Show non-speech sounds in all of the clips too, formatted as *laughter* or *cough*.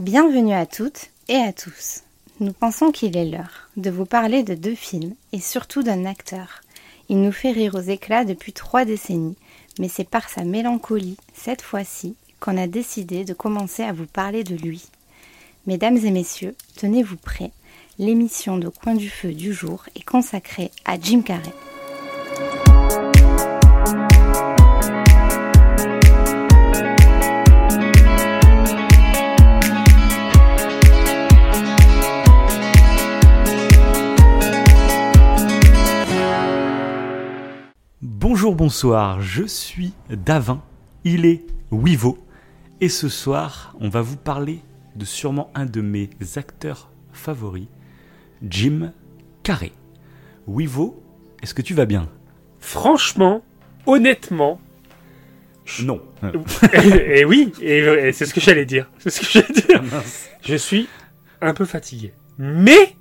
Bienvenue à toutes et à tous. Nous pensons qu'il est l'heure de vous parler de deux films et surtout d'un acteur. Il nous fait rire aux éclats depuis trois décennies, mais c'est par sa mélancolie, cette fois-ci, qu'on a décidé de commencer à vous parler de lui. Mesdames et messieurs, tenez-vous prêts, l'émission de Coin du Feu du jour est consacrée à Jim Carrey. Bonjour, bonsoir, je suis Davin, il est Wivo, et ce soir, on va vous parler de sûrement un de mes acteurs favoris, Jim Carrey. Wivo, est-ce que tu vas bien? Franchement, honnêtement, Non. et, et oui, et, et c'est ce que j'allais dire. C'est ce que j'allais dire. *laughs* Je suis un peu fatigué. Mais,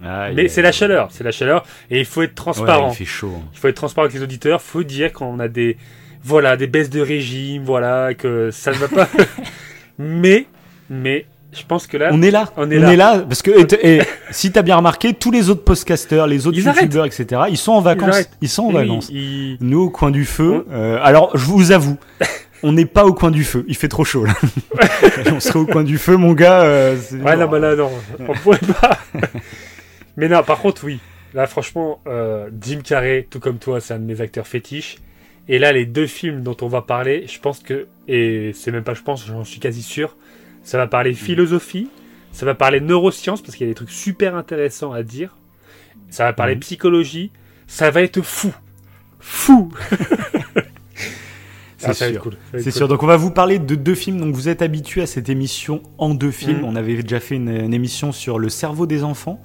Mais c'est la chaleur, c'est la chaleur, et il faut être Ouais, transparent. il fait chaud. hein. il faut être transparent avec les auditeurs. Faut dire qu'on a des, voilà, des baisses de régime, voilà, que ça ne va pas. *laughs* mais, mais, je pense que là, On est là, On est là. parce que et, et si t'as bien remarqué, tous les autres podcasters, les autres Ils youtubeurs, etc., ils sont en vacances. Ils sont en oui, vacances. il- Nous, au coin du feu. euh, alors, je vous avoue, *laughs* on n'est pas au coin du feu. Il fait trop chaud là. *laughs* on serait au coin du feu, mon gars. euh, Ouais, non, bah là, non, on pourrait pas. Mais non, par contre, oui. Là, franchement, euh, Jim Carrey, tout comme toi, c'est un de mes acteurs fétiches. Et là, les deux films dont on va parler, je pense que, et c'est même pas je pense, j'en suis quasi sûr, ça va parler philosophie, ça va parler neurosciences, parce qu'il y a des trucs super intéressants à dire, ça va parler Mhm. psychologie, ça va être fou. Fou *laughs* C'est Ah, sûr. cool. C'est cool. sûr. Donc, on va vous parler de deux films. Donc, vous êtes habitués à cette émission en deux films. Mhm. On avait déjà fait une, une émission sur le cerveau des enfants,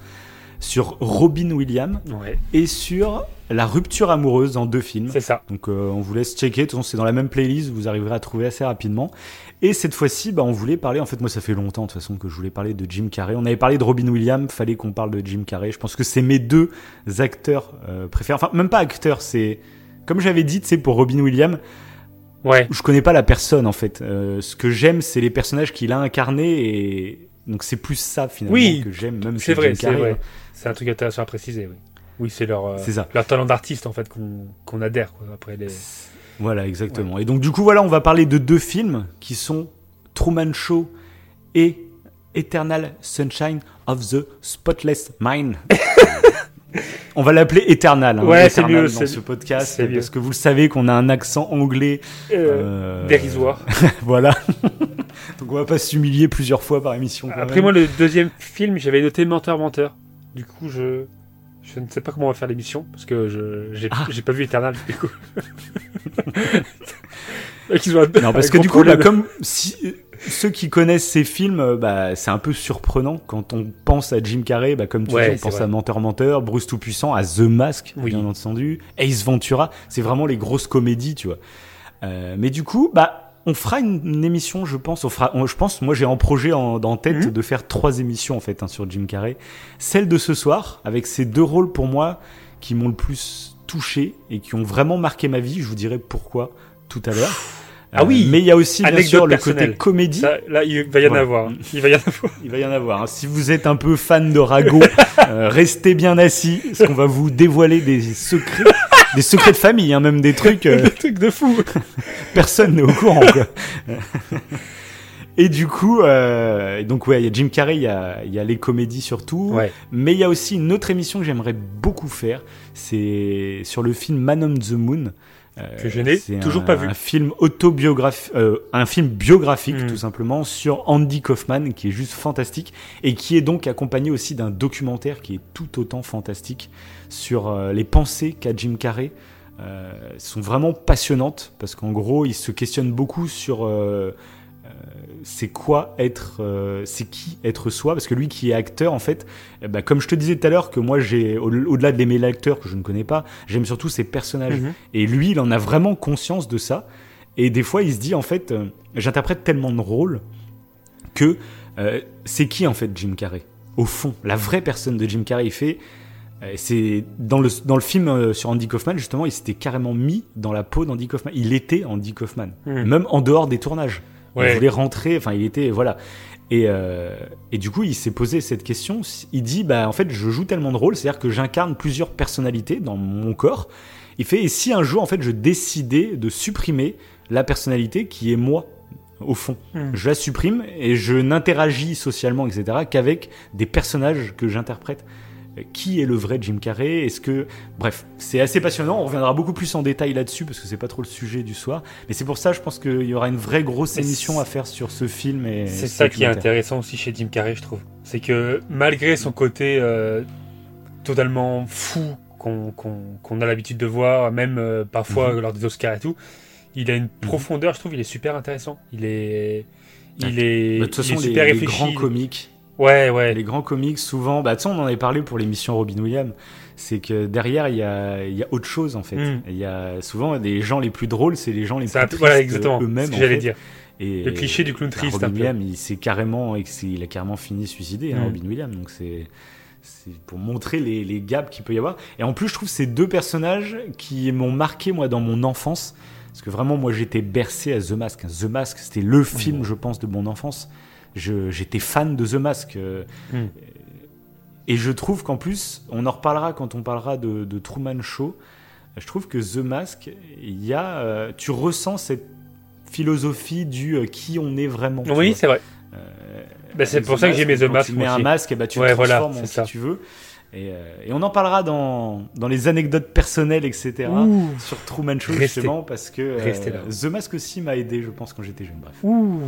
sur Robin Williams Ouais, et sur la rupture amoureuse en deux films. c'est ça. Donc euh, on vous laisse checker, de toute façon c'est dans la même playlist, vous arriverez à trouver assez rapidement. Et cette fois-ci, bah, on voulait parler, en fait moi ça fait longtemps de toute façon que je voulais parler de Jim Carrey. On avait parlé de Robin Williams, fallait qu'on parle de Jim Carrey. Je pense que c'est mes deux acteurs euh, préférés. Enfin même pas acteurs, c'est comme j'avais dit, c'est pour Robin Williams, Ouais. je connais pas la personne en fait. Euh, ce que j'aime, c'est les personnages qu'il a incarnés et donc c'est plus ça finalement Oui, que j'aime, même C'est vrai, c'est Carrey, vrai. hein. C'est un truc intéressant à préciser, oui. Oui, c'est leur, euh, C'est ça. leur talent d'artiste, en fait, qu'on adhère, quoi, après les... Voilà, exactement. Et donc, du coup, voilà, on va parler de deux films qui sont Truman Show et Eternal Sunshine of the Spotless Mind. *laughs* on va l'appeler Eternal. hein, Ouais, c'est mieux, dans ce podcast mieux. parce que vous le savez qu'on a un accent anglais. Euh, euh, Dérisoire. *laughs* voilà. donc, on va pas s'humilier plusieurs fois par émission. Après, même. moi, le deuxième film, j'avais noté Menteur, Menteur. Du coup, je... Je ne sais pas comment on va faire l'émission, parce que je j'ai Ah. j'ai pas vu Eternal, du coup. *laughs* Non, parce que du coup, bah, comme si, ceux qui connaissent ces films, euh, bah, c'est un peu surprenant quand on pense à Jim Carrey, bah, comme tu Ouais, dis, on pense vrai. à Menteur Menteur, Bruce Tout-Puissant, à The Mask, Oui. bien entendu, Ace Ventura, c'est vraiment les grosses comédies, tu vois. Euh, mais du coup, bah, on fera une, une émission, je pense. On fera, on- je pense, moi j'ai en projet en, en tête Mhm. de faire trois émissions en fait hein, sur Jim Carrey. Celle de ce soir, avec ces deux rôles pour moi qui m'ont le plus touché et qui ont vraiment marqué ma vie. Je vous dirai pourquoi tout à l'heure. Euh, Ah oui, mais il y a aussi bien sûr le personnelle. côté comédie. Ça, là, il va y en avoir. Il va y en avoir. *laughs* Il va y en avoir. hein. Si vous êtes un peu fan de Rago, *laughs* euh, restez bien assis, parce qu'on va vous dévoiler des secrets, des secrets de famille, hein, même des trucs. euh, *laughs* Le truc de fou. personne n'est au courant. Quoi. Et du coup, euh, donc ouais, il y a Jim Carrey, il y a, il y a les comédies surtout, Ouais. mais il y a aussi une autre émission que j'aimerais beaucoup faire, c'est sur le film Man on the Moon. Euh, Que je n'ai c'est toujours un- pas vu. Un film autobiographique, euh, un film biographique Mm. tout simplement sur Andy Kaufman, qui est juste fantastique et qui est donc accompagné aussi d'un documentaire qui est tout autant fantastique sur euh, les pensées qu'a Jim Carrey. Euh, sont vraiment passionnantes parce qu'en gros, il se questionne beaucoup sur euh, c'est quoi être, euh, c'est qui être soi? Parce que lui qui est acteur en fait, eh ben, comme je te disais tout à l'heure que moi j'ai au- au-delà d'aimer l'acteur que je ne connais pas, j'aime surtout ses personnages. Mhm. Et lui, il en a vraiment conscience de ça. Et des fois, il se dit, en fait, euh, j'interprète tellement de rôles que euh, c'est qui, en fait, Jim Carrey? Au fond, la vraie personne de Jim Carrey, il fait. c'est dans le, dans le film sur Andy Kaufman, justement, il s'était carrément mis dans la peau d'Andy Kaufman. Il était Andy Kaufman, Mhm. même en dehors des tournages. Il voulait rentrer, enfin, il était, voilà. Et, euh, et du coup, il s'est posé cette question. Il dit, bah, en fait, je joue tellement de rôles, c'est-à-dire que j'incarne plusieurs personnalités dans mon corps. Il fait, et si un jour, en fait, je décidais de supprimer la personnalité qui est moi, au fond, Hmm. je la supprime et je n'interagis socialement, etc., qu'avec des personnages que j'interprète. Qui est le vrai Jim Carrey Est-ce que, bref, c'est assez passionnant. On reviendra beaucoup plus en détail là-dessus parce que c'est pas trop le sujet du soir. Mais c'est pour ça, je pense qu'il y aura une vraie grosse émission à faire sur ce film. et C'est ce ça qui est intéressant aussi chez Jim Carrey, je trouve. C'est que malgré son côté euh, totalement fou qu'on a l'habitude de voir, même euh, parfois Mhm. lors des Oscars et tout, il a une profondeur, je trouve, il est super intéressant. Il est, il est, De toute il est façon, les, super les réfléchi. grands comiques, Ouais, ouais. les grands comiques, souvent, bah, tu sais, on en avait parlé pour l'émission Robin Williams, c'est que derrière, il y a, il y a autre chose, en fait. Mm. Il y a souvent des gens les plus drôles, c'est les gens les plus voilà, exactement. eux-mêmes. que j'allais dire. Et, Le cliché du clown bah, triste, Robin un peu. Williams, il s'est carrément, il a carrément fini suicidé, hein, Mm. Robin Williams. Donc c'est, c'est pour montrer les, les gaps qu'il peut y avoir. Et en plus, je trouve ces deux personnages qui m'ont marqué moi dans mon enfance, parce que vraiment moi j'étais bercé à The Mask. The Mask, c'était le film, je pense, de mon enfance. J'étais fan de The Mask. euh, Mm. Et je trouve qu'en plus, on en reparlera quand on parlera de, de Truman Show. Je trouve que The Mask, il y a, euh, tu ressens cette philosophie du euh, qui on est vraiment. Oui, c'est vrai. Euh, Bah, c'est pour The ça que Mask, j'aimais The Mask, Tu mets un masque, et bah, tu Ouais, te voilà, transformes en c'est qui ça. tu veux. Et, et on en parlera dans, dans les anecdotes personnelles, etc. Ouh. Sur Truman Show, Restez. justement, parce que. The Mask aussi m'a aidé, je pense, quand j'étais jeune. Bref. Ouh.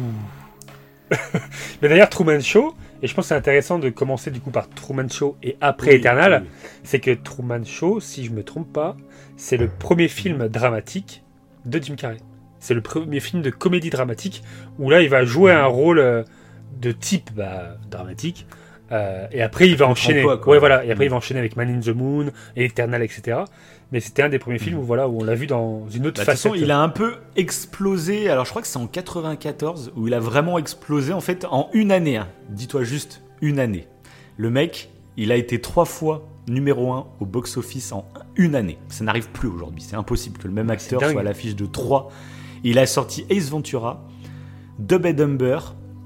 *laughs* Mais d'ailleurs, Truman Show, et je pense que c'est intéressant de commencer du coup par Truman Show et après Oui, Eternal, oui. c'est que Truman Show, si je me trompe pas, c'est le premier film dramatique de Jim Carrey. C'est le premier film de comédie dramatique où là il va jouer un rôle euh, de type bah, dramatique. Euh, et après il va enchaîner. quoi. ouais voilà. Et après il Mm. va enchaîner avec Man in the Moon et Eternal, etc. Mais c'était un des premiers films où voilà où on l'a vu dans une autre Bah, façon, il a un peu explosé. Alors, je crois que c'est en 94 où il a vraiment explosé. En fait, en une année. hein. Dis-toi juste une année. Le mec, il a été trois fois numéro un au box-office en une année. Ça n'arrive plus aujourd'hui. C'est impossible que le même Ah, acteur soit à l'affiche de trois. Il a sorti Ace Ventura, Dub and Dumber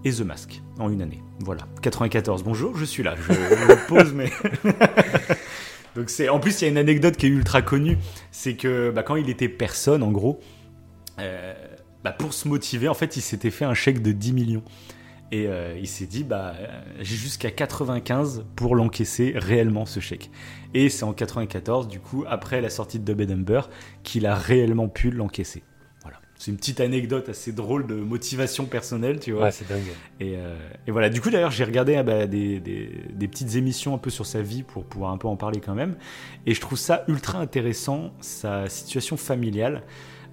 et The Mask en une année. Voilà. 94. Bonjour, je suis là. Je, je *laughs* pose, mais. *laughs* Donc c'est en plus il y a une anecdote qui est ultra connue, c'est que bah, quand il était personne en gros, euh, bah, pour se motiver en fait il s'était fait un chèque de 10 millions et euh, il s'est dit bah euh, j'ai jusqu'à 95 pour l'encaisser réellement ce chèque. Et c'est en 94 du coup après la sortie de Dumber qu'il a réellement pu l'encaisser. C'est une petite anecdote assez drôle de motivation personnelle tu vois. Ouais, c'est dingue. Et, euh, et voilà, du coup d'ailleurs j'ai regardé ah bah, des, des- des petites émissions un peu sur sa vie pour pouvoir un peu en parler quand même. Et je trouve ça ultra intéressant, sa situation familiale,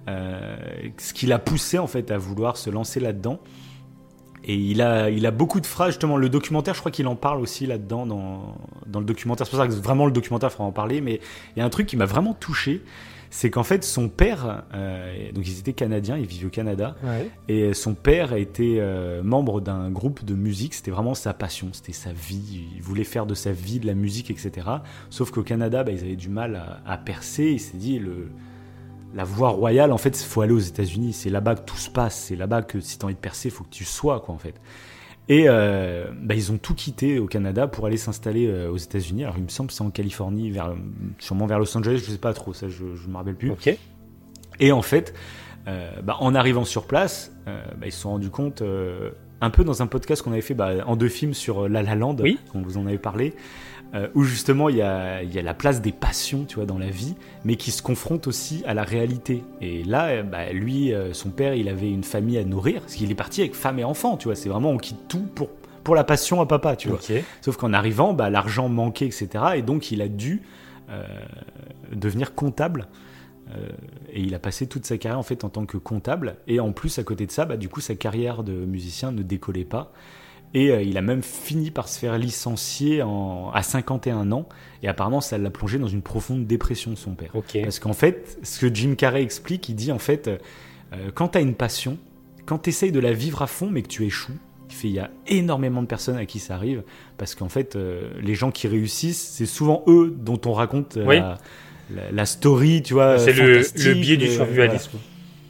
euh, ce qui l'a poussé en fait à vouloir se lancer là-dedans. Et il a, il a beaucoup de phrases, justement, le documentaire, je crois qu'il en parle aussi là-dedans, dans, dans le documentaire. C'est pour ça que vraiment le documentaire fera en parler, mais il y a un truc qui m'a vraiment touché, c'est qu'en fait son père, euh, donc ils étaient canadiens, ils vivent au Canada, Ouais. et son père était euh, membre d'un groupe de musique, c'était vraiment sa passion, c'était sa vie, il voulait faire de sa vie de la musique, etc. Sauf qu'au Canada, bah, ils avaient du mal à, à percer, il s'est dit, le, la voie royale, en fait, il faut aller aux États-Unis, c'est là-bas que tout se passe, c'est là-bas que si tu as envie de percer, il faut que tu sois, quoi, en fait. Et euh, bah, ils ont tout quitté au Canada pour aller s'installer euh, aux États-Unis. Alors il me semble que c'est en Californie, vers, sûrement vers Los Angeles, je sais pas trop, ça je ne me rappelle plus. Ok. Et en fait, euh, bah, en arrivant sur place, bah, ils se sont rendus compte, un peu dans un podcast qu'on avait fait en deux films sur La La Land, Oui. on vous en avait parlé, euh, où justement il y a, il y a la place des passions tu vois, dans la vie, mais qui se confrontent aussi à la réalité. Et là, euh, bah, lui, euh, son père, il avait une famille à nourrir, parce qu'il est parti avec femme et enfant, tu vois, c'est vraiment on quitte tout pour, pour la passion à papa, tu vois. Sauf qu'en arrivant, bah, l'argent manquait, etc. Et donc, il a dû euh, devenir comptable. Euh, et il a passé toute sa carrière en fait en tant que comptable. Et en plus, à côté de ça, bah, du coup, sa carrière de musicien ne décollait pas. Et euh, il a même fini par se faire licencier en, à 51 ans. Et apparemment, ça l'a plongé dans une profonde dépression, son père. Parce qu'en fait, ce que Jim Carrey explique, il dit en fait, euh, quand tu as une passion, quand tu essayes de la vivre à fond, mais que tu échoues, il fait, il y a énormément de personnes à qui ça arrive, parce qu'en fait, euh, les gens qui réussissent, c'est souvent eux dont on raconte euh, Oui. la, la- la story, tu vois. C'est le, biais du euh, survivalisme.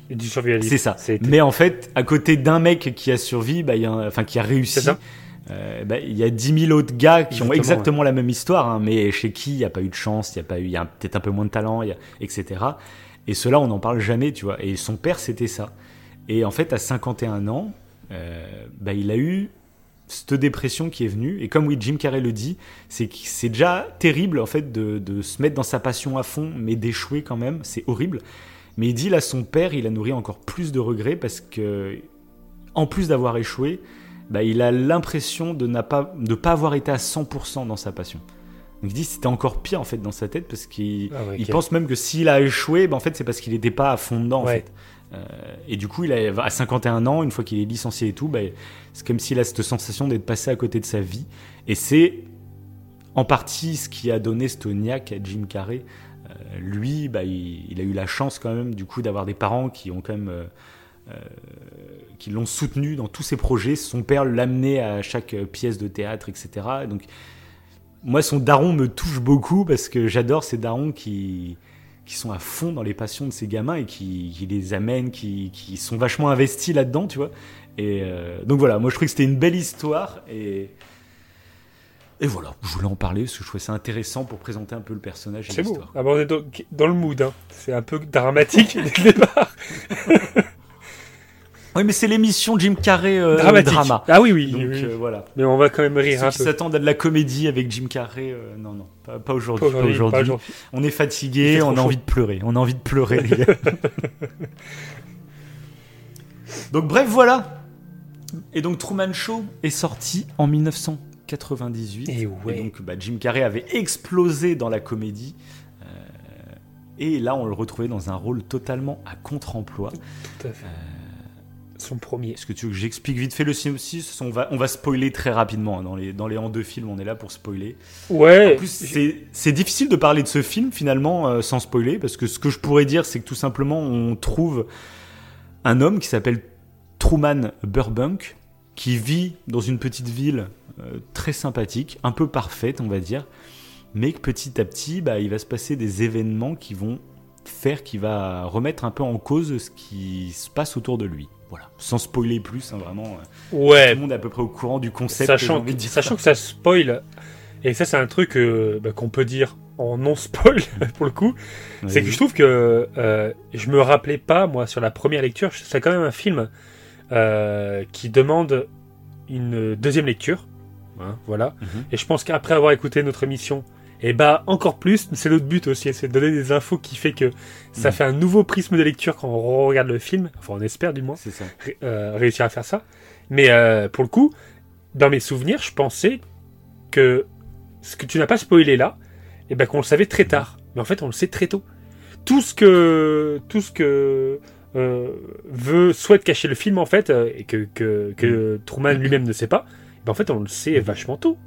Du survivalisme. C'est ça. Mais en fait, à côté d'un mec qui a survécu, bah, enfin qui a réussi, euh, bah, il y a 10 000 autres gars qui ont exactement la même histoire, hein, mais chez qui il n'y a pas eu de chance, il y a pas eu, il y a peut-être un peu moins de talent, il y a- etc. Et cela, on n'en parle jamais, tu vois. Et son père, c'était ça. Et en fait, à 51 ans, euh, bah, il a eu cette dépression qui est venue. Et comme oui, Jim Carrey le dit, c'est déjà terrible en fait de, de se mettre dans sa passion à fond, mais d'échouer quand même. C'est horrible. Mais il dit là, son père, il a nourri encore plus de regrets parce que, en plus d'avoir échoué, bah, il a l'impression de ne pas, de pas avoir été à 100% dans sa passion. Donc il dit c'était encore pire en fait dans sa tête parce qu'il Ah pense même que s'il a échoué, bah, en fait c'est parce qu'il n'était pas à fond dedans en Ouais. fait. Euh, et du coup, il a, à 51 ans, une fois qu'il est licencié et tout, bah, c'est comme s'il a cette sensation d'être passé à côté de sa vie. Et c'est en partie ce qui a donné ce niaque à Jim Carrey. Euh, lui, bah, il, a eu la chance quand même du coup d'avoir des parents qui ont quand même euh, euh, qui l'ont soutenu dans tous ses projets. Son père l'amenait à chaque pièce de théâtre, etc. Donc moi, son daron me touche beaucoup parce que j'adore ces darons qui qui sont à fond dans les passions de ces gamins et qui, les amènent, qui, sont vachement investis là-dedans, tu vois. Et donc voilà, moi je trouvais que c'était une belle histoire et voilà, je voulais en parler parce que je trouvais ça intéressant pour présenter un peu le personnage et C'est beau. Ah bah, on est dans, dans le mood. Hein. C'est un peu dramatique *laughs* dès le départ. *laughs* Oui, mais c'est l'émission Jim Carrey euh, dramatique. drama. Ah oui, oui. Donc oui, euh, voilà. Mais on va quand même rire Ceux un qui peu. s'attendent à de la comédie avec Jim Carrey, euh, non, non, pas, pas aujourd'hui. On est fatigué, on a chaud. envie de pleurer. On a envie de pleurer, les gars. *laughs* donc bref, voilà. Et donc Truman Show est sorti en 1998. Et ouais. donc bah, Jim Carrey avait explosé dans la comédie. Euh, et là, on le retrouvait dans un rôle totalement à contre-emploi. Tout à fait. Son premier. Est-ce que tu veux que j'explique vite fait le synopsis? On va, on va spoiler très rapidement. hein. Dans les, dans les en deux films, on est là pour spoiler. Ouais. En plus, c'est- c'est difficile de parler de ce film finalement euh, sans spoiler, parce que ce que je pourrais dire, c'est que tout simplement, on trouve un homme qui s'appelle Truman Burbank, qui vit dans une petite ville euh, très sympathique, un peu parfaite, on va dire, mais que petit à petit, bah, il va se passer des événements qui vont faire qu'il va remettre un peu en cause ce qui se passe autour de lui. Voilà, sans spoiler plus, hein, vraiment. euh, Tout ouais. le monde est à peu près au courant du concept. Sachant, dire. sachant que ça spoil. Et ça, c'est un truc euh, bah, qu'on peut dire en non-spoil, *laughs* pour le coup. C'est que je trouve que euh, je me rappelais pas, moi, sur la première lecture, c'est quand même un film euh, qui demande une deuxième lecture. Hein, voilà. Mhm. Et je pense qu'après avoir écouté notre émission, et bah encore plus, c'est notre but aussi, c'est de donner des infos qui fait que ça Mhm. fait un nouveau prisme de lecture quand on regarde le film. Enfin, on espère du moins ça. euh, réussir à faire ça. Mais euh, pour le coup, dans mes souvenirs, je pensais que ce que tu n'as pas spoilé là, eh ben qu'on le savait très tard. Mais en fait, on le sait très tôt. Tout ce que tout ce que veut souhaite cacher le film en fait euh, et que que, que Truman lui-même ne sait pas, ben en fait, on le sait vachement tôt.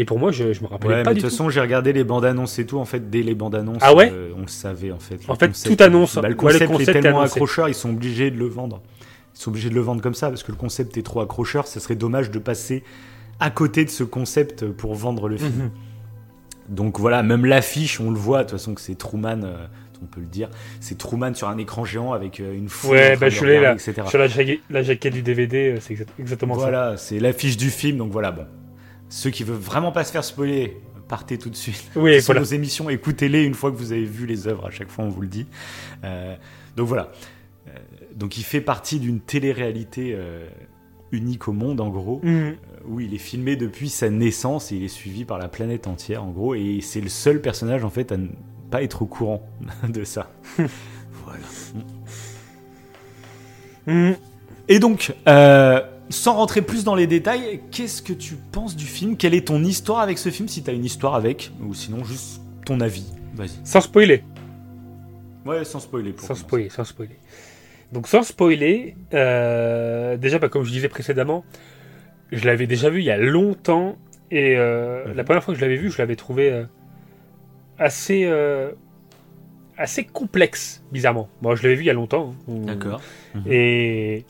Et pour moi, je je me rappelais Ouais, pas mais de toute tout. façon, j'ai regardé les bandes annonces et tout. En fait, dès les bandes annonces, Ah ouais on le savait en fait. En fait, concept- tout annonce. Bah, le Ouais, le concept, est tellement annoncé. accrocheur, ils sont obligés de le vendre. Ils sont obligés de le vendre comme ça parce que le concept est trop accrocheur. Ce serait dommage de passer à côté de ce concept pour vendre le film. Mhm. Donc voilà, même l'affiche, on le voit. De toute façon, que c'est Truman. euh, on peut le dire. C'est Truman sur un écran géant avec euh, une foule. Ouais, bah, je l'ai, là. Sur la, jaquette- la jaquette du DVD, euh, c'est exact- exactement ça. Voilà, c'est l'affiche du film. Donc voilà, bon. Ceux qui veulent vraiment pas se faire spoiler, partez tout de suite. Oui, sur voilà. nos émissions, écoutez-les une fois que vous avez vu les œuvres. À chaque fois, on vous le dit. Euh, donc voilà. Euh, donc il fait partie d'une télé-réalité euh, unique au monde, en gros, Mhm. où il est filmé depuis sa naissance et il est suivi par la planète entière, en gros. Et c'est le seul personnage, en fait, à pas être au courant *laughs* de ça. *laughs* voilà. Mhm. Et donc, euh, sans rentrer plus dans les détails, qu'est-ce que tu penses du film? Quelle est ton histoire avec ce film Si tu as une histoire avec, ou sinon juste ton avis? Vas-y. Sans spoiler. Ouais, sans spoiler. Pour Sans commencer. spoiler, sans spoiler. Donc sans spoiler, euh, déjà bah, comme je disais précédemment, je l'avais déjà vu il y a longtemps et euh, la première fois que je l'avais vu, je l'avais trouvé euh, assez euh, assez complexe, bizarrement. Moi, je l'avais vu il y a longtemps. hein. D'accord. Et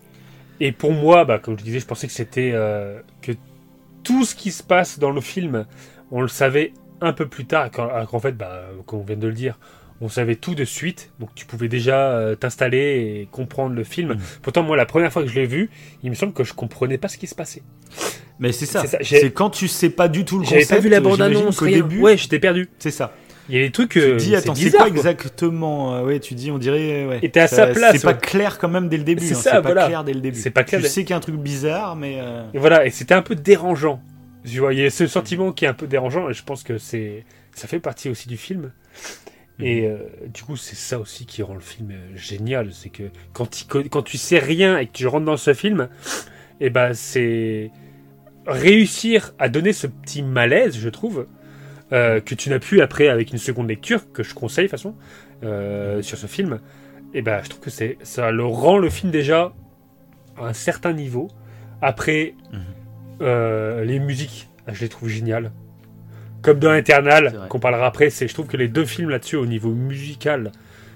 et pour moi, bah, comme je disais, je pensais que c'était euh, que tout ce qui se passe dans le film, on le savait un peu plus tard, quand- qu'en fait, bah, comme on vient de le dire, on savait tout de suite, donc tu pouvais déjà euh, t'installer et comprendre le film. Mm. Pourtant, moi, la première fois que je l'ai vu, il me semble que je comprenais pas ce qui se passait. Mais c'est ça. C'est ça, j'ai- C'est quand tu sais pas du tout le J'avais concept. pas vu la j'imagine bande-annonce, qu'au rien. début. Ouais, j'étais perdu. C'est ça. Il y a des trucs. Tu dis, attends, c'est quoi quoi. exactement euh, Ouais, tu dis, on dirait. Ouais. Et t'es à Ça- sa place, C'est pas clair quand même dès le début. C'est hein, ça, C'est pas voilà. clair dès le début. C'est pas clair Tu sais qu'il y a un truc bizarre, mais. euh, Et voilà, et c'était un peu dérangeant. Tu vois, il y a ce sentiment qui est un peu dérangeant, et je pense que c'est, ça fait partie aussi du film. Et euh, du coup, c'est ça aussi qui rend le film euh, génial, c'est que quand tu, co- quand tu sais rien et que tu rentres dans ce film, et ben c'est réussir à donner ce petit malaise, je trouve, euh, que tu n'as plus après avec une seconde lecture, que je conseille de toute façon, euh, sur ce film. Et ben je trouve que c'est, ça le rend le film déjà à un certain niveau. Après, Mhm. euh, les musiques, ah, je les trouve géniales. Comme dans Eternal, qu'on parlera après, c'est, je trouve que les deux films là-dessus, au niveau musical,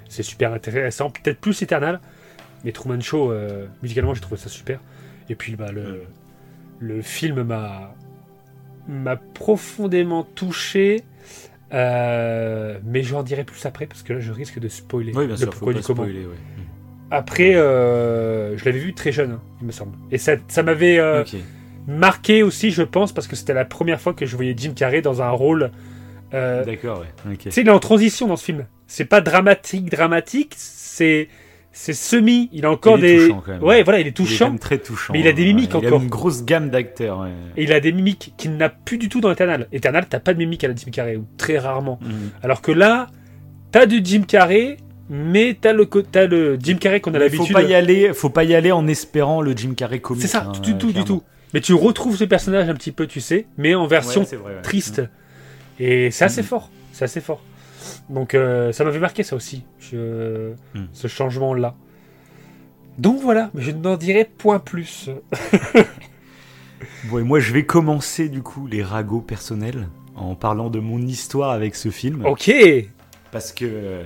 c'est super intéressant. Peut-être plus Eternal, mais Truman Show, musicalement, j'ai trouvé ça super. Et puis, bah, le, Mhm. le film m'a, m'a profondément touché. euh, mais j'en dirai plus après parce que là je risque de spoiler Oui, bien sûr, faut pas spoiler. ouais. Après, euh, je l'avais vu très jeune, hein, il me semble. Et ça, ça m'avait euh, marqué aussi, je pense, parce que c'était la première fois que je voyais Jim Carrey dans un rôle. D'accord, ouais. Ok. tu sais, il est en transition dans ce film. C'est pas dramatique, dramatique, c'est c'est semi. Il a encore Il est des. touchant, quand même. Ouais, voilà, il est Il est touchant. même très touchant. Mais il a des ouais. mimiques Il a encore. une grosse gamme d'acteurs. ouais. Et il a des mimiques qu'il n'a plus du tout dans Eternal. Eternal, t'as pas de mimiques à la Jim Carrey, ou très rarement. Mhm. Alors que là, t'as du Jim Carrey, mais t'as le, t'as le Jim Carrey qu'on a Mais faut l'habitude. pas y aller. Faut pas y aller en espérant le Jim Carrey comique. C'est ça, hein, du tout, du tout. Mais tu retrouves ce personnage un petit peu, tu sais, mais en version Ouais, vrai, triste. Et c'est assez Mm. fort. C'est assez fort. Donc euh, ça m'avait marqué ça aussi, je- Mm. ce changement-là. Donc voilà, mais je n'en dirai point plus. *laughs* Bon, et moi, je vais commencer du coup les ragots personnels en parlant de mon histoire avec ce film. Ok. Parce que euh,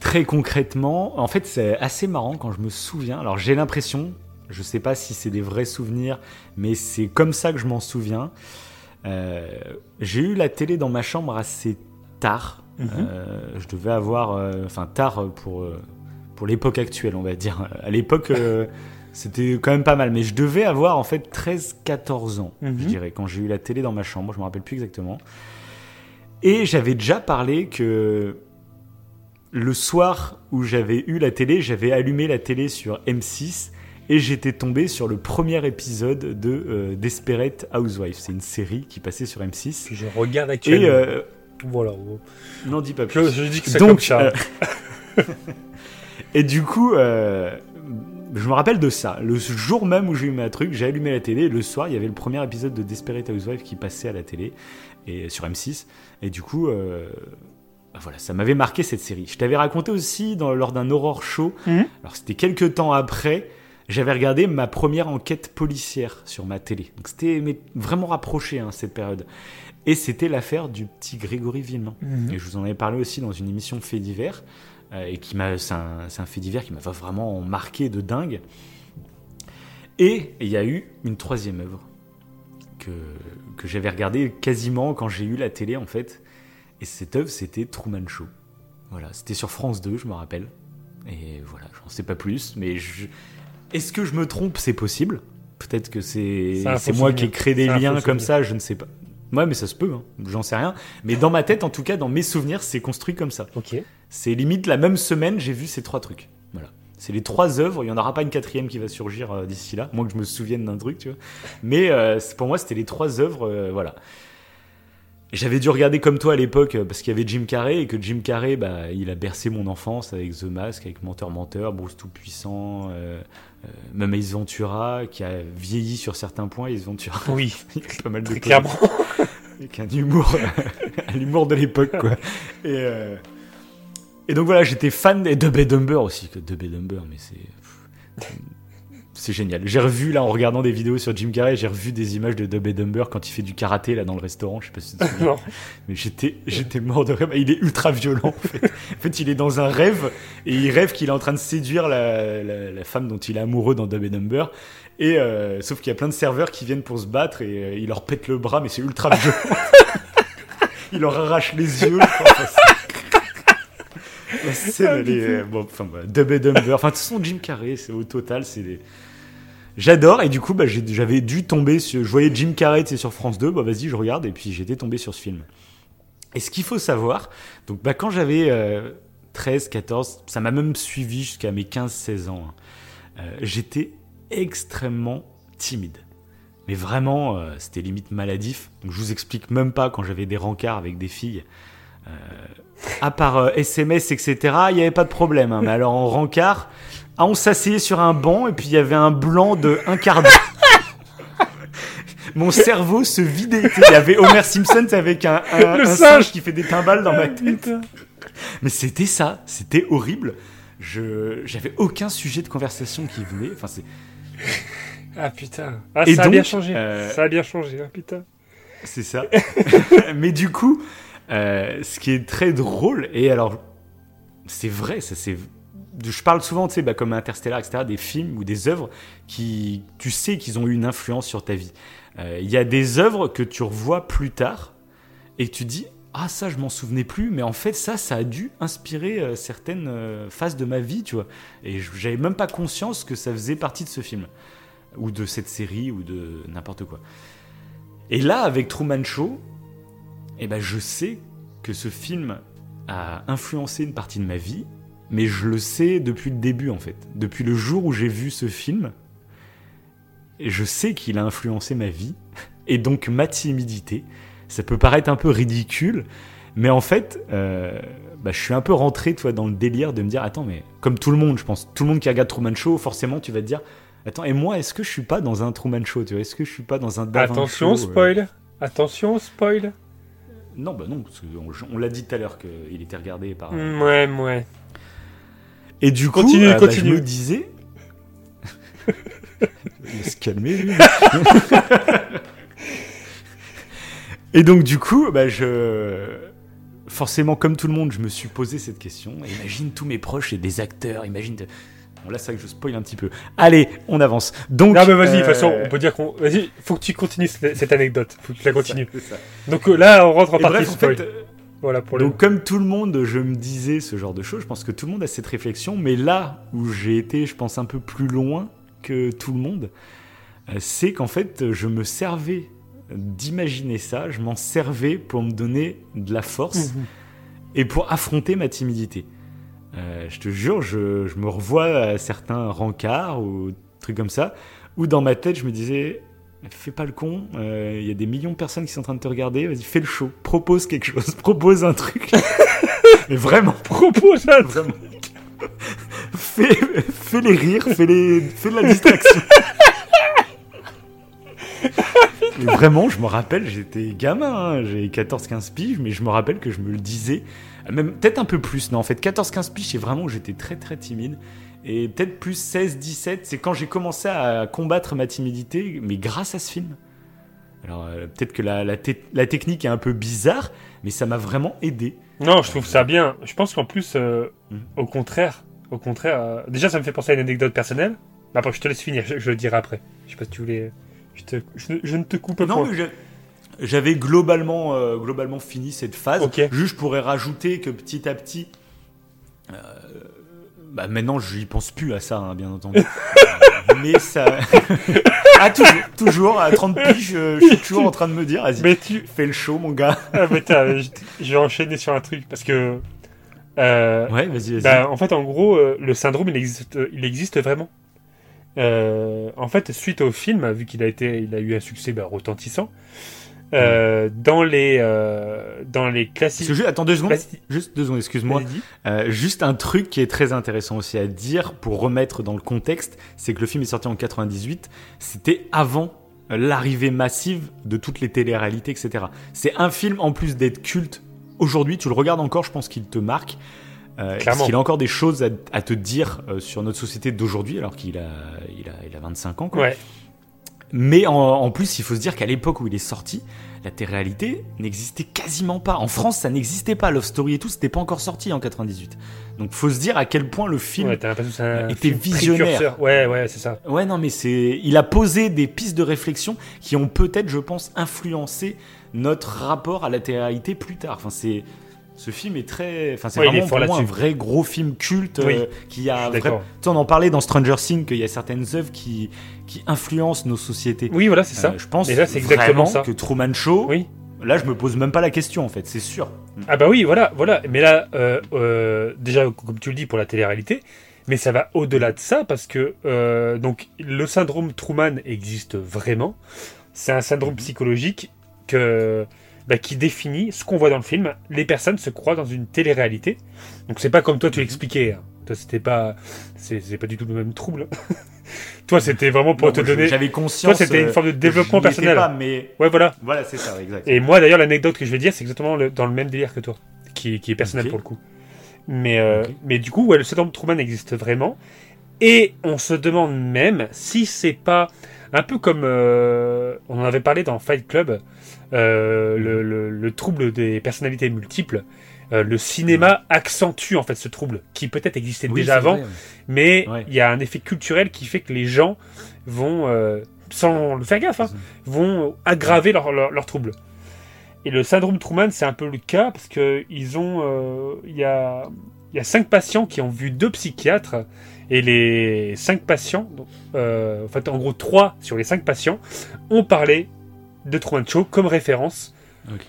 très concrètement, en fait, c'est assez marrant quand je me souviens. Alors, j'ai l'impression, je sais pas si c'est des vrais souvenirs, mais c'est comme ça que je m'en souviens. Euh, j'ai eu la télé dans ma chambre assez tard. Mhm. Euh, je devais avoir, euh, enfin tard pour euh, pour l'époque actuelle, on va dire. À l'époque, *laughs* c'était quand même pas mal, mais je devais avoir en fait 13-14 ans, Mhm. je dirais, quand j'ai eu la télé dans ma chambre. Je me rappelle plus exactement. Et j'avais déjà parlé que le soir où j'avais eu la télé, j'avais allumé la télé sur M6 et j'étais tombé sur le premier épisode de euh, Desperate Housewives. C'est une série qui passait sur M6. Je regarde Et actuellement. euh, Voilà. n'en dis pas plus. Je, je dis que c'est Donc, comme ça. euh, *laughs* et du coup, euh, je me rappelle de ça. Le jour même où j'ai eu ma truc, j'ai allumé la télé. Et le soir, il y avait le premier épisode de Desperate Housewives qui passait à la télé et sur M6. Et du coup, euh, bah voilà, ça m'avait marqué cette série. Je t'avais raconté aussi dans, lors d'un horror show. Mhm. Alors c'était quelques temps après. J'avais regardé ma première enquête policière sur ma télé. Donc c'était vraiment rapproché hein, cette période. Et c'était l'affaire du petit Grégory Villemain. Mhm. Et je vous en avais parlé aussi dans une émission fait divers. euh, et qui m'a, c'est un, fait divers qui m'a vraiment marqué de dingue. Et il y a eu une troisième œuvre que, que j'avais regardée quasiment quand j'ai eu la télé en fait. Et cette œuvre c'était Truman Show. Voilà, c'était sur France 2, je me rappelle. Et voilà, j'en sais pas plus, mais je... est-ce que je me trompe? C'est possible. Peut-être que c'est moi souvenir. qui ai créé des liens comme souvenir. ça, je ne sais pas. Ouais, mais ça se peut, hein. j'en sais rien. Mais dans ma tête, en tout cas, dans mes souvenirs, c'est construit comme ça. Ok. C'est limite la même semaine, j'ai vu ces trois trucs. Voilà. C'est les trois œuvres, il n'y en aura pas une quatrième qui va surgir euh, d'ici là, moins que je me souvienne d'un truc, tu vois. Mais euh, pour moi, c'était les trois œuvres, euh, voilà. J'avais dû regarder comme toi à l'époque parce qu'il y avait Jim Carrey et que Jim Carrey, bah, il a bercé mon enfance avec The Mask, avec Menteur Menteur, Bruce Tout-Puissant, euh, euh, même Ace Ventura, qui a vieilli sur certains points, Ace Ventura. Oui, *laughs* il y a pas mal de clairement. Avec un humour, *laughs* un humour de l'époque, quoi. Et, euh, et donc voilà, j'étais fan de and Dumber aussi, que and Dumber, mais c'est. C'est génial. J'ai revu, là, en regardant des vidéos sur Jim Carrey, j'ai revu des images de and Dumber quand il fait du karaté, là, dans le restaurant. Je sais pas si tu te. Mais j'étais, j'étais mort de rêve. Il est ultra violent, en fait. En fait, il est dans un rêve, et il rêve qu'il est en train de séduire la, la, la femme dont il est amoureux dans and Dumber. Et, euh, sauf qu'il y a plein de serveurs qui viennent pour se battre, et euh, il leur pète le bras, mais c'est ultra violent. *laughs* il leur arrache les yeux. c'est- scène, elle est. euh, Bon, enfin, bah, Dumb and Dumber. Enfin, de toute façon, Jim Carrey, c'est au total, c'est des. J'adore, et du coup, bah, j'avais dû tomber sur. Je voyais Jim Carrey, sais, sur France 2, bah vas-y, je regarde, et puis j'étais tombé sur ce film. Et ce qu'il faut savoir, donc, bah, quand j'avais euh, 13, 14, ça m'a même suivi jusqu'à mes 15, 16 ans, hein, euh, j'étais extrêmement timide. Mais vraiment, euh, c'était limite maladif. Donc je vous explique même pas quand j'avais des rencarts avec des filles. Euh, à part euh, SMS, etc., il n'y avait pas de problème. hein. Mais alors en rencard, ah, on s'asseyait sur un banc et puis il y avait un blanc de un quart d'heure. Mon cerveau se vidait. Il y avait Homer Simpson avec un, un, singe. qui fait des timbales dans ma tête. Putain. Mais c'était ça, c'était horrible. Je j'avais aucun sujet de conversation qui venait. Enfin, c'est *laughs* Ah putain. Ah, Et ça a bien changé. euh, Ça a bien changé, hein, putain. C'est ça. *laughs* *laughs* Mais du coup, euh, ce qui est très drôle, et alors, c'est vrai, ça c'est. Je parle souvent, tu sais, bah, comme Interstellar, etc., des films ou des œuvres qui, tu sais, qu'ils ont eu une influence sur ta vie. Euh, Il y a des œuvres que tu revois plus tard et tu dis, ah ça, je m'en souvenais plus, mais en fait, ça, ça a dû inspirer euh, certaines euh, phases de ma vie, tu vois. Et j'avais même pas conscience que ça faisait partie de ce film ou de cette série ou de n'importe quoi. Et là, avec Truman Show, eh ben, je sais que ce film a influencé une partie de ma vie, mais je le sais depuis le début en fait. Depuis le jour où j'ai vu ce film, je sais qu'il a influencé ma vie, et donc ma timidité. Ça peut paraître un peu ridicule, mais en fait, euh, bah, je suis un peu rentré toi, dans le délire de me dire, attends, mais comme tout le monde, je pense, tout le monde qui regarde Truman Show, forcément, tu vas te dire, attends, et moi, est-ce que je suis pas dans un Truman Show, tu vois? Est-ce que je suis pas dans un Da Attention, Show, euh, spoil. Attention, spoil. Non, bah non, parce qu'on on l'a dit tout à l'heure qu'il était regardé par. Mm, Ouais, ouais. Et du coup, Continue, euh, bah, continue. je me disais. *laughs* *laughs* Il se calmer, lui. *laughs* Et donc, du coup, bah, je. Forcément, comme tout le monde, je me suis posé cette question. Imagine tous mes proches et des acteurs. Imagine. Bon, là, c'est vrai que je spoil un petit peu. Allez, on avance. Donc. Non, mais vas-y, de toute euh, façon, on peut dire qu'on. Vas-y, faut que tu continues cette anecdote. Faut que tu la ça, continues. ça. Donc euh, là, on rentre en Et partie bref, en fait, Voilà pour. Donc comme tout le monde, je me disais ce genre de choses. Je pense que tout le monde a cette réflexion, mais là où j'ai été, je pense un peu plus loin que tout le monde, euh, c'est qu'en fait, je me servais d'imaginer ça. Je m'en servais pour me donner de la force Mhm. et pour affronter ma timidité. Euh, je te jure, je, je me revois à certains rencarts ou trucs comme ça, où dans ma tête, je me disais, fais pas le con, euh, il y a des millions de personnes qui sont en train de te regarder, vas-y, fais le show, propose quelque chose, *laughs* propose un truc. *laughs* Mais vraiment, Propose un vraiment. fais, fais les rires, fais, les, fais de la distraction. *laughs* Vraiment, je me rappelle, j'étais gamin, hein, j'ai 14-15 piges, mais je me rappelle que je me le disais, même peut-être un peu plus, non, en fait, 14-15 piges, c'est vraiment où j'étais très très timide. Et peut-être plus 16-17, c'est quand j'ai commencé à combattre ma timidité, mais grâce à ce film. Alors, euh, peut-être que la, la, te- la technique est un peu bizarre, mais ça m'a vraiment aidé. Non, je trouve ça bien. Je pense qu'en plus, euh, Mhm. au contraire, au contraire, euh, déjà ça me fait penser à une anecdote personnelle. Après, je te laisse finir, je, je le dirai après. Je sais pas si tu voulais. Je, te- je, je ne te coupe pas. Non, mais j'ai- j'avais globalement, euh, globalement fini cette phase. Ok. Juste, je pourrais rajouter que petit à petit, euh, bah maintenant, j'y pense plus à ça, hein, bien entendu. *laughs* Euh, mais ça, *laughs* ah toujours, toujours à 30 piges, je, je suis toujours en train de me dire, vas-y, Mais tu. fais le show, mon gars. Ah, mais je, je vais enchaîner sur un truc parce que. euh, Ouais, vas-y, vas-y. bah, en fait, en gros, le syndrome, il existe, il existe vraiment. Euh, en fait, suite au film, vu qu'il a été, il a eu un succès bah, retentissant, euh, dans les, euh, dans les classiques. que ju- attends deux secondes, juste deux secondes, excuse-moi. Euh, juste un truc qui est très intéressant aussi à dire pour remettre dans le contexte, c'est que le film est sorti en 98, c'était avant euh, l'arrivée massive de toutes les téléréalités, etc. C'est un film en plus d'être culte. Aujourd'hui, tu le regardes encore, je pense qu'il te marque. Euh, Clairement. qu'il a encore des choses à, à te dire euh, sur notre société d'aujourd'hui, alors qu'il a, il a, il a 25 ans. Quoi. Ouais. Mais en, en plus, il faut se dire qu'à l'époque où il est sorti, la télé-réalité n'existait quasiment pas. En France, ça n'existait pas. Love Story et tout, c'était pas encore sorti en 98. Donc, faut se dire à quel point le film. Ouais, un était film visionnaire. précurseur. Ouais, ouais, c'est ça. Ouais, non, mais c'est. Il a posé des pistes de réflexion qui ont peut-être, je pense, influencé notre rapport à la télé-réalité plus tard. Enfin, c'est. Ce film est très. Enfin, c'est Ouais, vraiment fort pour moi un vrai gros film culte Oui. euh, qui a. Vrai... Tu sais, on en parlait dans Stranger Things qu'il y a certaines œuvres qui, qui influencent nos sociétés. Oui, voilà, c'est ça. Euh, je pense Et là, c'est exactement vraiment ça. que Truman Show. Oui. Là, je me pose même pas la question en fait, c'est sûr. Ah bah oui, voilà, voilà. Mais là, euh, euh, déjà, comme tu le dis, pour la télé-réalité, mais ça va au-delà de ça parce que donc le syndrome Truman existe vraiment. C'est un syndrome psychologique que bah, qui définit ce qu'on voit dans le film. Les personnes se croient dans une télé-réalité. Donc c'est pas comme toi tu l'expliquais. hein. Toi c'était pas, c'est pas du tout le même trouble. *laughs* toi c'était vraiment pour Non, te moi, donner. J'avais conscience. Toi c'était une euh, forme de développement personnel. Pas, mais Ouais voilà. voilà, c'est ça, exact. Et moi, d'ailleurs, l'anecdote que je vais dire, c'est exactement le- dans le même délire que toi, qui, qui est personnel pour le coup. Mais, euh, mais du coup, ouais, le syndrome Truman existe vraiment. Et on se demande même si c'est pas un peu comme euh, on en avait parlé dans Fight Club, euh, le, le- le trouble des personnalités multiples. Euh, le cinéma accentue en fait ce trouble qui peut-être existait Oui, déjà avant, vrai. mais il Ouais. y a un effet culturel qui fait que les gens vont, euh, sans le faire gaffe, hein, vont aggraver leur, leur, leur trouble. Et le syndrome Truman, c'est un peu le cas parce que ils ont, il y a, y a cinq patients qui ont vu deux psychiatres et les cinq patients, euh, en fait en gros trois sur les cinq patients, ont parlé de Truman Show comme référence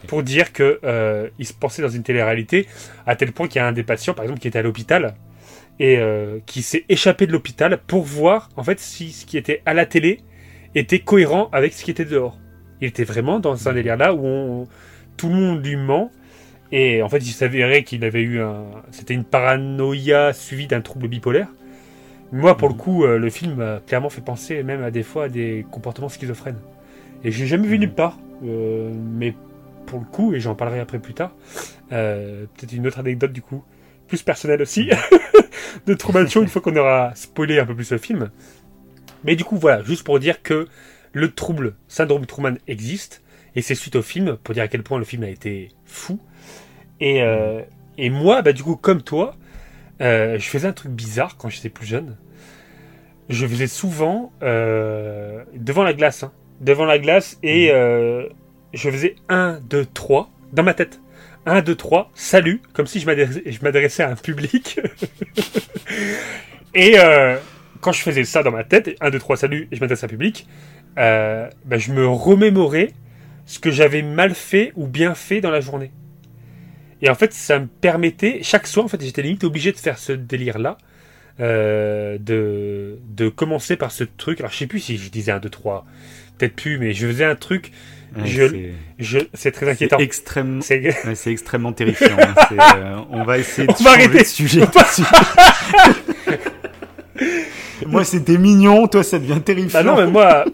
pour dire que euh, ils se pensaient dans une télé-réalité à tel point qu'il y a un des patients par exemple qui était à l'hôpital et euh, qui s'est échappé de l'hôpital pour voir en fait si ce qui était à la télé était cohérent avec ce qui était dehors. Il était vraiment dans un délire là où on- tout le monde lui ment et en fait il s'avérait qu'il avait eu un c'était une paranoïa suivie d'un trouble bipolaire. Moi pour le coup euh, le film clairement fait penser même à des fois à des comportements schizophrènes. Et j'ai jamais vu nulle part euh, mais pour le coup et j'en parlerai après plus tard euh, peut-être une autre anecdote du coup plus personnelle aussi *laughs* de Truman Show une fois qu'on aura spoilé un peu plus le film. Mais du coup, voilà, juste pour dire que le trouble syndrome Truman existe, et c'est suite au film, pour dire à quel point le film a été fou. Et, euh, et moi, bah, du coup, comme toi, euh, je faisais un truc bizarre quand j'étais plus jeune. Je faisais souvent euh, devant la glace, hein, devant la glace, et euh, je faisais 1, 2, 3 dans ma tête. 1, 2, 3, salut, comme si je m'adressais, à un public. *laughs* et euh, quand je faisais ça dans ma tête, 1, 2, 3, salut, et je m'adressais à un public, euh, bah, je me remémorais ce que j'avais mal fait ou bien fait dans la journée. Et en fait, ça me permettait, chaque soir, en fait, j'étais limite obligé de faire ce délire-là, euh, de, de commencer par ce truc. Alors, je sais plus si je disais 1, 2, 3, peut-être plus, mais je faisais un truc, Ouais, c'est- très C'est inquiétant. extrêmement, *laughs* C'est- ouais, c'est extrêmement terrifiant. hein. Euh, on va essayer *laughs* de On va arrêter. de sujet. *laughs* moi, c'était mignon. Toi, ça devient terrifiant. Bah non, mais moi,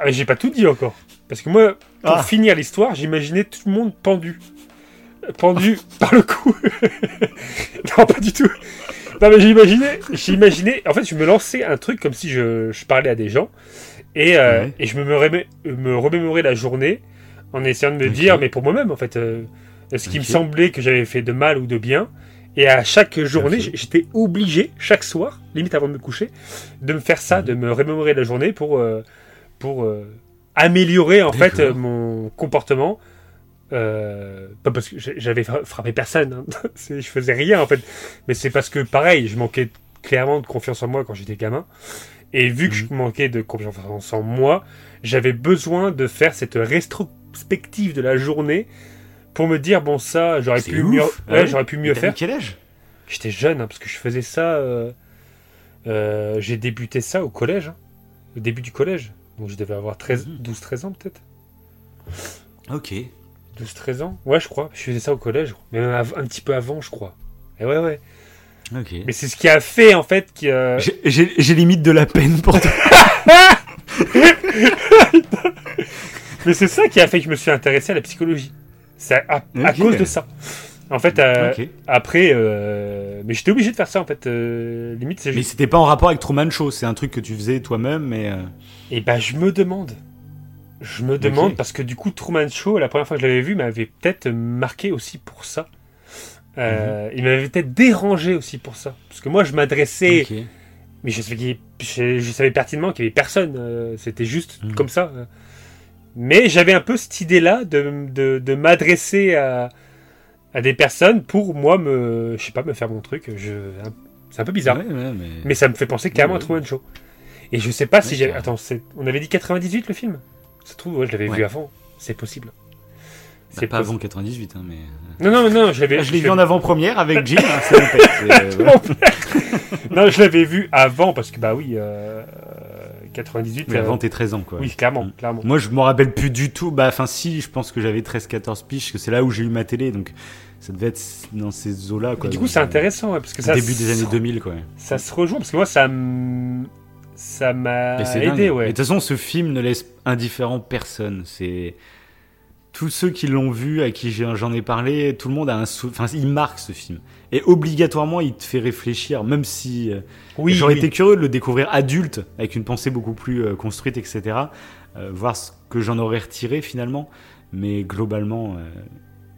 ah, j'ai pas tout dit encore. Parce que moi, pour Ah. finir l'histoire, j'imaginais tout le monde pendu. Euh, Pendu par le cou. non, pas du tout. Non, mais j'imaginais, j'imaginais, en fait, je me lançais un truc comme si je, je parlais à des gens. Et, euh, Ouais. et je me, remé- me remémorais la journée en essayant de me dire, mais pour moi-même, en fait, euh, ce qui me semblait que j'avais fait de mal ou de bien. Et à chaque journée, j'étais obligé, chaque soir, limite avant de me coucher, de me faire ça, Mhm. de me remémorer la journée pour, euh, pour améliorer en fait mon comportement. Euh, pas parce que j'avais fra- frappé personne, hein. *laughs* Je faisais rien en fait, mais c'est parce que pareil, je manquais clairement de confiance en moi quand j'étais gamin. Et vu que je Mhm. manquais de confiance en moi, j'avais besoin de faire cette rétrospective de la journée pour me dire bon ça j'aurais pu mieux, Ah ouais, ouais. j'aurais pu mieux faire. quel âge? J'étais jeune hein, parce que je faisais ça. euh, euh, j'ai débuté ça au collège, hein, au début du collège. Donc je devais avoir 13, Mhm. 12-13 ans peut-être. Ok. 12-13 ans? Ouais, je crois. Je faisais ça au collège, mais un petit peu avant, je crois. Et ouais, ouais. Ok. Mais c'est ce qui a fait en fait que. euh, J'ai- limite de la peine pour toi. *laughs* Mais c'est ça qui a fait que je me suis intéressé à la psychologie. C'est à, cause de ça. En fait, euh, après, euh, mais j'étais obligé de faire ça en fait. euh, limite, c'est Mais juste. c'était pas en rapport avec Truman Show. C'est un truc que tu faisais toi-même, mais. euh, Et ben, je me demande. Je me demande parce que du coup, Truman Show, la première fois que je l'avais vu, m'avait peut-être marqué aussi pour ça. Euh, Il m'avait peut-être dérangé aussi pour ça. Parce que moi, je m'adressais, mais je savais, je, je savais pertinemment qu'il y avait personne. euh, C'était juste Mhm. comme ça. Mais j'avais un peu cette idée-là de, de, de m'adresser à, à des personnes pour moi me, je sais pas, me faire mon truc. C'est un peu bizarre, Ouais, ouais, mais... mais ça me fait penser carrément Ouais, à Truman Show. Et je sais pas si carrément. attends, on avait dit 98 le film? Ça se trouve, je l'avais vu avant. C'est possible. Bah, C'est pas avant 98, hein, mais... Non, non, non, je l'avais. Je l'ai vu en avant-première avec *laughs* Jim, hein, c'est mon père, c'est, euh, voilà. Non, je l'avais vu avant parce que bah oui, euh, 98. Mais euh, avant tes 13 ans, quoi. oui, clairement, Mm. clairement. Moi, je me rappelle plus du tout. Bah, enfin, si, je pense que j'avais 13-14 piges, que c'est là où j'ai eu ma télé, donc ça devait être dans ces eaux-là, quoi. Et du coup, c'est euh, intéressant ouais, parce que ça. Début des années 2000, quoi. Ça se rejoint parce que moi, ça m- ça m'a Mais c'est aidé, dingue. Et ouais. De toute façon, ce film ne laisse indifférent personne. C'est tous ceux qui l'ont vu, à qui j'en ai parlé, tout le monde a un sou... Enfin, il marque ce film. Et obligatoirement, il te fait réfléchir, même si euh, Oui, j'aurais oui. été curieux de le découvrir adulte, avec une pensée beaucoup plus euh, construite, etc. euh, voir ce que j'en aurais retiré finalement. Mais globalement. euh,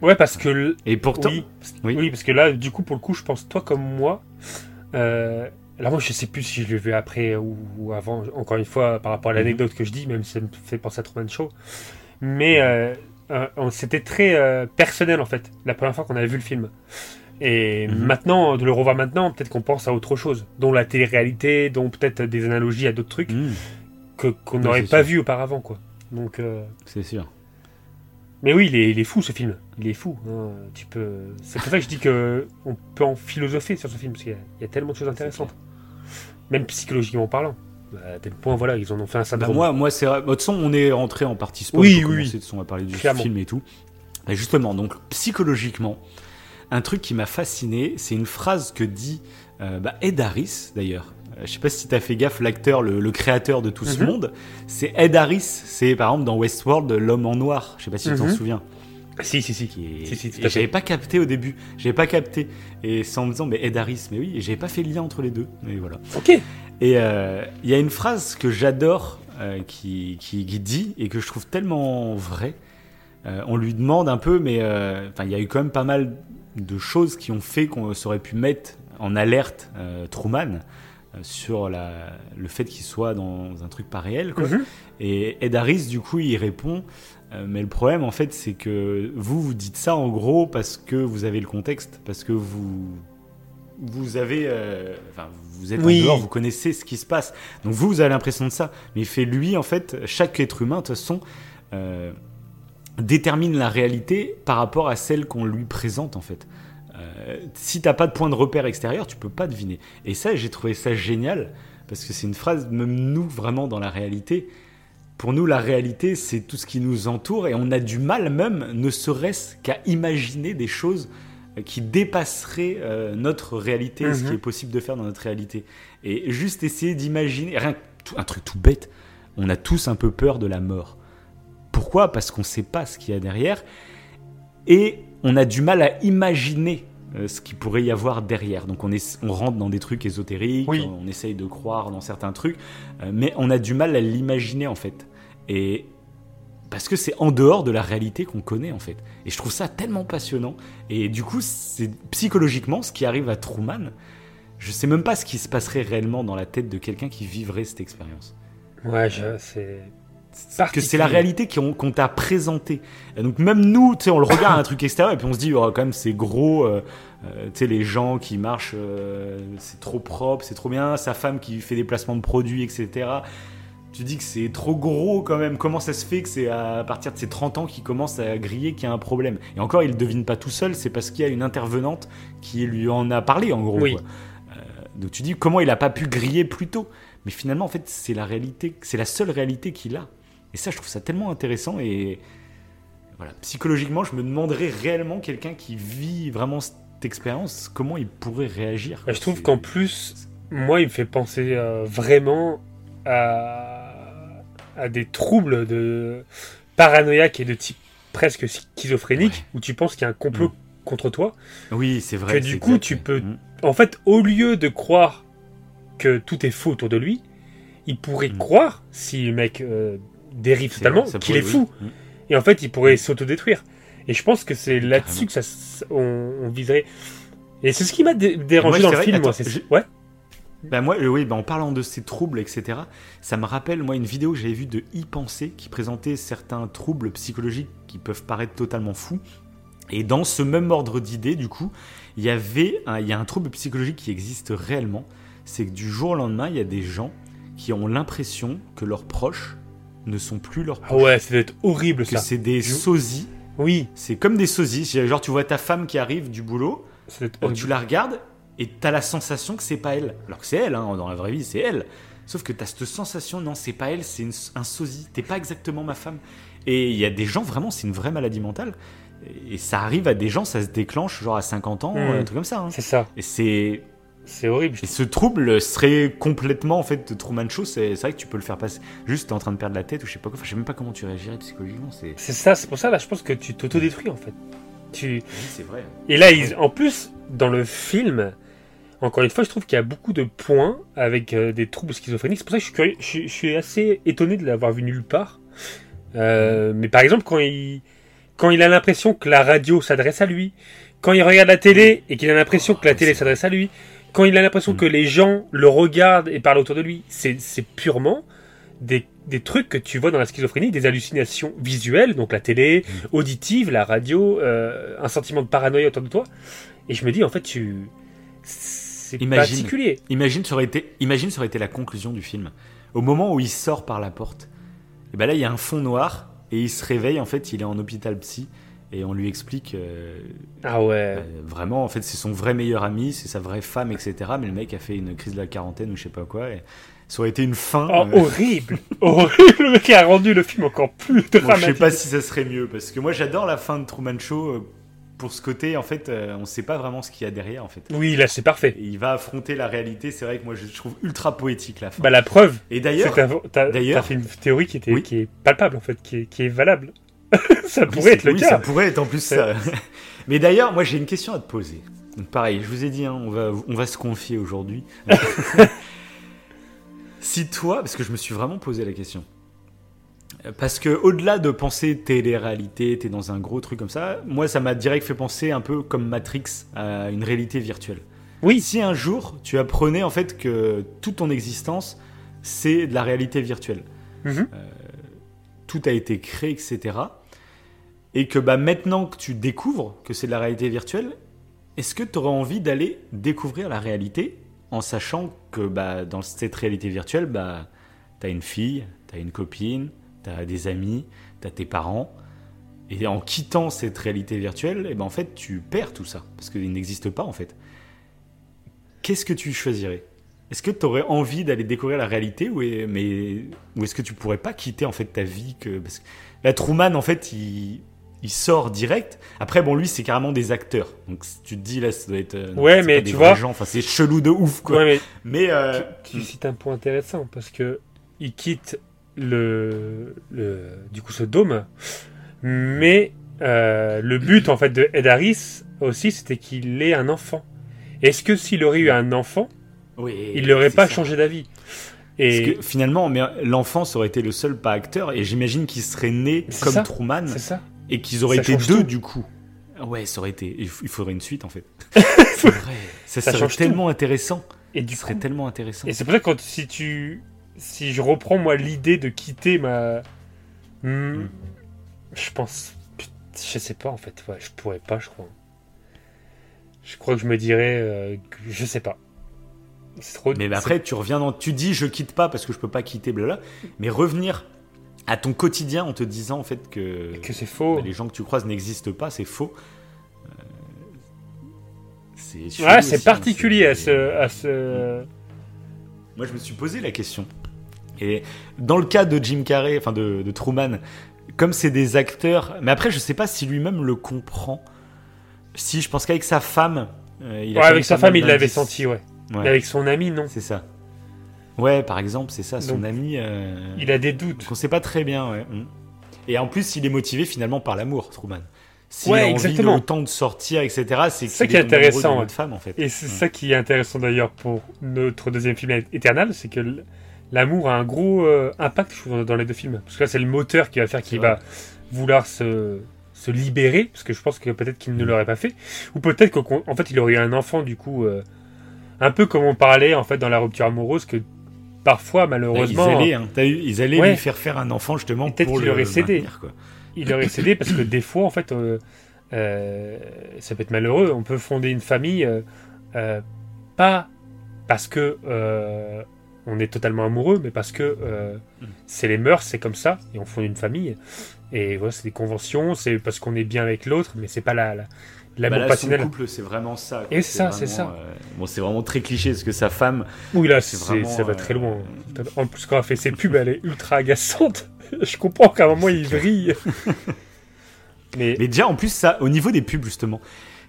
Ouais, parce que l- Et pourtant. oui, Oui. parce que là, du coup, pour le coup, je pense toi comme moi. Euh, alors moi, je sais plus si je l'ai vu après ou, ou avant. Encore une fois, par rapport à l'anecdote que je dis, même si ça me fait penser à Truman Show. Mais euh, euh, c'était très euh, personnel en fait. La première fois qu'on avait vu le film. Et Mhm. maintenant, de le revoir maintenant, peut-être qu'on pense à autre chose, dont la télé-réalité, dont peut-être des analogies à d'autres trucs hmm, que qu'on n'aurait pas sûr. vu auparavant, quoi. Donc, euh, c'est sûr. mais oui, il est, il est fou ce film. Il est fou. hein. Tu peux. C'est pour ça que je dis que on peut en philosopher sur ce film parce qu'il y a tellement de choses intéressantes, même psychologiquement parlant. Bah, à tel point, voilà, ils en ont fait un Bah, syndrome. moi, moi c'est vrai. De toute façon, on est rentré en partie sport. Oui, oui, de toute façon, on va parler du Clairement. film et tout. Justement, donc psychologiquement, un truc qui m'a fasciné, c'est une phrase que dit euh, bah, Ed Harris d'ailleurs. Euh, Je sais pas si t'as fait gaffe, l'acteur, le, le créateur de tout ce Mhm. monde, c'est Ed Harris. C'est par exemple dans Westworld l'homme en noir. Je sais pas si tu t'en Mhm. souviens. Si, si, si. Qui est- Si, j'avais pas capté au début. J'avais pas capté. Et c'est en me disant, mais Ed Harris, mais oui, j'avais pas fait le lien entre les deux. Mais voilà. Ok. Et euh, il y a une phrase que j'adore euh, qui, qui, qui dit et que je trouve tellement vrai. Euh, on lui demande un peu, mais il y a eu quand même pas mal de choses qui ont fait qu'on aurait pu mettre en alerte Truman sur la, le fait qu'il soit dans un truc pas réel. Quoi. Mhm. Et Ed Harris, du coup, il répond Mais le problème, en fait, c'est que vous, vous dites ça en gros parce que vous avez le contexte, parce que vous. Vous avez. euh, Enfin, vous êtes Oui. en dehors, vous connaissez ce qui se passe. Donc vous, vous avez l'impression de ça. Mais il fait lui, en fait, chaque être humain, de toute façon, euh, détermine la réalité par rapport à celle qu'on lui présente, en fait. Euh, si t'as pas de point de repère extérieur, tu peux pas deviner. Et ça, j'ai trouvé ça génial parce que c'est une phrase, même nous, vraiment dans la réalité. Pour nous, la réalité, c'est tout ce qui nous entoure et on a du mal même, ne serait-ce qu'à imaginer des choses qui dépasseraient euh, notre réalité, ce Mhm. qui est possible de faire dans notre réalité. Et juste essayer d'imaginer, rien un truc tout bête, on a tous un peu peur de la mort. Pourquoi? Parce qu'on ne sait pas ce qu'il y a derrière et on a du mal à imaginer euh, ce qu'il pourrait y avoir derrière. Donc on, est, on rentre dans des trucs ésotériques, Oui. on essaye de croire dans certains trucs, euh, mais on a du mal à l'imaginer en fait. Et parce que c'est en dehors de la réalité qu'on connaît en fait. Et je trouve ça tellement passionnant. Et du coup, c'est psychologiquement ce qui arrive à Truman. Je sais même pas ce qui se passerait réellement dans la tête de quelqu'un qui vivrait cette expérience. Ouais, je, c'est. Parce que c'est la réalité qu'on t'a présentée. Donc même nous, tu sais, on le regarde un truc extérieur et puis on se dit, oh, quand même, c'est gros. euh, euh, tu sais, les gens qui marchent, euh, c'est trop propre, c'est trop bien. Sa femme qui fait des placements de produits, etc. Tu dis que c'est trop gros quand même. Comment ça se fait que c'est à partir de ses 30 ans qu'il commence à griller qu'il y a un problème? Et encore, il ne devine pas tout seul, c'est parce qu'il y a une intervenante qui lui en a parlé, en gros. Oui. quoi. Euh, donc tu dis, comment il a pas pu griller plus tôt? Mais finalement, en fait, c'est la réalité, c'est la seule réalité qu'il a. Et ça, je trouve ça tellement intéressant. Et voilà, psychologiquement, je me demanderais réellement quelqu'un qui vit vraiment cette expérience, comment il pourrait réagir? Bah, je trouve qu'en plus, moi, il me fait penser euh, vraiment à, à des troubles de paranoïaque et de type presque schizophrénique, Ouais. où tu penses qu'il y a un complot Mm. contre toi. Oui, c'est vrai. que du coup, exact. tu peux- Mm. En fait, au lieu de croire que tout est faux autour de lui, il pourrait Mm. croire, si le mec euh, dérive totalement, vrai, qu'il est fou. oui. Et en fait, il pourrait s'autodétruire. Et je pense que c'est là-dessus que ça, on, on viserait. Et c'est ce qui m'a dé- dérangé Moi, dans le vrai, film, attends, moi. je- Ouais. Bah moi, euh, oui, bah en parlant de ces troubles, etc., ça me rappelle, moi, une vidéo que j'avais vue de Y Penser qui présentait certains troubles psychologiques qui peuvent paraître totalement fous. Et dans ce même ordre d'idées, du coup, il y avait un, il y a un trouble psychologique qui existe réellement. C'est que du jour au lendemain, il y a des gens qui ont l'impression que leurs proches ne sont plus leurs Ah proches. ouais, ça doit être horrible que ça. c'est des sosies. Oui, C'est comme des sosies. Genre, tu vois ta femme qui arrive du boulot, tu la regardes et t'as la sensation que c'est pas elle. Alors que c'est elle, hein, dans la vraie vie, c'est elle. Sauf que t'as cette sensation, non, c'est pas elle, c'est une- un sosie. T'es pas exactement ma femme. Et il y a des gens, vraiment, c'est une vraie maladie mentale. Et ça arrive à des gens, ça se déclenche genre à 50 ans, Mm. un truc comme ça. hein. C'est ça, Et c'est c'est horrible. et ce trouble serait complètement en fait de Truman Show. C'est vrai que tu peux le faire passer. Juste t'es en train de perdre la tête ou je sais pas quoi. Enfin, je sais même pas comment tu réagirais psychologiquement. C'est C'est ça, c'est pour ça là, je pense que tu t'autodétruis en fait. Tu... oui, c'est vrai. Et là, ils... en plus, dans le film, encore une fois, je trouve qu'il y a beaucoup de points avec euh, des troubles schizophréniques. C'est pour ça que je suis, curieux- je, suis- je suis assez étonné de l'avoir vu nulle part. Euh, mais par exemple, quand il, quand il a l'impression que la radio s'adresse à lui, quand il regarde la télé et qu'il a l'impression que la télé s'adresse à lui, quand il a l'impression Mm. que les gens le regardent et parlent autour de lui, c'est purement des, des trucs que tu vois dans la schizophrénie, des hallucinations visuelles, donc la télé, auditive, la radio, euh, un sentiment de paranoïa autour de toi. Et je me dis, en fait, tu. C'est Imagine. particulier. Imagine ça aurait été, imagine ça aurait été la conclusion du film. Au moment où il sort par la porte, et ben là il y a un fond noir et il se réveille en fait il est en hôpital psy et on lui explique euh, Ah ouais. euh, vraiment en fait c'est son vrai meilleur ami, c'est sa vraie femme etc. Mais le mec a fait une crise de la quarantaine ou je sais pas quoi. Et ça aurait été une fin. Oh, euh, horrible *laughs* Horrible Le mec a rendu le film encore plus bon, je dramatique. sais pas si ça serait mieux parce que moi j'adore la fin de Truman Show pour ce côté en fait euh, on sait pas vraiment ce qu'il y a derrière en fait. Oui, là, c'est parfait. Et il va affronter la réalité. C'est vrai que moi je trouve ultra poétique la fin. Bah, la preuve, et d'ailleurs d'ailleurs- fait une théorie qui, était, Oui. qui est palpable, en fait, qui est, qui est valable. *laughs* ça Oui, pourrait être le oui, cas. ça pourrait être en plus ça. *laughs* Mais d'ailleurs, moi j'ai une question à te poser. Donc pareil, je vous ai dit, hein, on, va, on va se confier aujourd'hui. *laughs* si toi, parce que je me suis vraiment posé la question, parce que au-delà de penser télé-réalité, t'es dans un gros truc comme ça, moi ça m'a direct fait penser un peu comme Matrix à une réalité virtuelle. Oui. Si un jour tu apprenais en fait que toute ton existence c'est de la réalité virtuelle, Mhm. tout a été créé, etc. Et que bah, maintenant que tu découvres que c'est de la réalité virtuelle, est-ce que tu aurais envie d'aller découvrir la réalité en sachant que bah, dans cette réalité virtuelle, bah, tu as une fille, tu as une copine, tu as des amis, tu as tes parents. Et en quittant cette réalité virtuelle, et ben en fait, tu perds tout ça. Parce qu'il n'existe pas, en fait. Qu'est-ce que tu choisirais? Est-ce que tu aurais envie d'aller découvrir la réalité ou, est- mais, ou est-ce que tu pourrais pas quitter en fait ta vie que, parce que La Truman, en fait, il, il sort direct. Après, bon, lui, c'est carrément des acteurs. Donc tu te dis, là, ça doit être. euh, Ouais, mais tu vois- gens. Enfin, c'est chelou de ouf, quoi. Ouais, mais Mais. euh, tu, tu cites un point intéressant parce que il quitte le, le du coup ce dôme, mais euh, le but en fait de Ed Harris aussi c'était qu'il ait un enfant. Est-ce que s'il aurait eu un enfant, oui, il n'aurait pas ça. changé d'avis? Parce Et que finalement, l'enfant aurait été le seul pas acteur, et j'imagine qu'il serait né comme ça, Truman, et qu'ils auraient Ça été deux tout. du coup. Ouais, ça aurait été. Il faudrait une suite en fait. *laughs* c'est vrai. Ça, serait tout. tellement intéressant. Et du serait coup, tellement intéressant. et c'est pour ça que quand si tu si je reprends moi l'idée de quitter ma Hmm, Mm. je pense je sais pas en fait ouais je pourrais pas je crois je crois que je me dirais euh, que je sais pas c'est trop Mais bah, après, tu reviens dans. Tu dis, je quitte pas parce que je peux pas quitter, blabla. Mais revenir à ton quotidien en te disant en fait que, que c'est faux bah, les gens que tu croises n'existent pas, c'est faux. Euh, C'est ouais c'est hein, particulier à ce à ce Moi, je me suis posé la question. Et dans le cas de Jim Carrey, enfin de, de Truman, comme c'est des acteurs, mais après, je sais pas si lui-même le comprend. Si, je pense qu'avec sa femme, euh, il a ouais, avec sa femme il l'avait senti ouais. Ouais, mais avec son ami non c'est ça. Ouais, par exemple, c'est ça, son Donc, ami. euh, il a des doutes on sait pas très bien, ouais. Mm. Et en plus, il est motivé finalement par l'amour, Truman. S'il Ouais, a envie exactement. de autant de sortir, etc., c'est ça qui est intéressant, femme, en fait. Et c'est ça qui est intéressant d'ailleurs pour notre deuxième film Eternal, c'est que l'amour a un gros euh, impact je trouve, dans les deux films. Parce que là, c'est le moteur qui va faire qu'il va vouloir se, se libérer, parce que je pense que peut-être qu'il ne l'aurait pas fait. Ou peut-être qu'en en fait, il aurait eu un enfant, du coup, euh, un peu comme on parlait en fait dans la rupture amoureuse, que parfois, Bah, malheureusement, ils allaient, hein, t'as vu, ils allaient Ouais. lui faire faire un enfant justement peut-être pour qu'il aurait cédé. quoi. il aurait cédé parce que des fois, en fait, euh, ça peut être malheureux. On peut fonder une famille pas parce que euh, on est totalement amoureux, mais parce que euh, Mm. c'est les mœurs, c'est comme ça, et on fonde une famille. Et voilà, c'est des conventions, c'est parce qu'on est bien avec l'autre, mais c'est pas la, la- l'amour Bah passionnel. Couple, c'est vraiment ça. quoi. Et c'est ça, c'est ça. euh, bon, c'est vraiment très cliché parce que sa femme, Oui, là, c'est vraiment, ça va euh, très loin. En plus, quand elle fait ses pubs, elle est ultra agaçante. *laughs* Je comprends qu'à un moment, il vrille. *laughs* mais, Mais déjà, en plus, ça, au niveau des pubs, justement,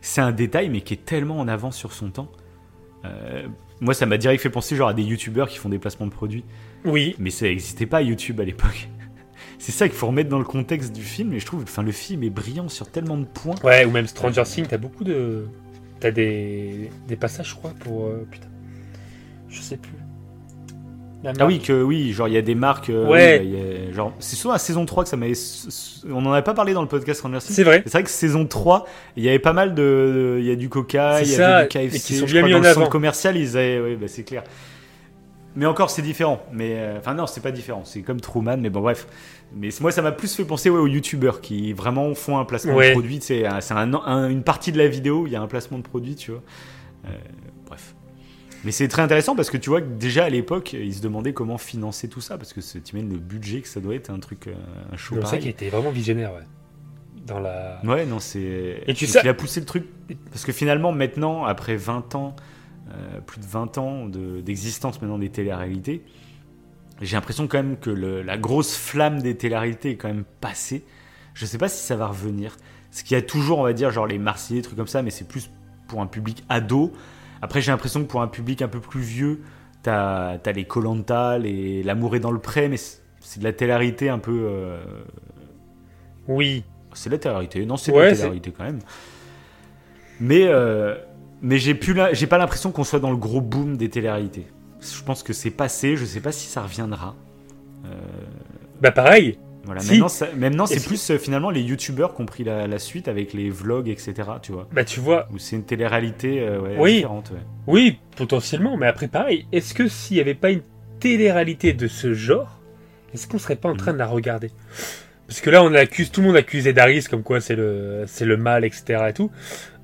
c'est un détail, mais qui est tellement en avance sur son temps. Euh, moi, ça m'a direct fait penser genre à des youtubeurs qui font des placements de produits. oui, Mais ça n'existait pas YouTube à l'époque. *laughs* C'est ça qu'il faut remettre dans le contexte du film, et je trouve, enfin, le film est brillant sur tellement de points. ouais, ou même Stranger Things, t'as beaucoup de. T'as des, des passages, je crois, pour. euh, putain. Je sais plus. La Ah oui, que oui, genre il y a des marques. euh, Ouais. oui, bah, y a- genre, c'est souvent à saison 3 que ça m'avait. On en avait pas parlé dans le podcast Things. C'est vrai. C'est vrai que saison 3, il y avait pas mal de. Il y a du Coca, il y avait du KFC. et qui sont bien mis dans en le centre avant. commercial, ils avaient. Oui, bah, c'est clair. Mais encore, c'est différent. Mais euh, enfin non, c'est pas différent. C'est comme Truman, mais bon bref. Mais moi, ça m'a plus fait penser ouais, aux youtubeurs qui vraiment font un placement Ouais. de produit. C'est un- un- une partie de la vidéo, il y a un placement de produit, tu vois. Euh, bref. Mais c'est très intéressant parce que tu vois que déjà à l'époque, ils se demandaient comment financer tout ça parce que c'est- t'imagines le budget que ça doit être un truc, euh, un show C'est ça qui était vraiment visionnaire, ouais. Dans la. Ouais, non, c'est. Et tu sais- Il a poussé le truc. Parce que finalement, maintenant, après 20 ans, euh, plus de 20 ans de- d'existence maintenant des téléréalités, j'ai l'impression quand même que le- la grosse flamme des téléréalités est quand même passée. Je sais pas si ça va revenir. Ce qu'il y a toujours, on va dire, genre les Marseillais, des trucs comme ça, mais c'est plus pour un public ado. Après, j'ai l'impression que pour un public un peu plus vieux, t'as as les Colanta, les L'amour est dans le pré, mais c'est de la télé-réalité un peu. euh, Oui. c'est la télé-réalité. Non, c'est Ouais, la télé-réalité quand même. Mais, euh, mais j'ai la- pas l'impression qu'on soit dans le gros boom des télé-réalités. Je pense que c'est passé. Je sais pas si ça reviendra. Euh, Bah, pareil. Voilà. Si. Maintenant, ça- maintenant c'est si- plus euh, finalement les youtubeurs qui ont pris la, la suite avec les vlogs, etc. Tu vois. Bah, tu vois. Où c'est une télé-réalité euh, ouais, Oui. différente. ouais. Oui, potentiellement, mais après, pareil. Est-ce que s'il n'y avait pas une télé-réalité de ce genre, est-ce qu'on serait pas en train de la regarder? Parce que là, on accuse, tout le monde accuse Ed Harris comme quoi c'est le, c'est le mal, etc. et tout.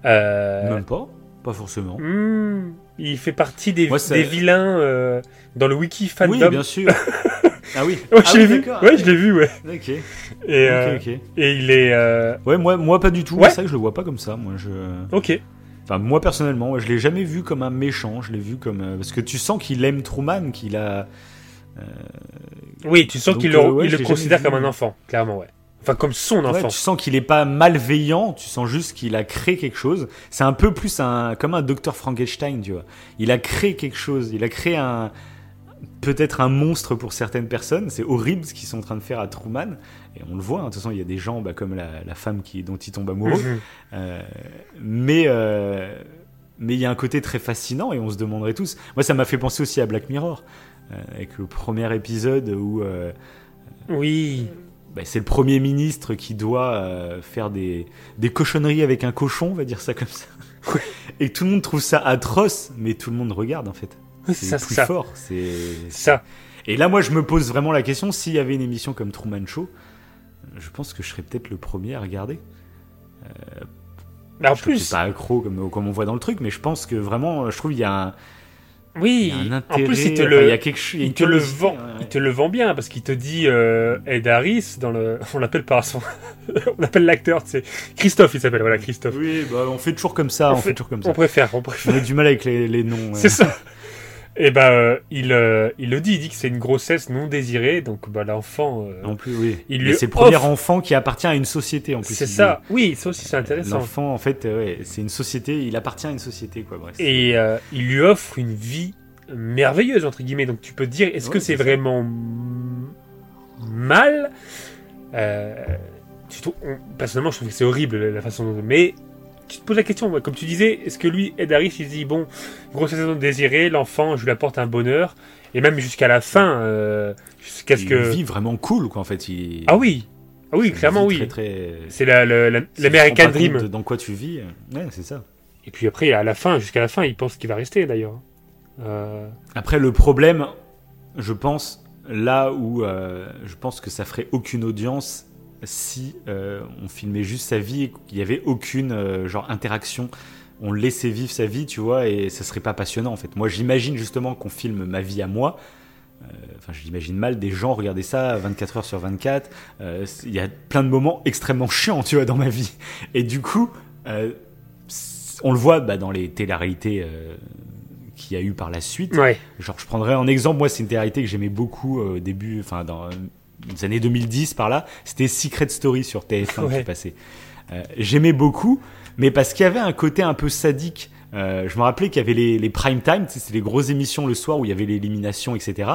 Euh, Même pas. Pas forcément. hmm, il fait partie des, Moi, des vilains dans le wiki fandom. Oui, bien sûr. *laughs* ah oui. Ouais, Ah je oui, l'ai vu. Ouais, je l'ai vu, ouais. Ok. Et, euh, et il est. euh, Ouais, moi, moi pas du tout. Ouais. C'est vrai que je le vois pas comme ça. Moi, je. Ok. Enfin, moi personnellement, ouais, je l'ai jamais vu comme un méchant. Je l'ai vu comme euh, parce que tu sens qu'il aime Truman, qu'il a. Oui, tu sens qu'il le, ouais, considère comme un enfant, clairement, ouais. Enfin, comme son Ouais, enfant. tu sens qu'il est pas malveillant. Tu sens juste qu'il a créé quelque chose. C'est un peu plus un comme un docteur Frankenstein, tu vois. Il a créé quelque chose. Il a créé un peut-être un monstre pour certaines personnes. C'est horrible ce qu'ils sont en train de faire à Truman. Et on le voit. hein. De toute façon, il y a des gens bah, comme la, la femme qui dont il tombe amoureux. Mhm. Euh, mais euh, mais il y a un côté très fascinant et on se demanderait tous. Moi, ça m'a fait penser aussi à Black Mirror euh, avec le premier épisode où Oui. bah, c'est le premier ministre qui doit faire des, des cochonneries avec un cochon, on va dire ça comme ça. Et tout le monde trouve ça atroce, mais tout le monde regarde en fait. C'est ça, plus ça. fort. C'est Ça. Et là, moi, je me pose vraiment la question s'il y avait une émission comme Truman Show, je pense que je serais peut-être le premier à regarder. Mais en Je plus, pas accro comme, comme on voit dans le truc, mais je pense que vraiment, je trouve il y a un, il oui. y a un En plus, il te enfin, le, il y a quelque chose. il y a il une te le vend, ouais, il te le vend bien parce qu'il te dit euh, Ed Harris dans le, *laughs* on l'appelle par son, *laughs* on appelle l'acteur, c'est Christophe, il s'appelle, voilà Christophe. Oui, bah, on fait toujours comme ça. On On, fait- fait toujours comme On ça. préfère, on préfère. On a du mal avec les, les noms. C'est ça. Et ben, euh, il, euh, il le dit, il dit que c'est une grossesse non désirée, donc bah l'enfant. euh, Non plus, oui. Il lui c'est le premier offre- enfant qui appartient à une société en plus. c'est dit. ça. Oui, ça aussi c'est intéressant. L'enfant, en fait, euh, ouais, c'est une société. Il appartient à une société, quoi. Bref. Et il lui offre une vie merveilleuse entre guillemets. Donc tu peux te dire, est-ce que Ouais, c'est vraiment mal? Personnellement, je trouve que c'est horrible la façon dont. Mais tu te poses la question, ouais, comme tu disais, est-ce que lui, Ed Harris, il dit bon, grossesse non désirée, l'enfant, je lui apporte un bonheur, et même jusqu'à la fin, euh, jusqu'à ce il que. vit vraiment cool, quoi. En fait, il... Ah oui, ah oui, clairement oui. Très, très... C'est la, la- la- Si l'American Dream. Dans quoi tu vis Ouais, c'est ça. Et puis après, à la fin, jusqu'à la fin, il pense qu'il va rester d'ailleurs. Euh, Après, le problème, je pense, là où euh, je pense que ça ferait aucune audience, si euh, on filmait juste sa vie et qu'il n'y avait aucune euh, genre interaction. On laissait vivre sa vie, tu vois, et ça serait pas passionnant en fait. Moi, j'imagine justement qu'on filme ma vie à moi. Euh, Enfin, j'imagine mal des gens regarder ça 24 heures sur 24. Euh, Il y a plein de moments extrêmement chiants, tu vois, dans ma vie. Et du coup, euh, on le voit bah, dans les téléréalités euh, qu'il y a eu par la suite. Ouais. Genre, je prendrais un exemple. Moi, c'est une télé-réalité que j'aimais beaucoup euh, au début, enfin, dans les années 2010 par là. C'était Secret Story sur TF1 Ouais. qui passait. Euh, j'aimais beaucoup, mais parce qu'il y avait un côté un peu sadique. Euh, je me rappelais qu'il y avait les, les prime time, c'était les grosses émissions le soir où il y avait l'élimination, etc.